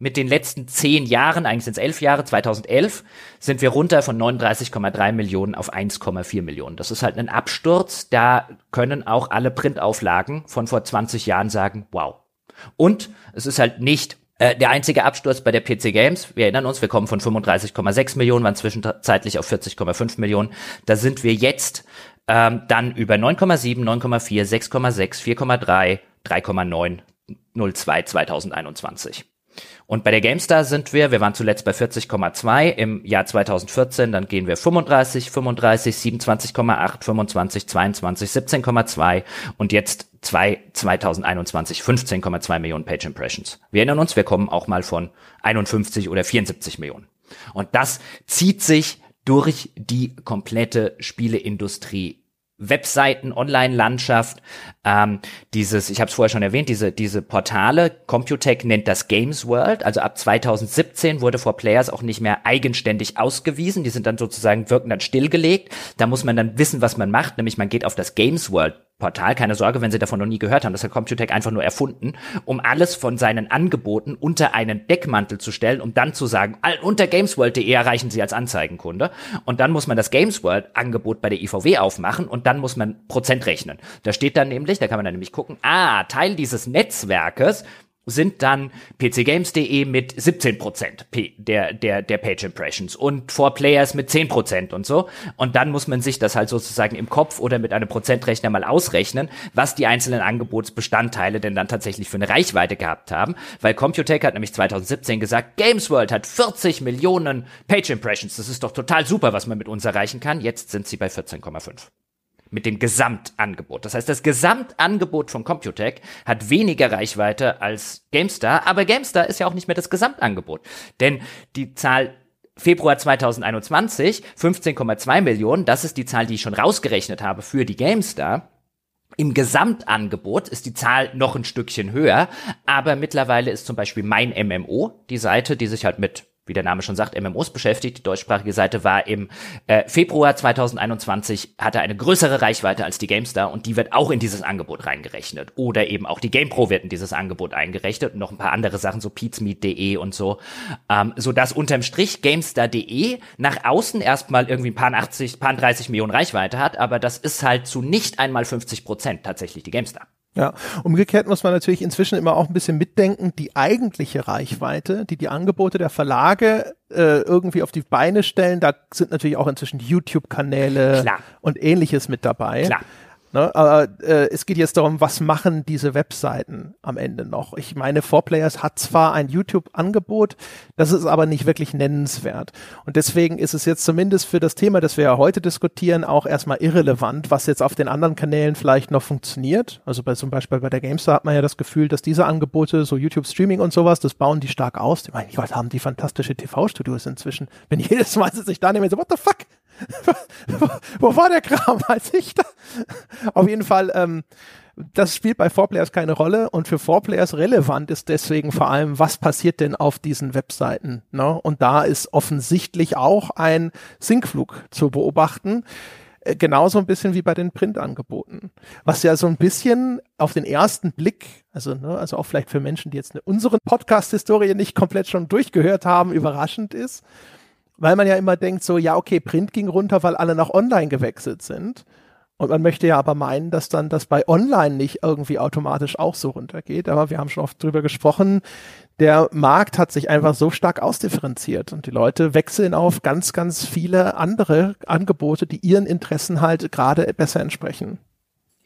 Speaker 2: mit den letzten zehn Jahren, eigentlich sind es elf Jahre, 2011, sind wir runter von 39,3 Millionen auf 1,4 Millionen. Das ist halt ein Absturz. Da können auch alle Printauflagen von vor 20 Jahren sagen, wow, und es ist halt nicht äh, der einzige Absturz bei der PC Games. Wir erinnern uns, wir kommen von 35,6 Millionen, waren zwischenzeitlich auf 40,5 Millionen. Da sind wir jetzt ähm, dann über 9,7, 9,4, 6,6, 4,3, 3,9, 02 2021. Und bei der GameStar sind wir, wir waren zuletzt bei 40,2 im Jahr 2014, dann gehen wir 35, 35, 27,8, 25, 22, 17,2 und jetzt 2, 2021 15,2 Millionen Page Impressions. Wir erinnern uns, wir kommen auch mal von 51 oder 74 Millionen. Und das zieht sich durch die komplette Spieleindustrie Webseiten, Online-Landschaft, ähm, dieses, ich habe es vorher schon erwähnt, diese, diese Portale, Computec nennt das Games World, also ab 2017 wurde For Players auch nicht mehr eigenständig ausgewiesen, die sind dann sozusagen, wirken dann stillgelegt, da muss man dann wissen, was man macht, nämlich man geht auf das Games World Portal, keine Sorge, wenn Sie davon noch nie gehört haben, das hat Computec einfach nur erfunden, um alles von seinen Angeboten unter einen Deckmantel zu stellen, um dann zu sagen, unter gamesworld.de erreichen Sie als Anzeigenkunde. Und dann muss man das Gamesworld-Angebot bei der IVW aufmachen und dann muss man Prozent rechnen. Da steht dann nämlich, da kann man dann nämlich gucken, ah, Teil dieses Netzwerkes sind dann pcgames.de mit 17 der, der, der Page Impressions und 4Players mit 10% und so. Und dann muss man sich das halt sozusagen im Kopf oder mit einem Prozentrechner mal ausrechnen, was die einzelnen Angebotsbestandteile denn dann tatsächlich für eine Reichweite gehabt haben. Weil Computec hat nämlich 2017 gesagt, Games World hat 40 Millionen Page Impressions. Das ist doch total super, was man mit uns erreichen kann. Jetzt sind sie bei 14,5 mit dem Gesamtangebot. Das heißt, das Gesamtangebot von Computec hat weniger Reichweite als GameStar, aber GameStar ist ja auch nicht mehr das Gesamtangebot. Denn die Zahl Februar 2021, 15,2 Millionen, das ist die Zahl, die ich schon rausgerechnet habe für die GameStar. Im Gesamtangebot ist die Zahl noch ein Stückchen höher, aber mittlerweile ist zum Beispiel mein MMO die Seite, die sich halt mit wie der Name schon sagt, MMOs beschäftigt. Die deutschsprachige Seite war im äh, Februar 2021, hatte eine größere Reichweite als die GameStar und die wird auch in dieses Angebot reingerechnet. Oder eben auch die GamePro wird in dieses Angebot eingerechnet und noch ein paar andere Sachen, so peatsmeet.de und so. Ähm, so dass unterm Strich GameStar.de nach außen erstmal irgendwie ein paar 80, paar 30 Millionen Reichweite hat, aber das ist halt zu nicht einmal 50 Prozent tatsächlich die GameStar.
Speaker 1: Ja, umgekehrt muss man natürlich inzwischen immer auch ein bisschen mitdenken, die eigentliche Reichweite, die die Angebote der Verlage äh, irgendwie auf die Beine stellen, da sind natürlich auch inzwischen YouTube-Kanäle und ähnliches mit dabei. Klar. Ne? Aber äh, es geht jetzt darum, was machen diese Webseiten am Ende noch? Ich meine, 4Players hat zwar ein YouTube-Angebot, das ist aber nicht wirklich nennenswert. Und deswegen ist es jetzt zumindest für das Thema, das wir ja heute diskutieren, auch erstmal irrelevant, was jetzt auf den anderen Kanälen vielleicht noch funktioniert. Also bei zum Beispiel bei der GameStar hat man ja das Gefühl, dass diese Angebote, so YouTube-Streaming und sowas, das bauen die stark aus. Ich meine, weiß, haben die fantastische TV-Studios inzwischen. Wenn jedes Mal sich da nehme, so, what the fuck? Wo war der Kram, als ich da? Auf jeden Fall, ähm, das spielt bei 4Players keine Rolle und für 4Players relevant ist deswegen vor allem, was passiert denn auf diesen Webseiten. Ne? Und da ist offensichtlich auch ein Sinkflug zu beobachten. Äh, genauso ein bisschen wie bei den Printangeboten. Was ja so ein bisschen auf den ersten Blick, also, ne, also auch vielleicht für Menschen, die jetzt unsere Podcast-Historie nicht komplett schon durchgehört haben, überraschend ist weil man ja immer denkt, so, ja, okay, Print ging runter, weil alle nach Online gewechselt sind. Und man möchte ja aber meinen, dass dann das bei Online nicht irgendwie automatisch auch so runtergeht. Aber wir haben schon oft drüber gesprochen, der Markt hat sich einfach so stark ausdifferenziert und die Leute wechseln auf ganz, ganz viele andere Angebote, die ihren Interessen halt gerade besser entsprechen.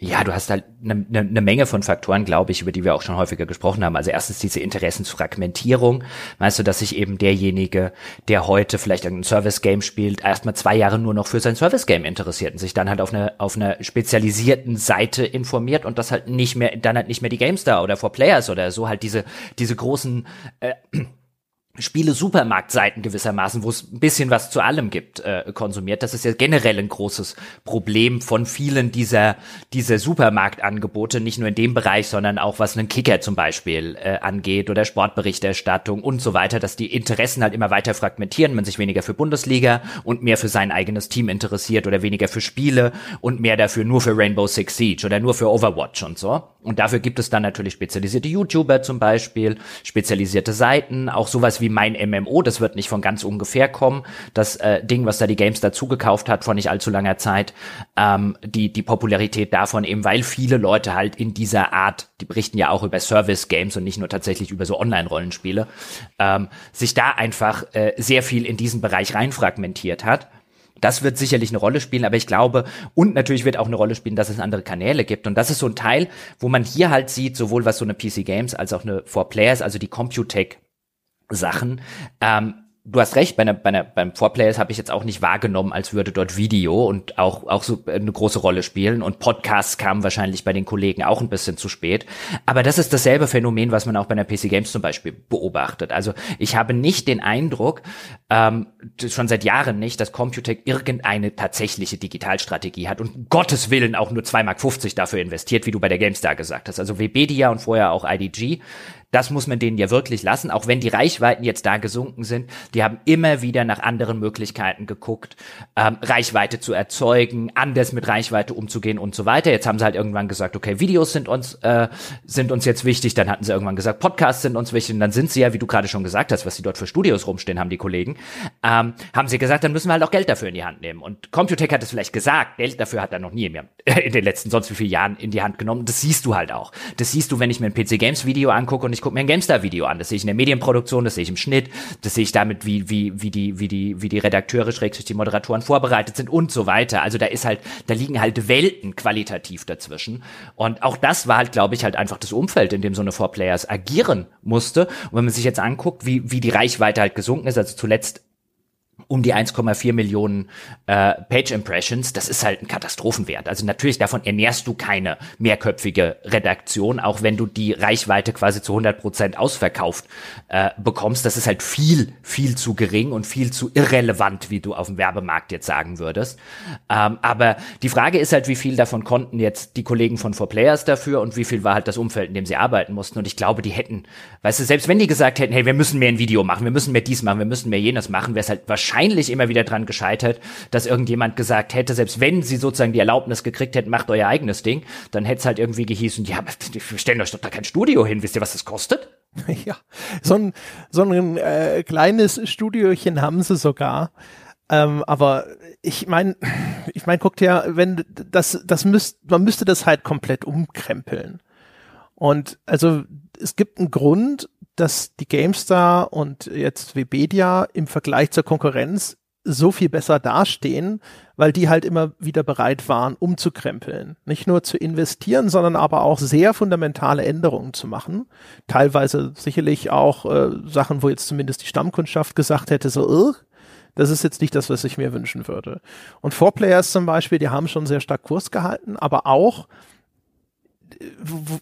Speaker 2: Ja, du hast halt eine ne, ne Menge von Faktoren, glaube ich, über die wir auch schon häufiger gesprochen haben. Also erstens diese Interessensfragmentierung. Meinst du, dass sich eben derjenige, der heute vielleicht irgendein Service-Game spielt, erstmal zwei Jahre nur noch für sein Service-Game interessiert und sich dann halt auf einer auf einer spezialisierten Seite informiert und das halt nicht mehr, dann halt nicht mehr die GameStar oder For Players oder so halt diese diese großen äh, Spiele-Supermarktseiten gewissermaßen, wo es ein bisschen was zu allem gibt, äh, konsumiert. Das ist ja generell ein großes Problem von vielen dieser, dieser Supermarktangebote, nicht nur in dem Bereich, sondern auch was einen Kicker zum Beispiel äh, angeht oder Sportberichterstattung und so weiter, dass die Interessen halt immer weiter fragmentieren, man sich weniger für Bundesliga und mehr für sein eigenes Team interessiert oder weniger für Spiele und mehr dafür nur für Rainbow Six Siege oder nur für Overwatch und so. Und dafür gibt es dann natürlich spezialisierte YouTuber zum Beispiel, spezialisierte Seiten, auch sowas wie mein MMO, das wird nicht von ganz ungefähr kommen. Das äh, Ding, was da die Games dazu gekauft hat vor nicht allzu langer Zeit, ähm, die, die Popularität davon eben, weil viele Leute halt in dieser Art, die berichten ja auch über Service-Games und nicht nur tatsächlich über so Online-Rollenspiele, ähm, sich da einfach äh, sehr viel in diesen Bereich reinfragmentiert hat. Das wird sicherlich eine Rolle spielen, aber ich glaube, und natürlich wird auch eine Rolle spielen, dass es andere Kanäle gibt. Und das ist so ein Teil, wo man hier halt sieht, sowohl was so eine PC Games als auch eine 4Players, also die Computech Sachen, ähm, du hast recht, bei einer, bei einer, beim Vorplayers habe ich jetzt auch nicht wahrgenommen, als würde dort Video und auch, auch so eine große Rolle spielen. Und Podcasts kamen wahrscheinlich bei den Kollegen auch ein bisschen zu spät. Aber das ist dasselbe Phänomen, was man auch bei einer PC Games zum Beispiel beobachtet. Also ich habe nicht den Eindruck, ähm, schon seit Jahren nicht, dass Computec irgendeine tatsächliche Digitalstrategie hat und Gottes Willen auch nur 2,50 Mark dafür investiert, wie du bei der GameStar gesagt hast. Also Webedia und vorher auch IDG das muss man denen ja wirklich lassen, auch wenn die Reichweiten jetzt da gesunken sind. Die haben immer wieder nach anderen Möglichkeiten geguckt, ähm, Reichweite zu erzeugen, anders mit Reichweite umzugehen und so weiter. Jetzt haben sie halt irgendwann gesagt, okay, Videos sind uns äh, sind uns jetzt wichtig. Dann hatten sie irgendwann gesagt, Podcasts sind uns wichtig. Und dann sind sie ja, wie du gerade schon gesagt hast, was sie dort für Studios rumstehen haben, die Kollegen, ähm, haben sie gesagt, dann müssen wir halt auch Geld dafür in die Hand nehmen. Und Computec hat es vielleicht gesagt, Geld dafür hat er noch nie mehr in den letzten sonst wie vielen Jahren in die Hand genommen. Das siehst du halt auch. Das siehst du, wenn ich mir ein PC Games Video angucke und ich gucke mir ein GameStar-Video an. Das sehe ich in der Medienproduktion, das sehe ich im Schnitt, das sehe ich damit, wie, wie, wie die, wie die, wie die Redakteure, schrägstrich die Moderatoren vorbereitet sind und so weiter. Also da ist halt, da liegen halt Welten qualitativ dazwischen. Und auch das war halt, glaube ich, halt einfach das Umfeld, in dem so eine Four Players agieren musste. Und wenn man sich jetzt anguckt, wie, wie die Reichweite halt gesunken ist, also zuletzt um die 1,4 Millionen äh, Page Impressions, das ist halt ein Katastrophenwert. Also natürlich davon ernährst du keine mehrköpfige Redaktion, auch wenn du die Reichweite quasi zu 100 Prozent ausverkauft äh, bekommst. Das ist halt viel, viel zu gering und viel zu irrelevant, wie du auf dem Werbemarkt jetzt sagen würdest. Ähm, aber die Frage ist halt, wie viel davon konnten jetzt die Kollegen von 4Players dafür und wie viel war halt das Umfeld, in dem sie arbeiten mussten. Und ich glaube, die hätten, weißt du, selbst wenn die gesagt hätten, hey, wir müssen mehr ein Video machen, wir müssen mehr dies machen, wir müssen mehr jenes machen, wäre es halt wahrscheinlich immer wieder dran gescheitert, dass irgendjemand gesagt hätte, selbst wenn sie sozusagen die Erlaubnis gekriegt hätten, macht euer eigenes Ding, dann hätte es halt irgendwie gehießen, ja, wir stellen euch doch da kein Studio hin, wisst ihr, was das kostet?
Speaker 1: Ja, so ein, so ein äh, kleines Studiochen haben sie sogar. Ähm, aber ich meine, ich meine, guckt ja, wenn das, das müsst, man müsste das halt komplett umkrempeln. Und also es gibt einen Grund, dass die GameStar und jetzt Webedia im Vergleich zur Konkurrenz so viel besser dastehen, weil die halt immer wieder bereit waren, umzukrempeln. Nicht nur zu investieren, sondern aber auch sehr fundamentale Änderungen zu machen. Teilweise sicherlich auch äh, Sachen, wo jetzt zumindest die Stammkundschaft gesagt hätte, so, das ist jetzt nicht das, was ich mir wünschen würde. Und Four Players zum Beispiel, die haben schon sehr stark Kurs gehalten, aber auch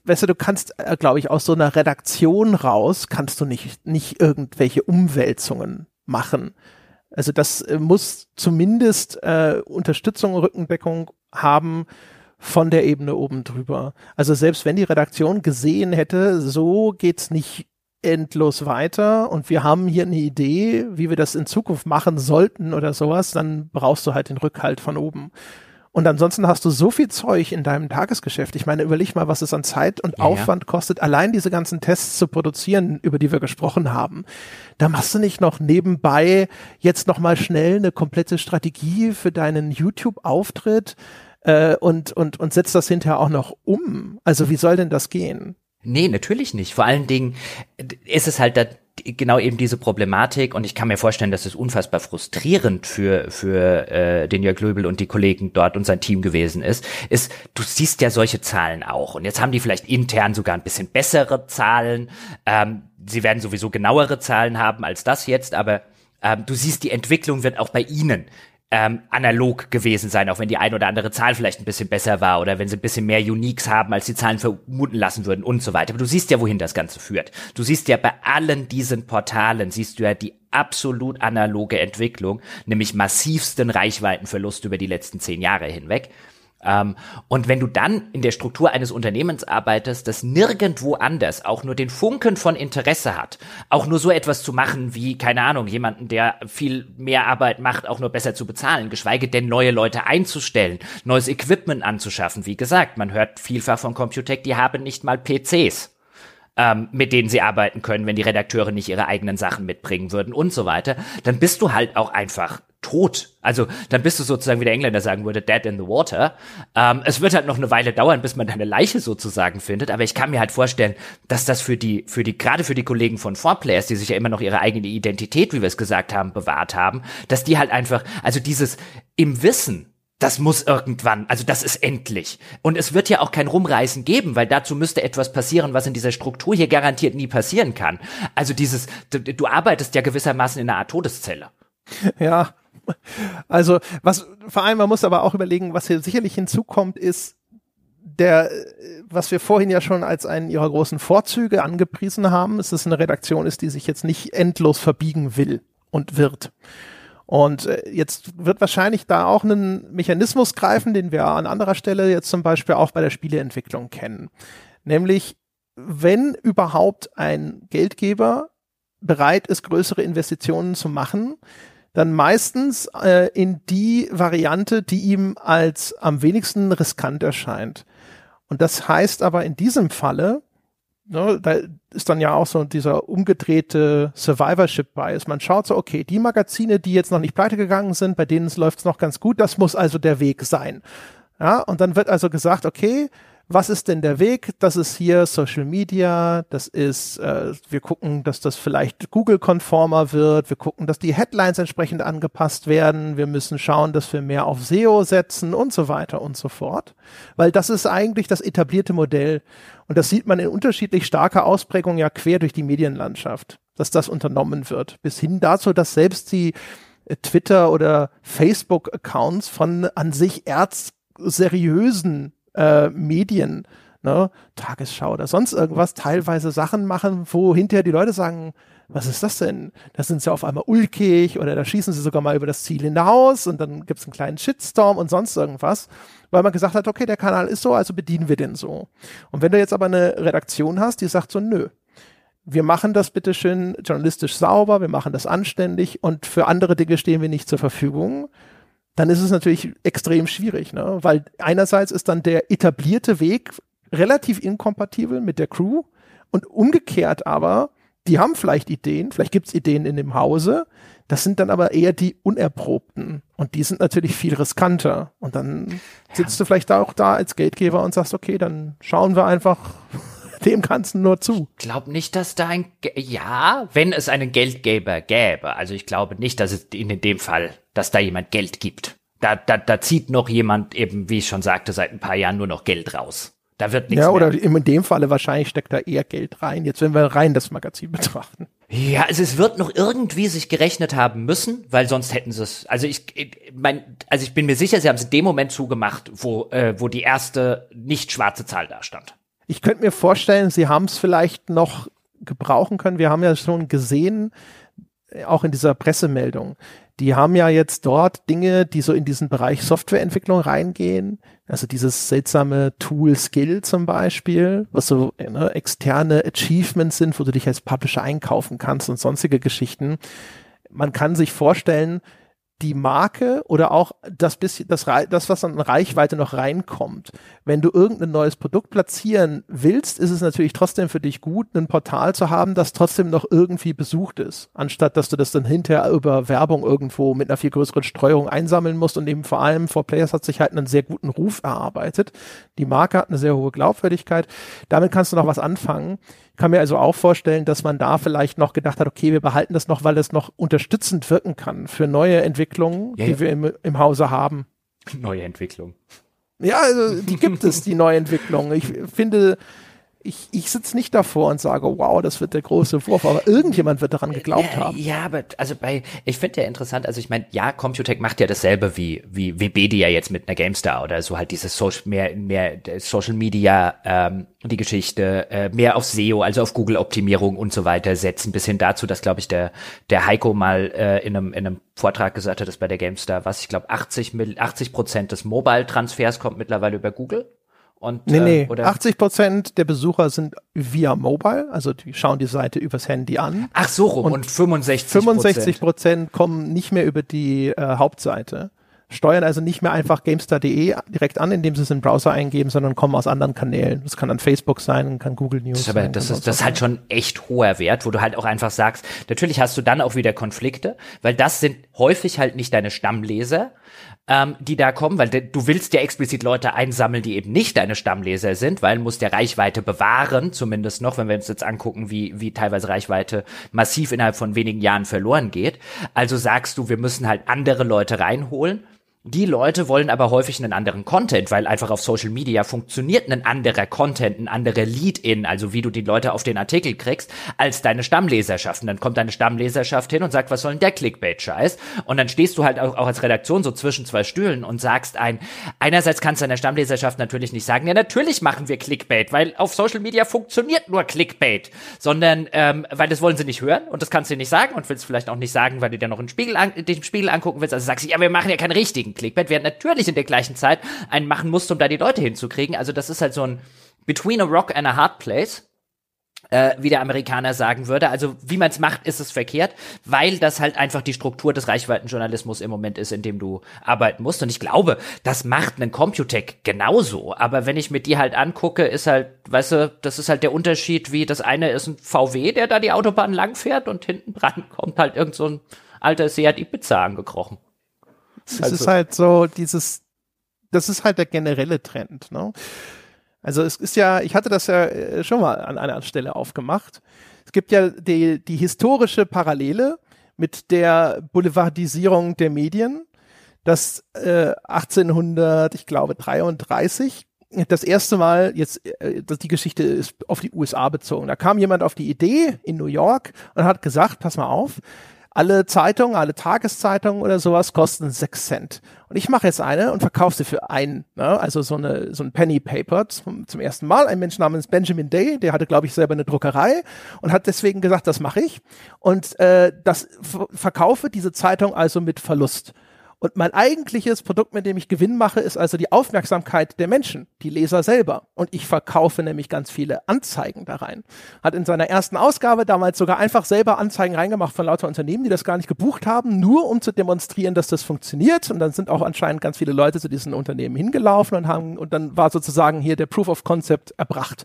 Speaker 1: weißt du, du kannst, äh, glaube ich, aus so einer Redaktion raus, kannst du nicht, nicht irgendwelche Umwälzungen machen. Also das äh, muss zumindest äh, Unterstützung, Rückendeckung haben von der Ebene oben drüber. Also selbst wenn die Redaktion gesehen hätte, so geht's nicht endlos weiter und wir haben hier eine Idee, wie wir das in Zukunft machen sollten oder sowas, dann brauchst du halt den Rückhalt von oben. Und ansonsten hast du so viel Zeug in deinem Tagesgeschäft. Ich meine, überleg mal, was es an Zeit und ja, Aufwand ja. kostet, allein diese ganzen Tests zu produzieren, über die wir gesprochen haben. Da machst du nicht noch nebenbei jetzt noch mal schnell eine komplette Strategie für deinen YouTube-Auftritt äh, und, und, und setzt das hinterher auch noch um. Also wie soll denn das gehen?
Speaker 2: Nee, natürlich nicht. Vor allen Dingen ist es halt da genau eben diese Problematik. Und ich kann mir vorstellen, dass es unfassbar frustrierend für für äh, den Jörg Löbel und die Kollegen dort und sein Team gewesen ist, ist, du siehst ja solche Zahlen auch. Und jetzt haben die vielleicht intern sogar ein bisschen bessere Zahlen, ähm, sie werden sowieso genauere Zahlen haben als das jetzt, aber ähm, du siehst, die Entwicklung wird auch bei ihnen ähm, analog gewesen sein, auch wenn die ein oder andere Zahl vielleicht ein bisschen besser war oder wenn sie ein bisschen mehr Uniques haben, als die Zahlen vermuten lassen würden und so weiter. Aber du siehst ja, wohin das Ganze führt. Du siehst ja bei allen diesen Portalen, siehst du ja die absolut analoge Entwicklung, nämlich massivsten Reichweitenverlust über die letzten zehn Jahre hinweg. Ähm, und wenn du dann in der Struktur eines Unternehmens arbeitest, das nirgendwo anders auch nur den Funken von Interesse hat, auch nur so etwas zu machen wie, keine Ahnung, jemanden, der viel mehr Arbeit macht, auch nur besser zu bezahlen, geschweige denn neue Leute einzustellen, neues Equipment anzuschaffen. Wie gesagt, man hört vielfach von Computec, die haben nicht mal PCs ähm, mit denen sie arbeiten können, wenn die Redakteure nicht ihre eigenen Sachen mitbringen würden und so weiter, dann bist du halt auch einfach tot. Also dann bist du sozusagen, wie der Engländer sagen würde, dead in the water. Ähm, es wird halt noch eine Weile dauern, bis man deine Leiche sozusagen findet, aber ich kann mir halt vorstellen, dass das für die, für die, gerade für die Kollegen von 4Players, die sich ja immer noch ihre eigene Identität, wie wir es gesagt haben, bewahrt haben, dass die halt einfach, also dieses im Wissen, das muss irgendwann, also das ist endlich. Und es wird ja auch kein Rumreißen geben, weil dazu müsste etwas passieren, was in dieser Struktur hier garantiert nie passieren kann. Also dieses, du, du arbeitest ja gewissermaßen in einer Art Todeszelle.
Speaker 1: Ja, also was vor allem, man muss aber auch überlegen, was hier sicherlich hinzukommt, ist der, was wir vorhin ja schon als einen ihrer großen Vorzüge angepriesen haben, ist, dass es eine Redaktion ist, die sich jetzt nicht endlos verbiegen will und wird. Und äh, jetzt wird wahrscheinlich da auch einen Mechanismus greifen, den wir an anderer Stelle jetzt zum Beispiel auch bei der Spieleentwicklung kennen. Nämlich, wenn überhaupt ein Geldgeber bereit ist, größere Investitionen zu machen, dann meistens äh, in die Variante, die ihm als am wenigsten riskant erscheint. Und das heißt aber in diesem Falle, ne, da ist dann ja auch so dieser umgedrehte Survivorship-Bias. Man schaut so, okay, die Magazine, die jetzt noch nicht pleite gegangen sind, bei denen läuft es noch ganz gut, das muss also der Weg sein. Ja, und dann wird also gesagt, okay, was ist denn der Weg? Das ist hier Social Media, das ist, äh, wir gucken, dass das vielleicht Google-konformer wird, wir gucken, dass die Headlines entsprechend angepasst werden, wir müssen schauen, dass wir mehr auf SEO setzen und so weiter und so fort. Weil das ist eigentlich das etablierte Modell. Und das sieht man in unterschiedlich starker Ausprägung ja quer durch die Medienlandschaft, dass das unternommen wird. Bis hin dazu, dass selbst die äh, Twitter oder Facebook-Accounts von an sich erzseriösen äh, Medien, ne, Tagesschau oder sonst irgendwas, teilweise Sachen machen, wo hinterher die Leute sagen, was ist das denn? Da sind sie auf einmal ulkig oder da schießen sie sogar mal über das Ziel hinaus und dann gibt es einen kleinen Shitstorm und sonst irgendwas, weil man gesagt hat, okay, der Kanal ist so, also bedienen wir den so. Und wenn du jetzt aber eine Redaktion hast, die sagt so, nö, wir machen das bitteschön journalistisch sauber, wir machen das anständig und für andere Dinge stehen wir nicht zur Verfügung, dann ist es natürlich extrem schwierig, ne? weil einerseits ist dann der etablierte Weg relativ inkompatibel mit der Crew und umgekehrt aber, die haben vielleicht Ideen, vielleicht gibt's Ideen in dem Hause, das sind dann aber eher die unerprobten und die sind natürlich viel riskanter und dann sitzt ja. du vielleicht auch da als Geldgeber und sagst, okay, dann schauen wir einfach dem Ganzen nur zu.
Speaker 2: Ich glaube nicht, dass da ein, Ge ja, wenn es einen Geldgeber gäbe. Also ich glaube nicht, dass es in dem Fall, dass da jemand Geld gibt. Da, da, da zieht noch jemand eben, wie ich schon sagte, seit ein paar Jahren nur noch Geld raus. Da wird nichts
Speaker 1: Ja, oder mehr. in dem Falle wahrscheinlich steckt da eher Geld rein. Jetzt, wenn wir rein das Magazin betrachten.
Speaker 2: Ja, also es wird noch irgendwie sich gerechnet haben müssen, weil sonst hätten sie es. Also ich, mein, also ich bin mir sicher, sie haben es in dem Moment zugemacht, wo, äh, wo die erste nicht schwarze Zahl da stand.
Speaker 1: Ich könnte mir vorstellen, sie haben es vielleicht noch gebrauchen können. Wir haben ja schon gesehen, äh, auch in dieser Pressemeldung, die haben ja jetzt dort Dinge, die so in diesen Bereich Softwareentwicklung reingehen. Also dieses seltsame Tool Skill zum Beispiel, was so ne, externe Achievements sind, wo du dich als Publisher einkaufen kannst und sonstige Geschichten. Man kann sich vorstellen, die Marke oder auch das bisschen, das, das, was an Reichweite noch reinkommt. Wenn du irgendein neues Produkt platzieren willst, ist es natürlich trotzdem für dich gut, ein Portal zu haben, das trotzdem noch irgendwie besucht ist, anstatt dass du das dann hinterher über Werbung irgendwo mit einer viel größeren Streuung einsammeln musst und eben vor allem For Players hat sich halt einen sehr guten Ruf erarbeitet. Die Marke hat eine sehr hohe Glaubwürdigkeit. Damit kannst du noch was anfangen kann mir also auch vorstellen, dass man da vielleicht noch gedacht hat, okay, wir behalten das noch, weil es noch unterstützend wirken kann für neue Entwicklungen, ja, die ja. wir im, im Hause haben.
Speaker 2: Neue Entwicklung.
Speaker 1: Ja, also die gibt es, die Neuentwicklung. Ich finde, ich, ich sitze nicht davor und sage, wow, das wird der große Wurf, aber irgendjemand wird daran geglaubt
Speaker 2: ja,
Speaker 1: haben.
Speaker 2: Ja, aber also bei, ich finde ja interessant, also ich meine, ja, Computec macht ja dasselbe wie, wie Webedia jetzt mit einer GameStar oder so halt dieses Social, mehr, mehr Social Media, ähm, die Geschichte, äh, mehr auf SEO, also auf Google-Optimierung und so weiter setzen, bis hin dazu, dass, glaube ich, der, der Heiko mal äh, in, einem, in einem Vortrag gesagt hat, dass bei der GameStar, was ich glaube, 80, 80 Prozent des Mobile-Transfers kommt mittlerweile über Google. Und,
Speaker 1: nee, nee, äh, oder 80 Prozent der Besucher sind via Mobile, also die schauen die Seite übers Handy an.
Speaker 2: Ach so rum und, und 65
Speaker 1: 65 Prozent kommen nicht mehr über die äh, Hauptseite. Steuern also nicht mehr einfach gamestar.de direkt an, indem sie es im Browser eingeben, sondern kommen aus anderen Kanälen. Das kann dann Facebook sein, kann Google News
Speaker 2: das aber,
Speaker 1: sein.
Speaker 2: Das ist, das ist halt schon echt hoher Wert, wo du halt auch einfach sagst, natürlich hast du dann auch wieder Konflikte, weil das sind häufig halt nicht deine Stammleser, ähm, die da kommen, weil du willst ja explizit Leute einsammeln, die eben nicht deine Stammleser sind, weil muss der Reichweite bewahren, zumindest noch, wenn wir uns jetzt angucken, wie, wie teilweise Reichweite massiv innerhalb von wenigen Jahren verloren geht. Also sagst du, wir müssen halt andere Leute reinholen die Leute wollen aber häufig einen anderen Content, weil einfach auf Social Media funktioniert ein anderer Content, ein anderer Lead-In, also wie du die Leute auf den Artikel kriegst, als deine Stammleserschaft. Und dann kommt deine Stammleserschaft hin und sagt, was soll denn der Clickbait-Scheiß? Und dann stehst du halt auch, auch als Redaktion so zwischen zwei Stühlen und sagst ein, einerseits kannst du deiner Stammleserschaft natürlich nicht sagen, ja, natürlich machen wir Clickbait, weil auf Social Media funktioniert nur Clickbait, sondern, ähm, weil das wollen sie nicht hören und das kannst du nicht sagen und willst vielleicht auch nicht sagen, weil du dir noch einen Spiegel an, den Spiegel angucken willst. Also sagst du, ja, wir machen ja keinen richtigen Clickbait, während natürlich in der gleichen Zeit einen machen musste, um da die Leute hinzukriegen. Also das ist halt so ein Between a Rock and a Hard Place. Äh, wie der Amerikaner sagen würde. Also wie man es macht, ist es verkehrt, weil das halt einfach die Struktur des Reichweitenjournalismus im Moment ist, in dem du arbeiten musst. Und ich glaube, das macht einen Computec genauso. Aber wenn ich mir die halt angucke, ist halt, weißt du, das ist halt der Unterschied, wie das eine ist ein VW, der da die Autobahn langfährt und hinten dran kommt halt irgend so ein alter Seat Ibiza angekrochen.
Speaker 1: Es also. ist halt so dieses, das ist halt der generelle Trend. Ne? Also es ist ja, ich hatte das ja äh, schon mal an einer Stelle aufgemacht. Es gibt ja die, die historische Parallele mit der Boulevardisierung der Medien, dass äh, 1800, ich glaube 33, das erste Mal jetzt, äh, die Geschichte ist auf die USA bezogen. Da kam jemand auf die Idee in New York und hat gesagt, pass mal auf, Alle Zeitungen, alle Tageszeitungen oder sowas kosten sechs Cent. Und ich mache jetzt eine und verkaufe sie für einen. Ne? Also so, eine, so ein Penny Paper zum, zum ersten Mal. Ein Mensch namens Benjamin Day, der hatte, glaube ich, selber eine Druckerei und hat deswegen gesagt, das mache ich. Und äh, das verkaufe diese Zeitung also mit Verlust. Und mein eigentliches Produkt, mit dem ich Gewinn mache, ist also die Aufmerksamkeit der Menschen, die Leser selber. Und ich verkaufe nämlich ganz viele Anzeigen da rein. Hat in seiner ersten Ausgabe damals sogar einfach selber Anzeigen reingemacht von lauter Unternehmen, die das gar nicht gebucht haben, nur um zu demonstrieren, dass das funktioniert. Und dann sind auch anscheinend ganz viele Leute zu diesen Unternehmen hingelaufen und haben, und dann war sozusagen hier der Proof of Concept erbracht.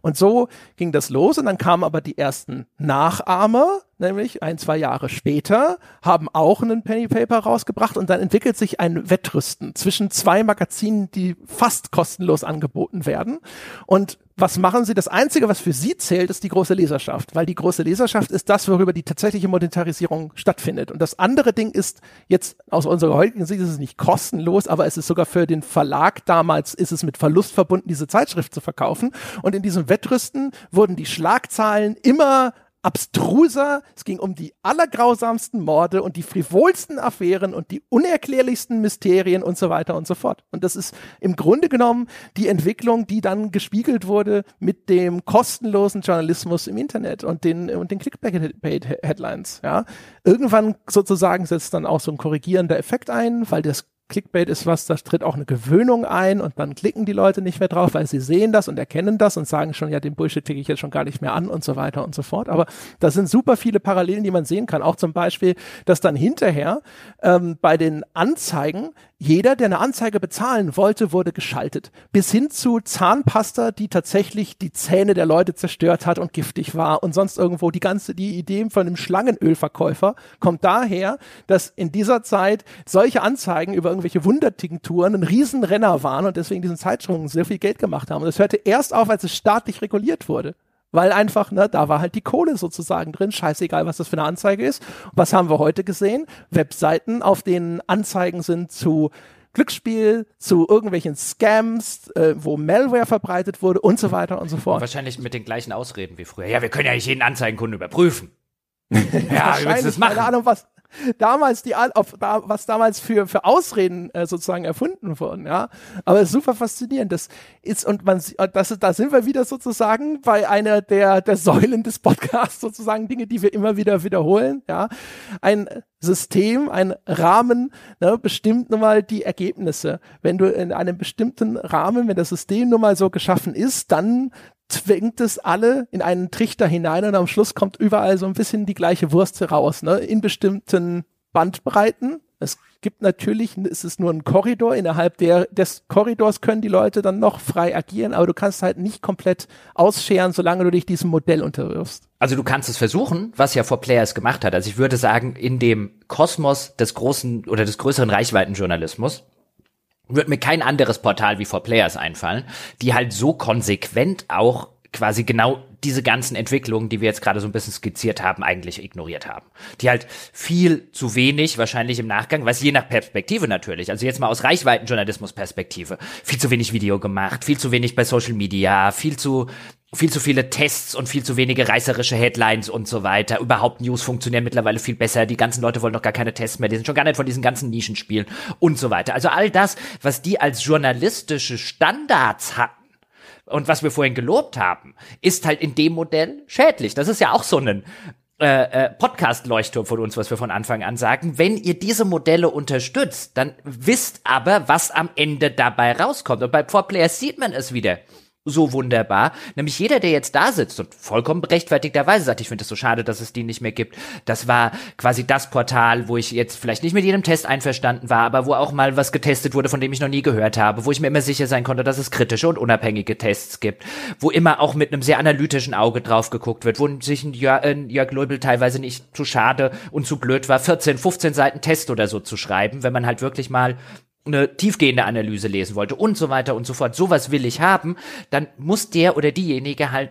Speaker 1: Und so ging das los und dann kamen aber die ersten Nachahmer, nämlich ein, zwei Jahre später, haben auch einen Penny Paper rausgebracht und dann entwickelt sich ein Wettrüsten zwischen zwei Magazinen, die fast kostenlos angeboten werden. Und was machen sie? Das Einzige, was für sie zählt, ist die große Leserschaft, weil die große Leserschaft ist das, worüber die tatsächliche Monetarisierung stattfindet. Und das andere Ding ist jetzt aus unserer heutigen Sicht ist es nicht kostenlos, aber es ist sogar für den Verlag damals ist es mit Verlust verbunden, diese Zeitschrift zu verkaufen. Und in diesem Wettrüsten wurden die Schlagzahlen immer abstruser. Es ging um die allergrausamsten Morde und die frivolsten Affären und die unerklärlichsten Mysterien und so weiter und so fort. Und das ist im Grunde genommen die Entwicklung, die dann gespiegelt wurde mit dem kostenlosen Journalismus im Internet und den, und den Clickbait-Headlines. Ja. Irgendwann sozusagen setzt dann auch so ein korrigierender Effekt ein, weil das Clickbait ist was, da tritt auch eine Gewöhnung ein und dann klicken die Leute nicht mehr drauf, weil sie sehen das und erkennen das und sagen schon, ja, den Bullshit klicke ich jetzt schon gar nicht mehr an und so weiter und so fort. Aber da sind super viele Parallelen, die man sehen kann. Auch zum Beispiel, dass dann hinterher ähm, bei den Anzeigen jeder, der eine Anzeige bezahlen wollte, wurde geschaltet. Bis hin zu Zahnpasta, die tatsächlich die Zähne der Leute zerstört hat und giftig war und sonst irgendwo die ganze, die Idee von einem Schlangenölverkäufer kommt daher, dass in dieser Zeit solche Anzeigen über irgendwelche Wundertinkturen ein Riesenrenner waren und deswegen diesen Zeitschriften sehr viel Geld gemacht haben. Und das hörte erst auf, als es staatlich reguliert wurde weil einfach, ne, da war halt die Kohle sozusagen drin, scheißegal, was das für eine Anzeige ist. was haben wir heute gesehen? Webseiten, auf denen Anzeigen sind zu Glücksspiel, zu irgendwelchen Scams, äh, wo Malware verbreitet wurde und so weiter und so fort. Und
Speaker 2: wahrscheinlich mit den gleichen Ausreden wie früher. Ja, wir können ja nicht jeden Anzeigenkunden überprüfen.
Speaker 1: ja, willst du das machen? Keine Ahnung, was, damals die, auf, da, was damals für, für Ausreden äh, sozusagen erfunden wurden, ja. Aber super faszinierend. Das ist, und man, das, da sind wir wieder sozusagen bei einer der, der Säulen des Podcasts sozusagen Dinge, die wir immer wieder wiederholen, ja. Ein System, ein Rahmen, ne, bestimmt nun mal die Ergebnisse. Wenn du in einem bestimmten Rahmen, wenn das System nun mal so geschaffen ist, dann zwingt es alle in einen Trichter hinein und am Schluss kommt überall so ein bisschen die gleiche Wurst raus, ne? In bestimmten Bandbreiten. Es gibt natürlich, es ist nur ein Korridor, innerhalb der, des Korridors können die Leute dann noch frei agieren, aber du kannst halt nicht komplett ausscheren, solange du dich diesem Modell unterwirfst.
Speaker 2: Also du kannst es versuchen, was ja For Players gemacht hat. Also ich würde sagen, in dem Kosmos des großen oder des größeren Reichweitenjournalismus, wird mir kein anderes Portal wie For Players einfallen, die halt so konsequent auch quasi genau diese ganzen Entwicklungen, die wir jetzt gerade so ein bisschen skizziert haben, eigentlich ignoriert haben. Die halt viel zu wenig wahrscheinlich im Nachgang, was je nach Perspektive natürlich, also jetzt mal aus Reichweitenjournalismus-Perspektive, viel zu wenig Video gemacht, viel zu wenig bei Social Media, viel zu viel zu viele Tests und viel zu wenige reißerische Headlines und so weiter. Überhaupt News funktionieren mittlerweile viel besser. Die ganzen Leute wollen doch gar keine Tests mehr. Die sind schon gar nicht von diesen ganzen Nischenspielen und so weiter. Also all das, was die als journalistische Standards hatten, und was wir vorhin gelobt haben, ist halt in dem Modell schädlich. Das ist ja auch so ein äh, äh, Podcast-Leuchtturm von uns, was wir von Anfang an sagen. Wenn ihr diese Modelle unterstützt, dann wisst aber, was am Ende dabei rauskommt. Und bei 4Players sieht man es wieder so wunderbar. Nämlich jeder, der jetzt da sitzt und vollkommen berechtigterweise sagt, ich finde es so schade, dass es die nicht mehr gibt. Das war quasi das Portal, wo ich jetzt vielleicht nicht mit jedem Test einverstanden war, aber wo auch mal was getestet wurde, von dem ich noch nie gehört habe, wo ich mir immer sicher sein konnte, dass es kritische und unabhängige Tests gibt, wo immer auch mit einem sehr analytischen Auge drauf geguckt wird, wo sich ein Jörg, ein Jörg Leubel teilweise nicht zu schade und zu blöd war, 14, 15 Seiten Test oder so zu schreiben, wenn man halt wirklich mal eine tiefgehende Analyse lesen wollte und so weiter und so fort, sowas will ich haben, dann muss der oder diejenige halt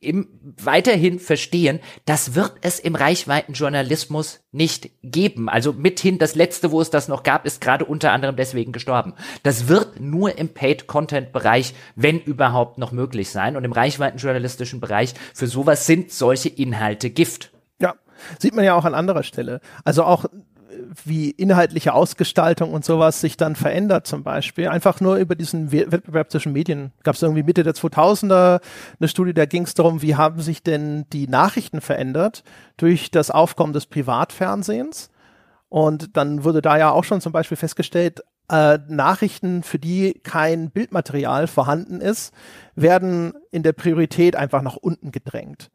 Speaker 2: im, weiterhin verstehen, das wird es im Reichweitenjournalismus nicht geben. Also mithin das letzte, wo es das noch gab, ist gerade unter anderem deswegen gestorben. Das wird nur im Paid-Content-Bereich, wenn überhaupt, noch möglich sein. Und im Reichweitenjournalistischen Bereich für sowas sind solche Inhalte Gift.
Speaker 1: Ja, Sieht man ja auch an anderer Stelle. Also auch wie inhaltliche Ausgestaltung und sowas sich dann verändert zum Beispiel. Einfach nur über diesen Wettbewerb zwischen Medien. Gab es irgendwie Mitte der 2000er eine Studie, da ging es darum, wie haben sich denn die Nachrichten verändert durch das Aufkommen des Privatfernsehens. Und dann wurde da ja auch schon zum Beispiel festgestellt, äh, Nachrichten, für die kein Bildmaterial vorhanden ist, werden in der Priorität einfach nach unten gedrängt.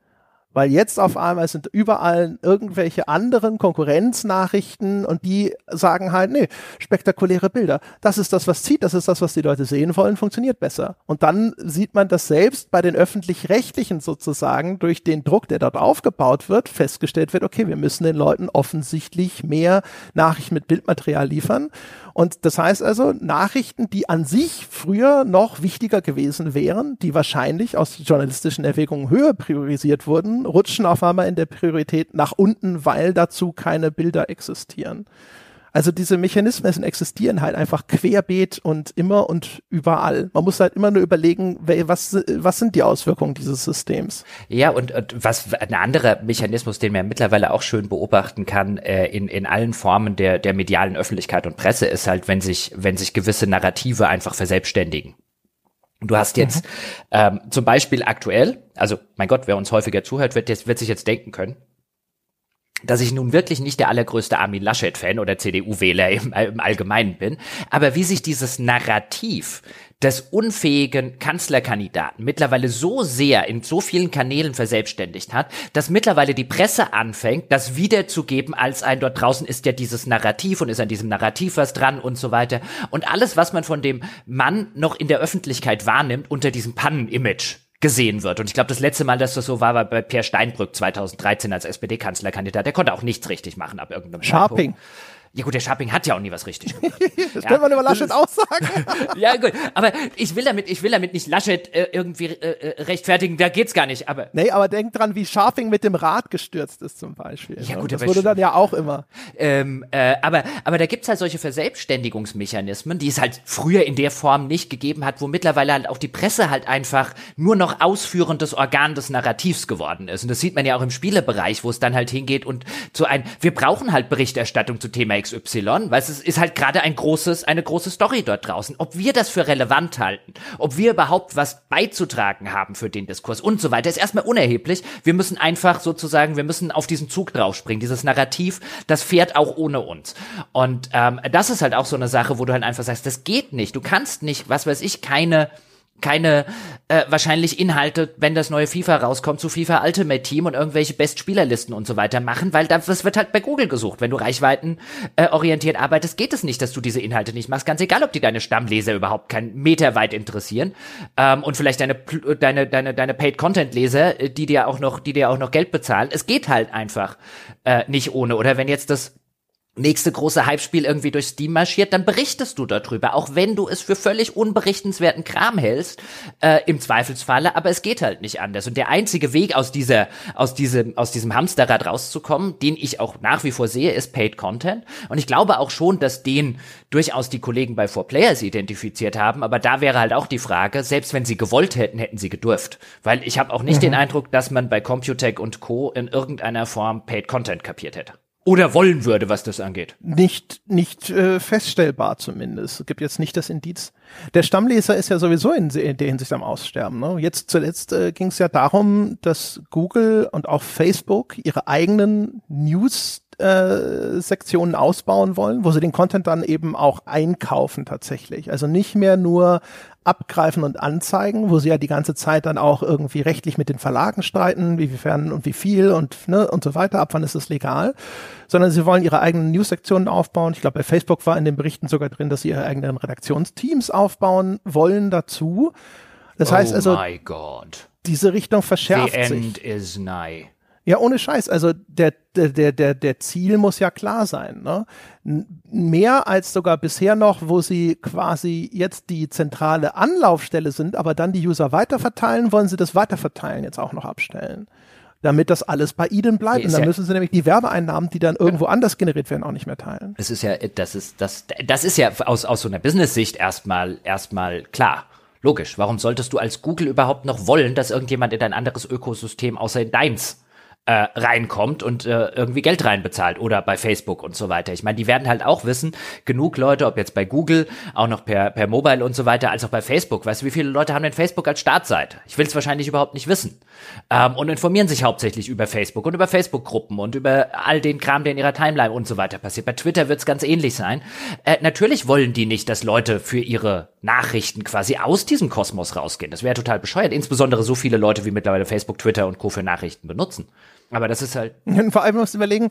Speaker 1: Weil jetzt auf einmal sind überall irgendwelche anderen Konkurrenznachrichten und die sagen halt, nee, spektakuläre Bilder. Das ist das, was zieht, das ist das, was die Leute sehen wollen, funktioniert besser. Und dann sieht man das selbst bei den öffentlich-rechtlichen sozusagen durch den Druck, der dort aufgebaut wird, festgestellt wird, okay, wir müssen den Leuten offensichtlich mehr Nachrichten mit Bildmaterial liefern. Und das heißt also, Nachrichten, die an sich früher noch wichtiger gewesen wären, die wahrscheinlich aus journalistischen Erwägungen höher priorisiert wurden, rutschen auf einmal in der Priorität nach unten, weil dazu keine Bilder existieren. Also diese Mechanismen existieren halt einfach querbeet und immer und überall. Man muss halt immer nur überlegen, was, was sind die Auswirkungen dieses Systems.
Speaker 2: Ja, und, und was ein anderer Mechanismus, den man mittlerweile auch schön beobachten kann, äh, in, in allen Formen der, der medialen Öffentlichkeit und Presse, ist halt, wenn sich, wenn sich gewisse Narrative einfach verselbstständigen. Du hast jetzt mhm. ähm, zum Beispiel aktuell, also mein Gott, wer uns häufiger zuhört, wird, jetzt, wird sich jetzt denken können, dass ich nun wirklich nicht der allergrößte Armin Laschet-Fan oder CDU-Wähler im, im, Allgemeinen bin, aber wie sich dieses Narrativ des unfähigen Kanzlerkandidaten mittlerweile so sehr in so vielen Kanälen verselbstständigt hat, dass mittlerweile die Presse anfängt, das wiederzugeben als ein dort draußen ist ja dieses Narrativ und ist an diesem Narrativ was dran und so weiter. Und alles, was man von dem Mann noch in der Öffentlichkeit wahrnimmt, unter diesem Pannen-Image gesehen wird. Und ich glaube, das letzte Mal, dass das so war, war bei Pierre Steinbrück 2013 als SPD-Kanzlerkandidat. Der konnte auch nichts richtig machen ab irgendeinem
Speaker 1: Sharping. Zeitpunkt.
Speaker 2: Ja gut, der Sharping hat ja auch nie was richtig gemacht.
Speaker 1: das ja. kann man über Laschet auch sagen.
Speaker 2: ja gut, aber ich will damit, ich will damit nicht Laschet äh, irgendwie äh, äh, rechtfertigen, da geht's gar nicht. Aber
Speaker 1: nee, aber denk dran, wie Sharping mit dem Rad gestürzt ist zum Beispiel. Ja ne? gut, das wurde dann ja auch immer.
Speaker 2: Ähm, äh, aber aber da gibt's halt solche Verselbstständigungsmechanismen, die es halt früher in der Form nicht gegeben hat, wo mittlerweile halt auch die Presse halt einfach nur noch ausführendes Organ des Narrativs geworden ist. Und das sieht man ja auch im Spielebereich, wo es dann halt hingeht und zu ein, wir brauchen halt Berichterstattung zu Thema XY, weil es ist halt gerade ein großes, eine große Story dort draußen. Ob wir das für relevant halten, ob wir überhaupt was beizutragen haben für den Diskurs und so weiter, ist erstmal unerheblich. Wir müssen einfach sozusagen, wir müssen auf diesen Zug draufspringen. Dieses Narrativ, das fährt auch ohne uns. Und ähm, das ist halt auch so eine Sache, wo du halt einfach sagst, das geht nicht. Du kannst nicht, was weiß ich, keine keine äh, wahrscheinlich Inhalte, wenn das neue FIFA rauskommt, zu FIFA Ultimate Team und irgendwelche Bestspielerlisten und so weiter machen, weil das wird halt bei Google gesucht. Wenn du Reichweiten äh, orientiert arbeitest, geht es nicht, dass du diese Inhalte nicht machst. Ganz egal, ob die deine Stammleser überhaupt keinen Meter weit interessieren ähm, und vielleicht deine deine deine deine Paid Content Leser, äh, die dir auch noch die dir auch noch Geld bezahlen. Es geht halt einfach äh, nicht ohne. Oder wenn jetzt das nächste große Hype-Spiel irgendwie durch Steam marschiert, dann berichtest du darüber, auch wenn du es für völlig unberichtenswerten Kram hältst, äh, im Zweifelsfalle, aber es geht halt nicht anders. Und der einzige Weg aus dieser, aus diesem, aus diesem Hamsterrad rauszukommen, den ich auch nach wie vor sehe, ist Paid Content. Und ich glaube auch schon, dass den durchaus die Kollegen bei 4Players identifiziert haben, aber da wäre halt auch die Frage, selbst wenn sie gewollt hätten, hätten sie gedurft. Weil ich habe auch nicht mhm. den Eindruck, dass man bei Computech und Co. in irgendeiner Form Paid Content kapiert hätte oder wollen würde, was das angeht.
Speaker 1: Nicht, nicht äh, feststellbar zumindest. Es gibt jetzt nicht das Indiz. Der Stammleser ist ja sowieso in, in der Hinsicht am Aussterben. Ne? Jetzt zuletzt äh, ging es ja darum, dass Google und auch Facebook ihre eigenen News äh, Sektionen ausbauen wollen, wo sie den Content dann eben auch einkaufen tatsächlich. Also nicht mehr nur abgreifen und anzeigen, wo sie ja die ganze Zeit dann auch irgendwie rechtlich mit den Verlagen streiten, wiefern und wie viel und ne, und so weiter, ab wann ist es legal, sondern sie wollen ihre eigenen News-Sektionen aufbauen. Ich glaube, bei Facebook war in den Berichten sogar drin, dass sie ihre eigenen Redaktionsteams aufbauen wollen dazu. Das oh heißt also, diese Richtung verschärft
Speaker 2: The
Speaker 1: sich.
Speaker 2: End is nigh.
Speaker 1: Ja, ohne Scheiß. Also der, der, der, der Ziel muss ja klar sein. Ne? Mehr als sogar bisher noch, wo sie quasi jetzt die zentrale Anlaufstelle sind, aber dann die User weiterverteilen, wollen sie das Weiterverteilen jetzt auch noch abstellen. Damit das alles bei ihnen bleibt. Und dann ja müssen sie nämlich die Werbeeinnahmen, die dann irgendwo anders generiert werden, auch nicht mehr teilen.
Speaker 2: Das ist ja, das ist, das, das ist ja aus, aus so einer Business-Sicht erstmal, erstmal klar. Logisch. Warum solltest du als Google überhaupt noch wollen, dass irgendjemand in dein anderes Ökosystem außer in deins äh, reinkommt und äh, irgendwie Geld reinbezahlt oder bei Facebook und so weiter. Ich meine, die werden halt auch wissen, genug Leute, ob jetzt bei Google, auch noch per, per Mobile und so weiter, als auch bei Facebook. Weißt du, wie viele Leute haben denn Facebook als Startseite? Ich will es wahrscheinlich überhaupt nicht wissen. Ähm, und informieren sich hauptsächlich über Facebook und über Facebook-Gruppen und über all den Kram, der in ihrer Timeline und so weiter passiert. Bei Twitter wird es ganz ähnlich sein. Äh, natürlich wollen die nicht, dass Leute für ihre Nachrichten quasi aus diesem Kosmos rausgehen. Das wäre total bescheuert. Insbesondere so viele Leute wie mittlerweile Facebook, Twitter und Co. für Nachrichten benutzen. Aber das ist halt.
Speaker 1: Und vor allem musst du überlegen,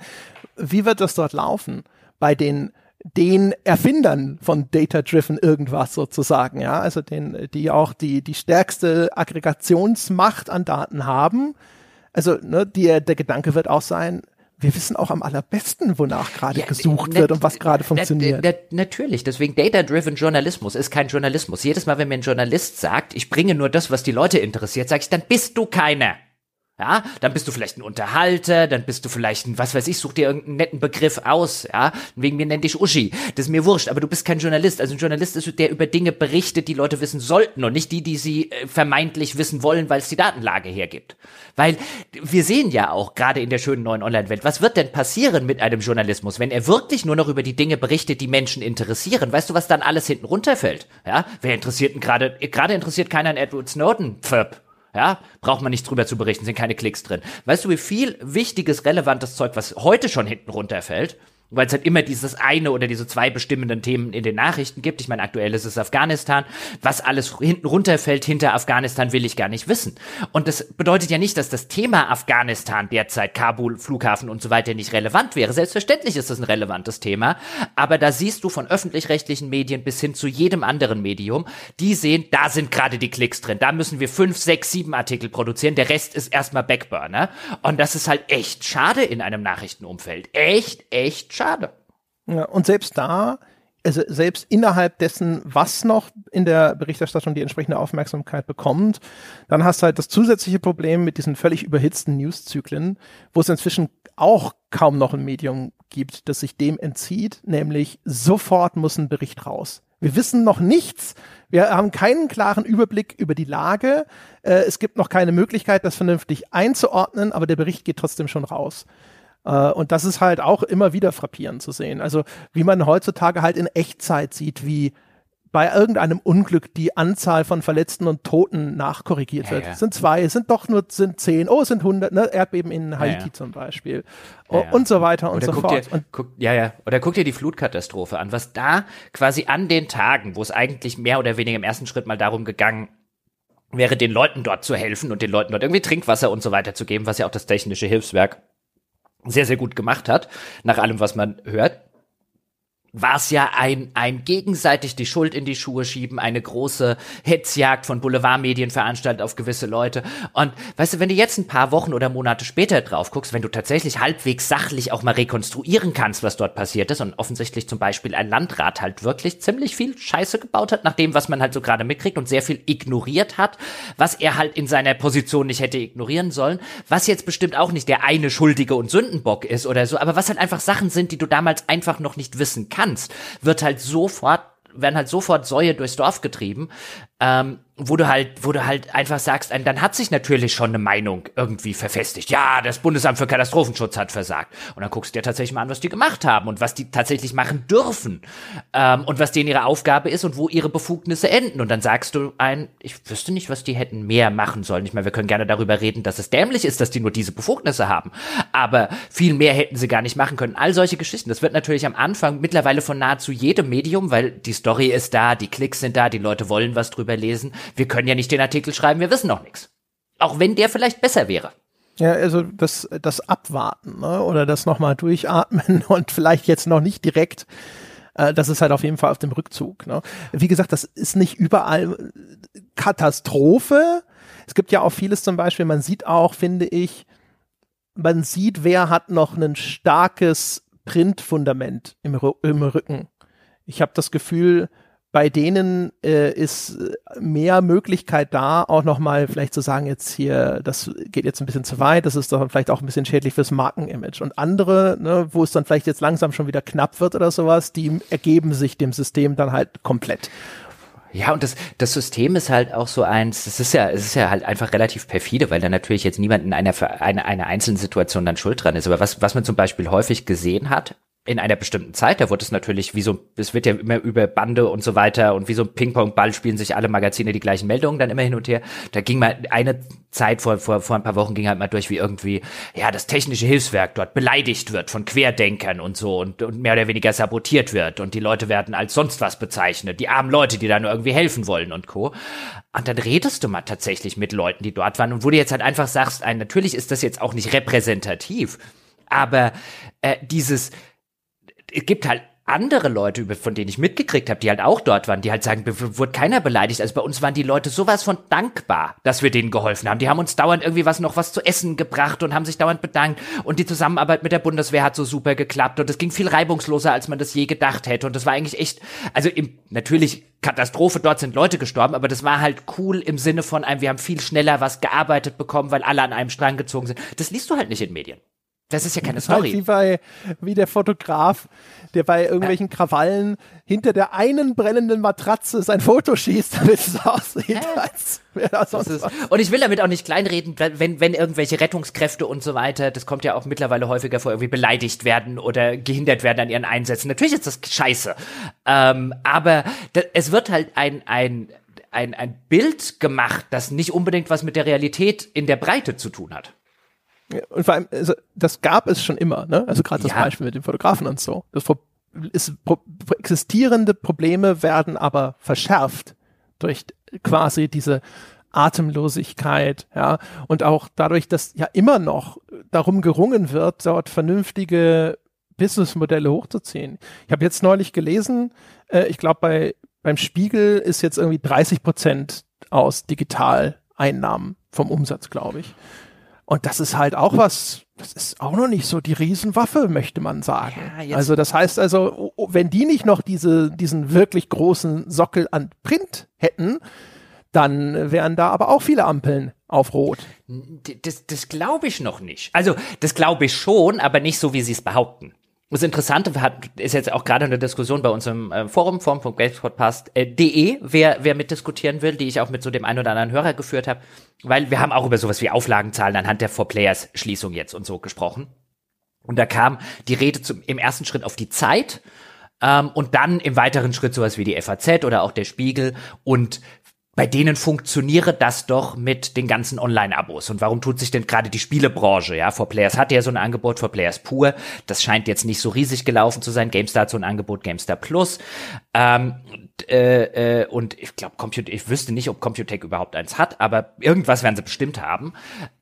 Speaker 1: wie wird das dort laufen? Bei den den Erfindern von Data-Driven irgendwas sozusagen, ja, also den, die auch die, die stärkste Aggregationsmacht an Daten haben. Also, ne, die, der Gedanke wird auch sein, wir wissen auch am allerbesten, wonach gerade ja, gesucht wird und was gerade funktioniert.
Speaker 2: Na, na, natürlich, deswegen Data-Driven Journalismus ist kein Journalismus. Jedes Mal, wenn mir ein Journalist sagt, ich bringe nur das, was die Leute interessiert, sage ich, dann bist du keiner. Ja, dann bist du vielleicht ein Unterhalter, dann bist du vielleicht ein, was weiß ich, such dir irgendeinen netten Begriff aus, ja. Wegen mir nenn dich Uschi. Das ist mir wurscht, aber du bist kein Journalist. Also ein Journalist ist, der über Dinge berichtet, die Leute wissen sollten und nicht die, die sie äh, vermeintlich wissen wollen, weil es die Datenlage hergibt. Weil wir sehen ja auch, gerade in der schönen neuen Online-Welt, was wird denn passieren mit einem Journalismus, wenn er wirklich nur noch über die Dinge berichtet, die Menschen interessieren? Weißt du, was dann alles hinten runterfällt? Ja, wer interessiert denn gerade, gerade interessiert keiner an Edward Snowden, Pföpp. Ja, braucht man nicht drüber zu berichten, sind keine Klicks drin. Weißt du, wie viel wichtiges, relevantes Zeug, was heute schon hinten runterfällt, weil es halt immer dieses eine oder diese zwei bestimmenden Themen in den Nachrichten gibt. Ich meine, aktuell ist es Afghanistan. Was alles hinten runterfällt hinter Afghanistan, will ich gar nicht wissen. Und das bedeutet ja nicht, dass das Thema Afghanistan derzeit, Kabul, Flughafen und so weiter nicht relevant wäre. Selbstverständlich ist das ein relevantes Thema. Aber da siehst du von öffentlich-rechtlichen Medien bis hin zu jedem anderen Medium, die sehen, da sind gerade die Klicks drin. Da müssen wir fünf, sechs, sieben Artikel produzieren. Der Rest ist erstmal Backburner. Und das ist halt echt schade in einem Nachrichtenumfeld. Echt, echt schade schade.
Speaker 1: Ja, und selbst da, also selbst innerhalb dessen, was noch in der Berichterstattung die entsprechende Aufmerksamkeit bekommt, dann hast du halt das zusätzliche Problem mit diesen völlig überhitzten Newszyklen, wo es inzwischen auch kaum noch ein Medium gibt, das sich dem entzieht, nämlich sofort muss ein Bericht raus. Wir wissen noch nichts. Wir haben keinen klaren Überblick über die Lage. Äh, es gibt noch keine Möglichkeit, das vernünftig einzuordnen, aber der Bericht geht trotzdem schon raus. Uh, und das ist halt auch immer wieder frappierend zu sehen. Also wie man heutzutage halt in Echtzeit sieht, wie bei irgendeinem Unglück die Anzahl von Verletzten und Toten nachkorrigiert wird. Ja, ja. Sind zwei, sind doch nur sind zehn, oh, es sind hundert, ne? Erdbeben in Haiti ja, zum Beispiel oh, und so weiter und Oder so fort.
Speaker 2: Dir, und guck, ja, ja. Oder guck dir die Flutkatastrophe an, was da quasi an den Tagen, wo es eigentlich mehr oder weniger im ersten Schritt mal darum gegangen wäre, den Leuten dort zu helfen und den Leuten dort irgendwie Trinkwasser und so weiter zu geben, was ja auch das technische Hilfswerk sehr, sehr gut gemacht hat, nach allem, was man hört war es ja ein, ein gegenseitig die Schuld in die Schuhe schieben, eine große Hetzjagd von Boulevardmedien veranstaltet auf gewisse Leute. Und weißt du, wenn du jetzt ein paar Wochen oder Monate später drauf guckst, wenn du tatsächlich halbwegs sachlich auch mal rekonstruieren kannst, was dort passiert ist und offensichtlich zum Beispiel ein Landrat halt wirklich ziemlich viel Scheiße gebaut hat, nach dem, was man halt so gerade mitkriegt und sehr viel ignoriert hat, was er halt in seiner Position nicht hätte ignorieren sollen, was jetzt bestimmt auch nicht der eine Schuldige und Sündenbock ist oder so, aber was halt einfach Sachen sind, die du damals einfach noch nicht wissen kannst kannst, wird halt sofort werden halt sofort Säue durchs Dorf getrieben, ähm, wo du halt, wo du halt einfach sagst, dann hat sich natürlich schon eine Meinung irgendwie verfestigt. Ja, das Bundesamt für Katastrophenschutz hat versagt. Und dann guckst du dir tatsächlich mal an, was die gemacht haben und was die tatsächlich machen dürfen ähm, und was denen ihre Aufgabe ist und wo ihre Befugnisse enden. Und dann sagst du ein, ich wüsste nicht, was die hätten mehr machen sollen. Ich meine, wir können gerne darüber reden, dass es dämlich ist, dass die nur diese Befugnisse haben. Aber viel mehr hätten sie gar nicht machen können. All solche Geschichten. Das wird natürlich am Anfang mittlerweile von nahezu jedem Medium, weil die Story ist da, die Klicks sind da, die Leute wollen was drüber lesen. Wir können ja nicht den Artikel schreiben, wir wissen noch nichts. Auch wenn der vielleicht besser wäre.
Speaker 1: Ja, also das, das Abwarten ne? oder das nochmal durchatmen und vielleicht jetzt noch nicht direkt, äh, das ist halt auf jeden Fall auf dem Rückzug. Ne? Wie gesagt, das ist nicht überall Katastrophe. Es gibt ja auch vieles zum Beispiel, man sieht auch, finde ich, man sieht, wer hat noch ein starkes Printfundament im, im Rücken. Ich habe das Gefühl, bei denen äh, ist mehr Möglichkeit da, auch nochmal vielleicht zu sagen, jetzt hier, das geht jetzt ein bisschen zu weit, das ist doch vielleicht auch ein bisschen schädlich fürs Markenimage. Und andere, ne, wo es dann vielleicht jetzt langsam schon wieder knapp wird oder sowas, die ergeben sich dem System dann halt komplett.
Speaker 2: Ja, und das, das System ist halt auch so eins, es ist ja, es ist ja halt einfach relativ perfide, weil da natürlich jetzt niemand in einer, einer, einer einzelnen Situation dann schuld dran ist. Aber was, was man zum Beispiel häufig gesehen hat, in einer bestimmten Zeit, da wurde es natürlich wie so, es wird ja immer über Bande und so weiter und wie so ein Ping-Pong-Ball spielen sich alle Magazine die gleichen Meldungen dann immer hin und her. Da ging mal eine Zeit vor, vor, vor ein paar Wochen ging halt mal durch, wie irgendwie, ja, das technische Hilfswerk dort beleidigt wird von Querdenkern und so und, und mehr oder weniger sabotiert wird und die Leute werden als sonst was bezeichnet, die armen Leute, die da nur irgendwie helfen wollen und Co. Und dann redest du mal tatsächlich mit Leuten, die dort waren und wo du jetzt halt einfach sagst, ein, natürlich ist das jetzt auch nicht repräsentativ, aber äh, dieses, es gibt halt andere Leute, von denen ich mitgekriegt habe, die halt auch dort waren, die halt sagen, wurde keiner beleidigt. Also bei uns waren die Leute sowas von dankbar, dass wir denen geholfen haben. Die haben uns dauernd irgendwie was noch was zu essen gebracht und haben sich dauernd bedankt. Und die Zusammenarbeit mit der Bundeswehr hat so super geklappt und es ging viel reibungsloser, als man das je gedacht hätte. Und das war eigentlich echt, also im, natürlich Katastrophe, dort sind Leute gestorben, aber das war halt cool im Sinne von einem, wir haben viel schneller was gearbeitet bekommen, weil alle an einem Strang gezogen sind. Das liest du halt nicht in Medien. Das ist ja keine das Story.
Speaker 1: Halt wie, bei, wie der Fotograf, der bei irgendwelchen Krawallen hinter der einen brennenden Matratze sein Foto schießt, damit es aussieht, ja. als
Speaker 2: wäre das sonst ist, Und ich will damit auch nicht kleinreden, wenn, wenn irgendwelche Rettungskräfte und so weiter, das kommt ja auch mittlerweile häufiger vor, irgendwie beleidigt werden oder gehindert werden an ihren Einsätzen. Natürlich ist das scheiße. Ähm, aber es wird halt ein, ein, ein, ein Bild gemacht, das nicht unbedingt was mit der Realität in der Breite zu tun hat.
Speaker 1: Und vor allem, also, das gab es schon immer, ne? Also gerade das ja. Beispiel mit den Fotografen und so. Das ist, existierende Probleme werden aber verschärft durch quasi diese Atemlosigkeit, ja, und auch dadurch, dass ja immer noch darum gerungen wird, dort vernünftige Businessmodelle hochzuziehen. Ich habe jetzt neulich gelesen, äh, ich glaube bei beim Spiegel ist jetzt irgendwie 30 Prozent aus Digitaleinnahmen vom Umsatz, glaube ich. Und das ist halt auch was, das ist auch noch nicht so die Riesenwaffe, möchte man sagen. Ja, also das heißt also, wenn die nicht noch diese, diesen wirklich großen Sockel an Print hätten, dann wären da aber auch viele Ampeln auf Rot.
Speaker 2: Das, das glaube ich noch nicht. Also das glaube ich schon, aber nicht so, wie sie es behaupten. Das Interessante hat, ist jetzt auch gerade eine Diskussion bei uns im äh, Forum, forum.gamespodcast.de, äh, wer, wer mitdiskutieren will, die ich auch mit so dem einen oder anderen Hörer geführt habe, weil wir haben auch über sowas wie Auflagenzahlen anhand der Four-Players-Schließung jetzt und so gesprochen. Und da kam die Rede zum, im ersten Schritt auf die Zeit ähm, und dann im weiteren Schritt sowas wie die FAZ oder auch der Spiegel und bei denen funktioniere das doch mit den ganzen Online-Abos. Und warum tut sich denn gerade die Spielebranche? Ja, For Players hat ja so ein Angebot, For Players pur. Das scheint jetzt nicht so riesig gelaufen zu sein. GameStar hat so ein Angebot, GameStar Plus. Ähm, äh, äh, und ich glaube, ich wüsste nicht, ob Computec überhaupt eins hat, aber irgendwas werden sie bestimmt haben.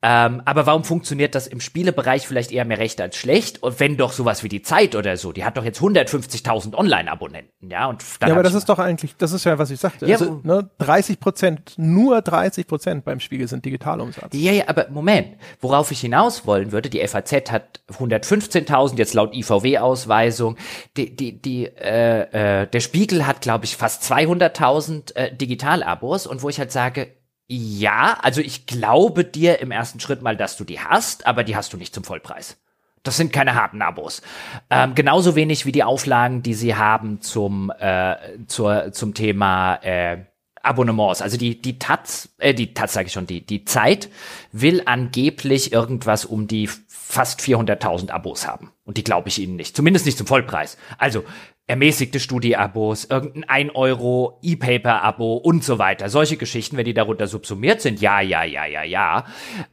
Speaker 2: Ähm, aber warum funktioniert das im Spielebereich vielleicht eher mehr recht als schlecht? Und wenn doch sowas wie die Zeit oder so, die hat doch jetzt 150.000 Online-Abonnenten, ja? Und
Speaker 1: ja, aber das ist doch eigentlich, das ist ja, was ich sagte. Ja, also, ne, 30 Prozent, nur 30 Prozent beim Spiegel sind Digitalumsatz.
Speaker 2: Ja, ja, aber Moment, worauf ich hinaus wollen würde, die FAZ hat 115.000, jetzt laut IVW-Ausweisung, die, die, die, äh, äh, der Spiegel hat, glaube ich, fast 200.000 äh, Digitalabos und wo ich halt sage, ja, also ich glaube dir im ersten Schritt mal, dass du die hast, aber die hast du nicht zum Vollpreis. Das sind keine harten Abos. Ähm, genauso wenig wie die Auflagen, die sie haben zum, äh, zur, zum Thema äh, Abonnements. Also die, die Taz, äh, die Taz sage ich schon, die, die Zeit will angeblich irgendwas um die fast 400.000 Abos haben. Und die glaube ich ihnen nicht. Zumindest nicht zum Vollpreis. Also ermäßigte Studie-Abos, irgendein 1 Euro E-Paper-Abo und so weiter. Solche Geschichten, wenn die darunter subsumiert sind, ja, ja, ja, ja, ja.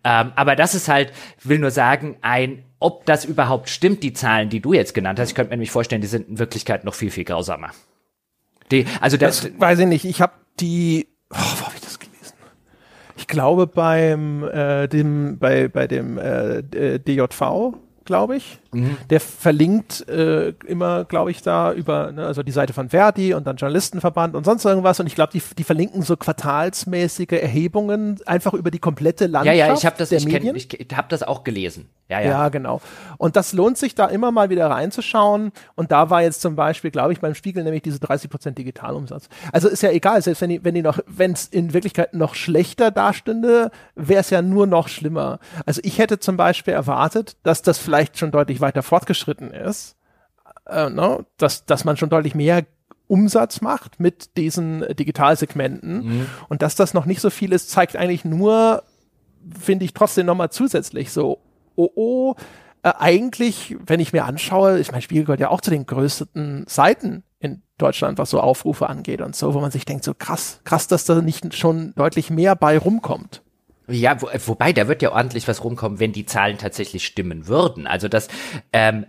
Speaker 2: Ähm, aber das ist halt, will nur sagen, ein, ob das überhaupt stimmt, die Zahlen, die du jetzt genannt hast. Ich könnte mir nämlich vorstellen, die sind in Wirklichkeit noch viel, viel grausamer.
Speaker 1: Die, also das, das weiß ich nicht. Ich habe die, oh, wo habe ich das gelesen? Ich glaube beim äh, dem bei bei dem äh, DJV glaube ich. Mhm. Der verlinkt äh, immer, glaube ich, da über ne, also die Seite von Verdi und dann Journalistenverband und sonst irgendwas. Und ich glaube, die, die verlinken so quartalsmäßige Erhebungen einfach über die komplette Landschaft.
Speaker 2: Ja, ja, ich habe das, ich, kenn, ich, ich hab das auch gelesen. Ja, ja.
Speaker 1: ja, genau. Und das lohnt sich da immer mal wieder reinzuschauen. Und da war jetzt zum Beispiel, glaube ich, beim Spiegel nämlich diese 30% Digitalumsatz. Also ist ja egal, selbst wenn die, wenn die noch, wenn es in Wirklichkeit noch schlechter dastünde, wäre es ja nur noch schlimmer. Also ich hätte zum Beispiel erwartet, dass das vielleicht schon deutlich weiter fortgeschritten ist, äh, ne? dass, dass man schon deutlich mehr Umsatz macht mit diesen Digitalsegmenten. Mhm. Und dass das noch nicht so viel ist, zeigt eigentlich nur, finde ich trotzdem nochmal zusätzlich so, oh oh, äh, eigentlich, wenn ich mir anschaue, ich meine, Spiegel gehört ja auch zu den größten Seiten in Deutschland, was so Aufrufe angeht und so, wo man sich denkt, so krass, krass, dass da nicht schon deutlich mehr bei rumkommt.
Speaker 2: Ja, wo, wobei, da wird ja ordentlich was rumkommen, wenn die Zahlen tatsächlich stimmen würden. Also das, ähm,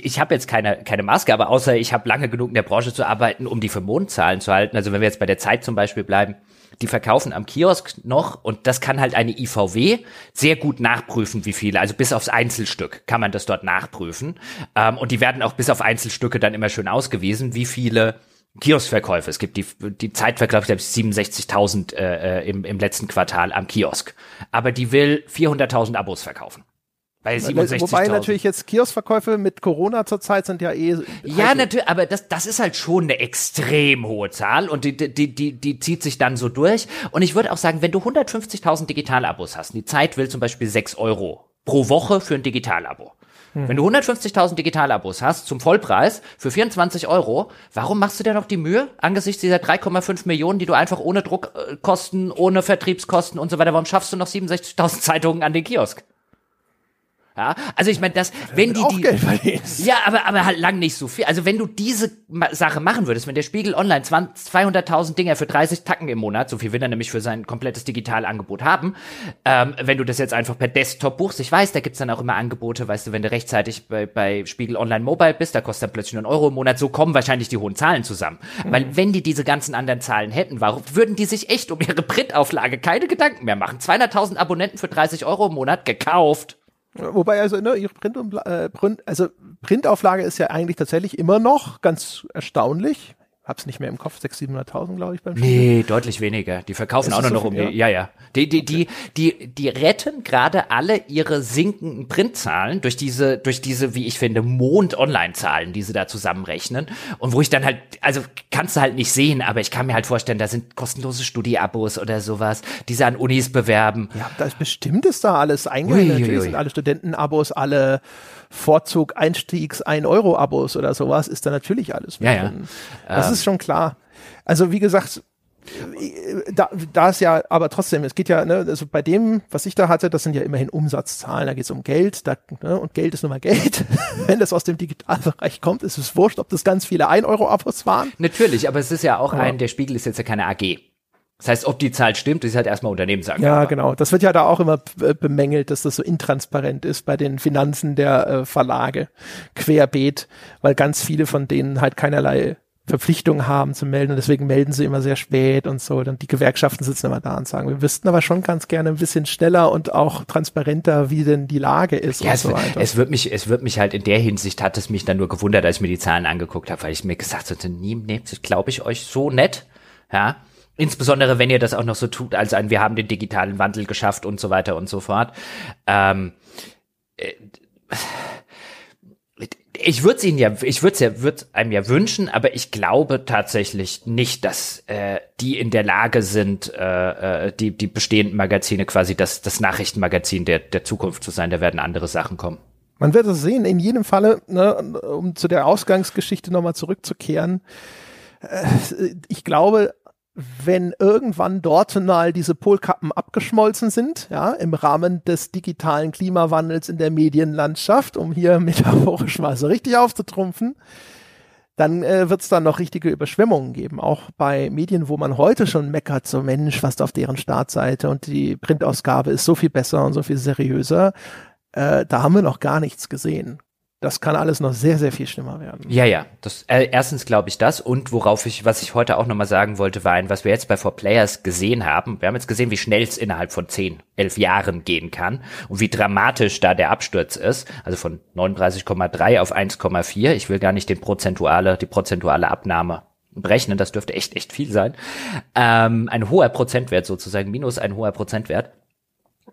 Speaker 2: ich habe jetzt keine, keine Maske, aber außer ich habe lange genug in der Branche zu arbeiten, um die für Mondzahlen zu halten. Also wenn wir jetzt bei der Zeit zum Beispiel bleiben, die verkaufen am Kiosk noch und das kann halt eine IVW sehr gut nachprüfen, wie viele. Also bis aufs Einzelstück kann man das dort nachprüfen. Ähm, und die werden auch bis auf Einzelstücke dann immer schön ausgewiesen, wie viele Kioskverkäufe. Es gibt die, die Zeit verkauft 67.000 äh, äh, im, im letzten Quartal am Kiosk. Aber die will 400.000 Abos verkaufen.
Speaker 1: Bei 67 Wobei natürlich jetzt Kioskverkäufe mit Corona zurzeit sind ja eh.
Speaker 2: Ja, natürlich, aber das, das ist halt schon eine extrem hohe Zahl und die, die, die, die zieht sich dann so durch. Und ich würde auch sagen, wenn du 150.000 Digitalabos hast, die Zeit will zum Beispiel 6 Euro pro Woche für ein Digitalabo. Hm. Wenn du 150.000 Digitalabos hast zum Vollpreis für 24 Euro, warum machst du dir noch die Mühe angesichts dieser 3,5 Millionen, die du einfach ohne Druckkosten, ohne Vertriebskosten und so weiter, warum schaffst du noch 67.000 Zeitungen an den Kiosk? Ja, also ich meine, das, wenn die, die ja, aber aber halt lang nicht so viel. Also wenn du diese Sache machen würdest, wenn der Spiegel Online 200.000 Dinger für 30 Tacken im Monat, so viel will er nämlich für sein komplettes Digitalangebot haben, ähm, wenn du das jetzt einfach per Desktop buchst, ich weiß, da gibt's dann auch immer Angebote, weißt du, wenn du rechtzeitig bei, bei Spiegel Online Mobile bist, da kostet dann plötzlich nur einen Euro im Monat, so kommen wahrscheinlich die hohen Zahlen zusammen. Mhm. Weil wenn die diese ganzen anderen Zahlen hätten, warum würden die sich echt um ihre Printauflage keine Gedanken mehr machen? 200.000 Abonnenten für 30 Euro im Monat gekauft.
Speaker 1: Wobei also ne, ihre Print, äh, Print, also Printauflage ist ja eigentlich tatsächlich immer noch ganz erstaunlich hab's nicht mehr im Kopf, 600.000, 700.000, glaube ich, beim
Speaker 2: Spiel. Nee, deutlich weniger. Die verkaufen auch nur so noch um die, ja, ja. Die, die, die, die, die retten gerade alle ihre sinkenden Printzahlen durch diese, durch diese, wie ich finde, Mond-Online-Zahlen, die sie da zusammenrechnen. Und wo ich dann halt, also kannst du halt nicht sehen, aber ich kann mir halt vorstellen, da sind kostenlose Studi-Abos oder sowas, die sie an Unis bewerben.
Speaker 1: Ja, da ist bestimmt ist da alles. Natürlich sind alle Studenten-Abos, alle Vorzug Einstiegs 1 Euro Abos oder sowas ist da natürlich alles
Speaker 2: mit ja, drin.
Speaker 1: Ja. Das ähm. ist schon klar. Also wie gesagt, da, da ist ja, aber trotzdem, es geht ja, ne, also bei dem, was ich da hatte, das sind ja immerhin Umsatzzahlen, da geht es um Geld, da, ne, und Geld ist nun mal Geld. Wenn das aus dem Digitalbereich kommt, ist es wurscht, ob das ganz viele 1-Euro-Abos waren.
Speaker 2: Natürlich, aber es ist ja auch ja. ein, der Spiegel ist jetzt ja keine AG. Das heißt, ob die Zahl stimmt, ist halt erstmal Unternehmensangabe.
Speaker 1: Ja, genau. Das wird ja da auch immer bemängelt, dass das so intransparent ist bei den Finanzen der äh, Verlage querbeet, weil ganz viele von denen halt keinerlei Verpflichtungen haben zu melden und deswegen melden sie immer sehr spät und so. Dann die Gewerkschaften sitzen immer da und sagen, wir wüssten aber schon ganz gerne ein bisschen schneller und auch transparenter, wie denn die Lage ist
Speaker 2: ja,
Speaker 1: und
Speaker 2: es,
Speaker 1: so weiter.
Speaker 2: Es wird mich, es wird mich halt in der Hinsicht hat es mich dann nur gewundert, als ich mir die Zahlen angeguckt habe, weil ich mir gesagt hatte, nie nehmt, glaube ich, euch so nett. Ja, Insbesondere, wenn ihr das auch noch so tut, als ein, wir haben den digitalen Wandel geschafft und so weiter und so fort. Ähm, äh, ich würde es ihnen ja, ich würde ja, würde einem ja wünschen, aber ich glaube tatsächlich nicht, dass äh, die in der Lage sind, äh, äh, die die bestehenden Magazine quasi das das Nachrichtenmagazin der der Zukunft zu sein. Da werden andere Sachen kommen.
Speaker 1: Man wird es sehen. In jedem Falle, ne, um zu der Ausgangsgeschichte nochmal zurückzukehren. Äh, ich glaube, wenn irgendwann dort mal diese Polkappen abgeschmolzen sind, ja, im Rahmen des digitalen Klimawandels in der Medienlandschaft, um hier metaphorisch mal so richtig aufzutrumpfen, dann äh, wird es dann noch richtige Überschwemmungen geben, auch bei Medien, wo man heute schon meckert, so Mensch, was auf deren Startseite und die Printausgabe ist so viel besser und so viel seriöser. Äh, da haben wir noch gar nichts gesehen das kann alles noch sehr, sehr viel schlimmer werden.
Speaker 2: Ja, ja. Das, äh, erstens glaube ich das und worauf ich, was ich heute auch nochmal sagen wollte, war ein, was wir jetzt bei For Players gesehen haben. Wir haben jetzt gesehen, wie schnell es innerhalb von 10, 11 Jahren gehen kann und wie dramatisch da der Absturz ist. Also von 39,3 auf 1,4. Ich will gar nicht den prozentuale, die prozentuale Abnahme berechnen. Das dürfte echt, echt viel sein. Ähm, ein hoher Prozentwert sozusagen, minus ein hoher Prozentwert.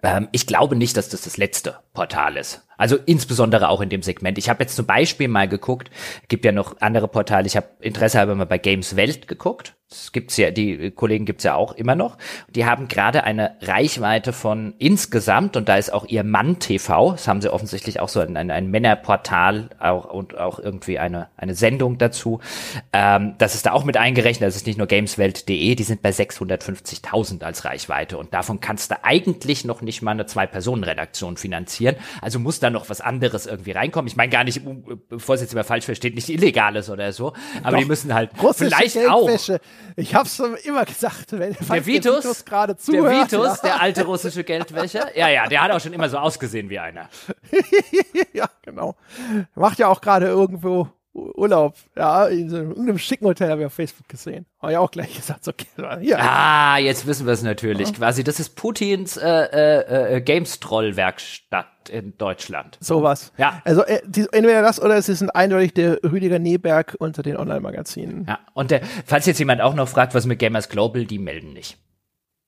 Speaker 2: Ähm, ich glaube nicht, dass das das letzte Portal ist. Also insbesondere auch in dem Segment. Ich habe jetzt zum Beispiel mal geguckt, gibt ja noch andere Portale, ich habe Interesse halber mal bei Games Welt geguckt. Das gibt's ja, die Kollegen gibt's ja auch immer noch. Die haben gerade eine Reichweite von insgesamt, und da ist auch ihr Mann TV, das haben sie offensichtlich auch so ein, ein, ein Männerportal auch, und auch irgendwie eine, eine Sendung dazu. Ähm, das ist da auch mit eingerechnet, das ist nicht nur gameswelt.de, die sind bei 650.000 als Reichweite und davon kannst du eigentlich noch nicht mal eine Zwei-Personen-Redaktion finanzieren. Also muss da noch was anderes irgendwie reinkommen. Ich meine gar nicht, bevor es jetzt immer falsch versteht, nicht illegales oder so, aber Doch, die müssen halt vielleicht auch
Speaker 1: ich hab's immer gesagt, wenn
Speaker 2: der Vitus, der Vitus gerade zuhört. Der Vitus, ja. der alte russische Geldwäscher. Ja, ja, der hat auch schon immer so ausgesehen wie einer.
Speaker 1: ja, genau. Macht ja auch gerade irgendwo Urlaub, ja, in so irgendeinem schicken Hotel habe ich auf Facebook gesehen. Habe ich auch gleich gesagt, okay,
Speaker 2: hier. Ah, jetzt wissen wir es natürlich. Ja. Quasi, das ist Putins äh, äh, äh, Games-Troll-Werkstatt in Deutschland.
Speaker 1: Sowas. Ja. Also äh, die, entweder das oder es ist ein eindeutig der Rüdiger Neberg unter den Online-Magazinen.
Speaker 2: Ja, und der, falls jetzt jemand auch noch fragt, was mit Gamers Global, die melden nicht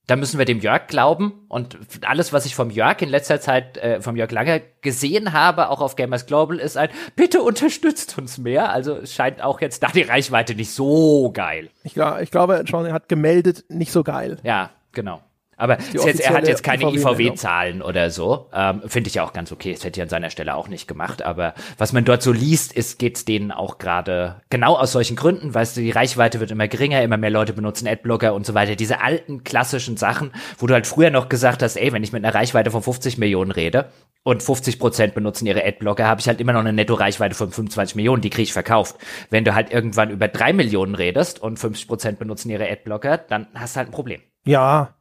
Speaker 2: da müssen wir dem Jörg glauben. Und alles, was ich vom Jörg in letzter Zeit, äh, vom Jörg Langer gesehen habe, auch auf Gamers Global, ist ein, bitte unterstützt uns mehr. Also es scheint auch jetzt da die Reichweite nicht so geil.
Speaker 1: Ich, ich glaube, John hat gemeldet, nicht so geil.
Speaker 2: Ja, genau. Aber jetzt, er hat jetzt keine IVW-Zahlen oder so. Ähm, Finde ich ja auch ganz okay. Das hätte ich an seiner Stelle auch nicht gemacht. Aber was man dort so liest, ist, geht's denen auch gerade genau aus solchen Gründen. Weißt du, die Reichweite wird immer geringer, immer mehr Leute benutzen Adblocker und so weiter. Diese alten klassischen Sachen, wo du halt früher noch gesagt hast, ey, wenn ich mit einer Reichweite von 50 Millionen rede und 50 Prozent benutzen ihre Adblocker, habe ich halt immer noch eine Netto-Reichweite von 25 Millionen, die kriege ich verkauft. Wenn du halt irgendwann über drei Millionen redest und 50 Prozent benutzen ihre Adblocker, dann hast du halt ein Problem.
Speaker 1: Ja,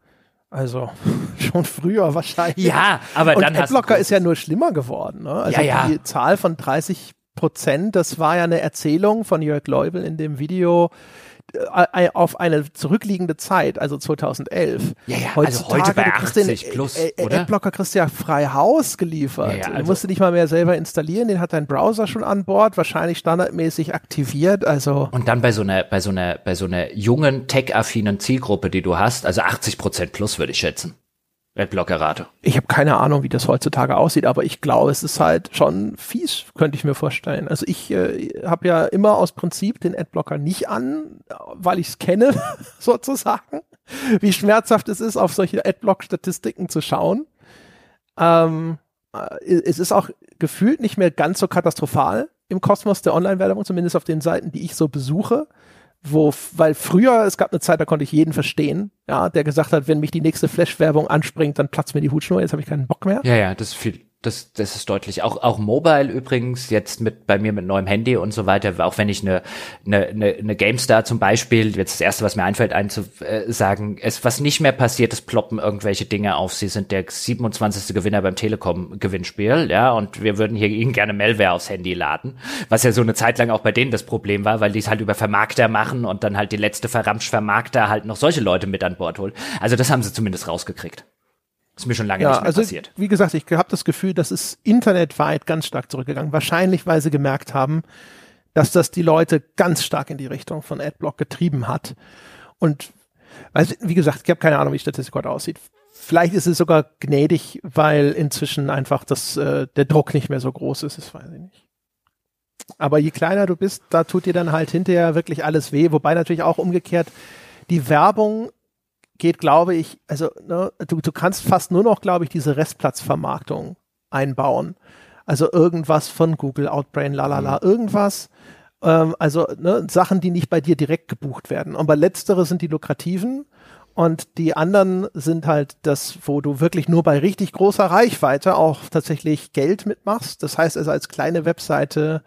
Speaker 1: also schon früher wahrscheinlich.
Speaker 2: Ja, aber
Speaker 1: und
Speaker 2: dann
Speaker 1: Adblocker ist ja nur schlimmer geworden. Ne? Also ja, ja. die Zahl von 30 Prozent, das war ja eine Erzählung von Jörg Leubel in dem Video, auf eine zurückliegende Zeit, also 2011.
Speaker 2: Ja, ja, Heutzutage, also heute bei 80 den, plus,
Speaker 1: äh, oder? Adblocker kriegst du ja frei Haus geliefert. Ja, ja, also du musst du nicht mal mehr selber installieren, den hat dein Browser schon an Bord, wahrscheinlich standardmäßig aktiviert, also.
Speaker 2: Und dann bei so einer, bei so einer, bei so einer jungen, tech-affinen Zielgruppe, die du hast, also 80 Prozent plus würde ich schätzen. Adblockerrate.
Speaker 1: Ich habe keine Ahnung, wie das heutzutage aussieht, aber ich glaube, es ist halt schon fies, könnte ich mir vorstellen. Also ich äh, habe ja immer aus Prinzip den Adblocker nicht an, weil ich es kenne, sozusagen. Wie schmerzhaft es ist, auf solche Adblock-Statistiken zu schauen. Ähm, äh, es ist auch gefühlt nicht mehr ganz so katastrophal im Kosmos der Online-Werbung, zumindest auf den Seiten, die ich so besuche wo, weil früher, es gab eine Zeit, da konnte ich jeden verstehen, ja, der gesagt hat, wenn mich die nächste Flash-Werbung anspringt, dann platzt mir die Hutschnur, jetzt habe ich keinen Bock mehr.
Speaker 2: Ja, ja, das ist viel, das, das ist deutlich. Auch, auch Mobile übrigens, jetzt mit bei mir mit neuem Handy und so weiter, auch wenn ich eine, eine, eine, eine GameStar zum Beispiel, jetzt das erste, was mir einfällt, einzusagen, es, was nicht mehr passiert, es ploppen irgendwelche Dinge auf. Sie sind der 27. Gewinner beim Telekom-Gewinnspiel, ja, und wir würden hier Ihnen gerne Malware aufs Handy laden, was ja so eine Zeit lang auch bei denen das Problem war, weil die es halt über Vermarkter machen und dann halt die letzte Verramsch-Vermarkter halt noch solche Leute mit an Bord holen. Also das haben sie zumindest rausgekriegt. Ist mir schon lange ja, nicht mehr also, passiert.
Speaker 1: Wie gesagt, ich habe das Gefühl, das ist internetweit ganz stark zurückgegangen. Wahrscheinlich, weil sie gemerkt haben, dass das die Leute ganz stark in die Richtung von Adblock getrieben hat. Und also, wie gesagt, ich habe keine Ahnung, wie die Statistik heute aussieht. Vielleicht ist es sogar gnädig, weil inzwischen einfach das, äh, der Druck nicht mehr so groß ist, das weiß ich nicht. Aber je kleiner du bist, da tut dir dann halt hinterher wirklich alles weh. Wobei natürlich auch umgekehrt die Werbung geht, glaube ich, also ne, du, du kannst fast nur noch, glaube ich, diese Restplatzvermarktung einbauen. Also irgendwas von Google, Outbrain, lalala, mhm. irgendwas. Ähm, also ne, Sachen, die nicht bei dir direkt gebucht werden. Aber letztere sind die lukrativen und die anderen sind halt das, wo du wirklich nur bei richtig großer Reichweite auch tatsächlich Geld mitmachst. Das heißt also als kleine Webseite,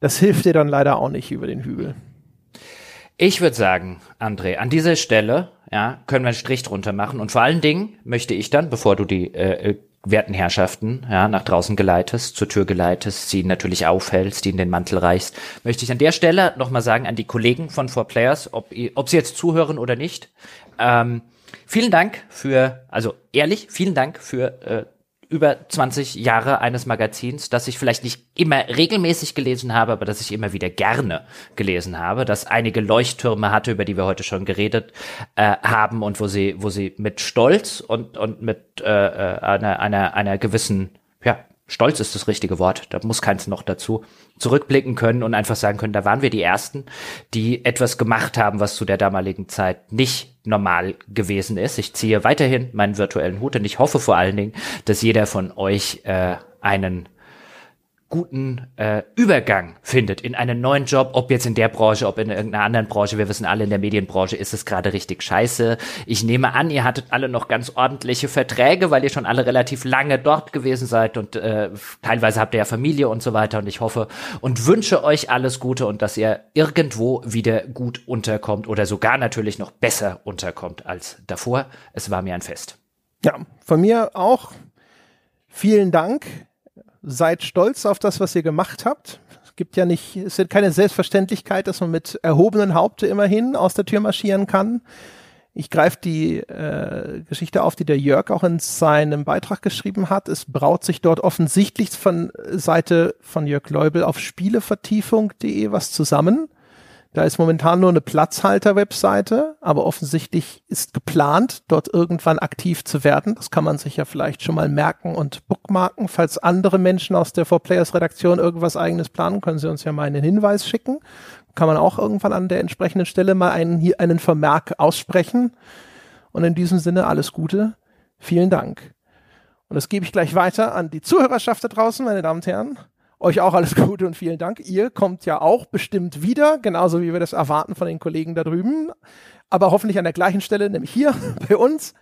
Speaker 1: das hilft dir dann leider auch nicht über den Hügel.
Speaker 2: Ich würde sagen, André, an dieser Stelle ja, können wir einen Strich drunter machen. Und vor allen Dingen möchte ich dann, bevor du die äh, äh, werten Herrschaften ja, nach draußen geleitest, zur Tür geleitest, sie natürlich aufhältst, die in den Mantel reichst, möchte ich an der Stelle nochmal sagen an die Kollegen von 4Players, ob, ob sie jetzt zuhören oder nicht. Ähm, vielen Dank für, also ehrlich, vielen Dank für äh, über 20 Jahre eines Magazins, das ich vielleicht nicht immer regelmäßig gelesen habe, aber das ich immer wieder gerne gelesen habe, das einige Leuchttürme hatte, über die wir heute schon geredet äh, haben und wo sie, wo sie mit Stolz und, und mit äh, äh einer, einer, einer gewissen ja, stolz ist das richtige Wort, da muss keins noch dazu, zurückblicken können und einfach sagen können, da waren wir die Ersten, die etwas gemacht haben, was zu der damaligen Zeit nicht normal gewesen ist. Ich ziehe weiterhin meinen virtuellen Hut und ich hoffe vor allen Dingen, dass jeder von euch äh, einen guten äh, Übergang findet in einen neuen Job, ob jetzt in der Branche, ob in irgendeiner anderen Branche. Wir wissen alle, in der Medienbranche ist es gerade richtig scheiße. Ich nehme an, ihr hattet alle noch ganz ordentliche Verträge, weil ihr schon alle relativ lange dort gewesen seid und äh, teilweise habt ihr ja Familie und so weiter. Und ich hoffe und wünsche euch alles Gute und dass ihr irgendwo wieder gut unterkommt oder sogar natürlich noch besser unterkommt als davor. Es war mir ein Fest.
Speaker 1: Ja, von mir auch. Vielen Dank seid stolz auf das, was ihr gemacht habt. Es gibt ja nicht, es ist keine Selbstverständlichkeit, dass man mit erhobenen Haupte immerhin aus der Tür marschieren kann. Ich greife die äh, Geschichte auf, die der Jörg auch in seinem Beitrag geschrieben hat. Es braut sich dort offensichtlich von Seite von Jörg Leubel auf spielevertiefung.de was zusammen. Da ist momentan nur eine Platzhalter-Webseite, aber offensichtlich ist geplant, dort irgendwann aktiv zu werden. Das kann man sich ja vielleicht schon mal merken und bookmarken. Falls andere Menschen aus der 4Players-Redaktion irgendwas eigenes planen, können sie uns ja mal einen Hinweis schicken. Kann man auch irgendwann an der entsprechenden Stelle mal einen, hier einen Vermerk aussprechen. Und in diesem Sinne alles Gute. Vielen Dank. Und das gebe ich gleich weiter an die Zuhörerschaft da draußen, meine Damen und Herren. Euch auch alles Gute und vielen Dank. Ihr kommt ja auch bestimmt wieder, genauso wie wir das erwarten von den Kollegen da drüben. Aber hoffentlich an der gleichen Stelle, nämlich hier bei uns.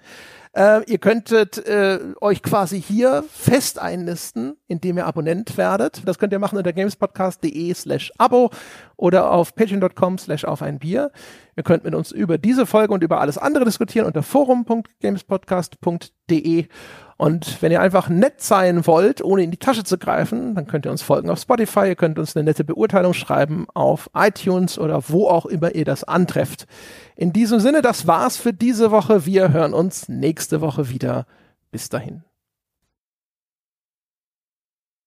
Speaker 1: Äh, ihr könntet äh, euch quasi hier fest einlisten, indem ihr Abonnent werdet. Das könnt ihr machen unter gamespodcast.de slash Abo oder auf patreon.com slash auf ein Bier. Ihr könnt mit uns über diese Folge und über alles andere diskutieren unter forum.gamespodcast.de und wenn ihr einfach nett sein wollt, ohne in die Tasche zu greifen, dann könnt ihr uns folgen auf Spotify, ihr könnt uns eine nette Beurteilung schreiben auf iTunes oder wo auch immer ihr das antrefft. In diesem Sinne, das war's für diese Woche. Wir hören uns nächste Woche wieder. Bis dahin.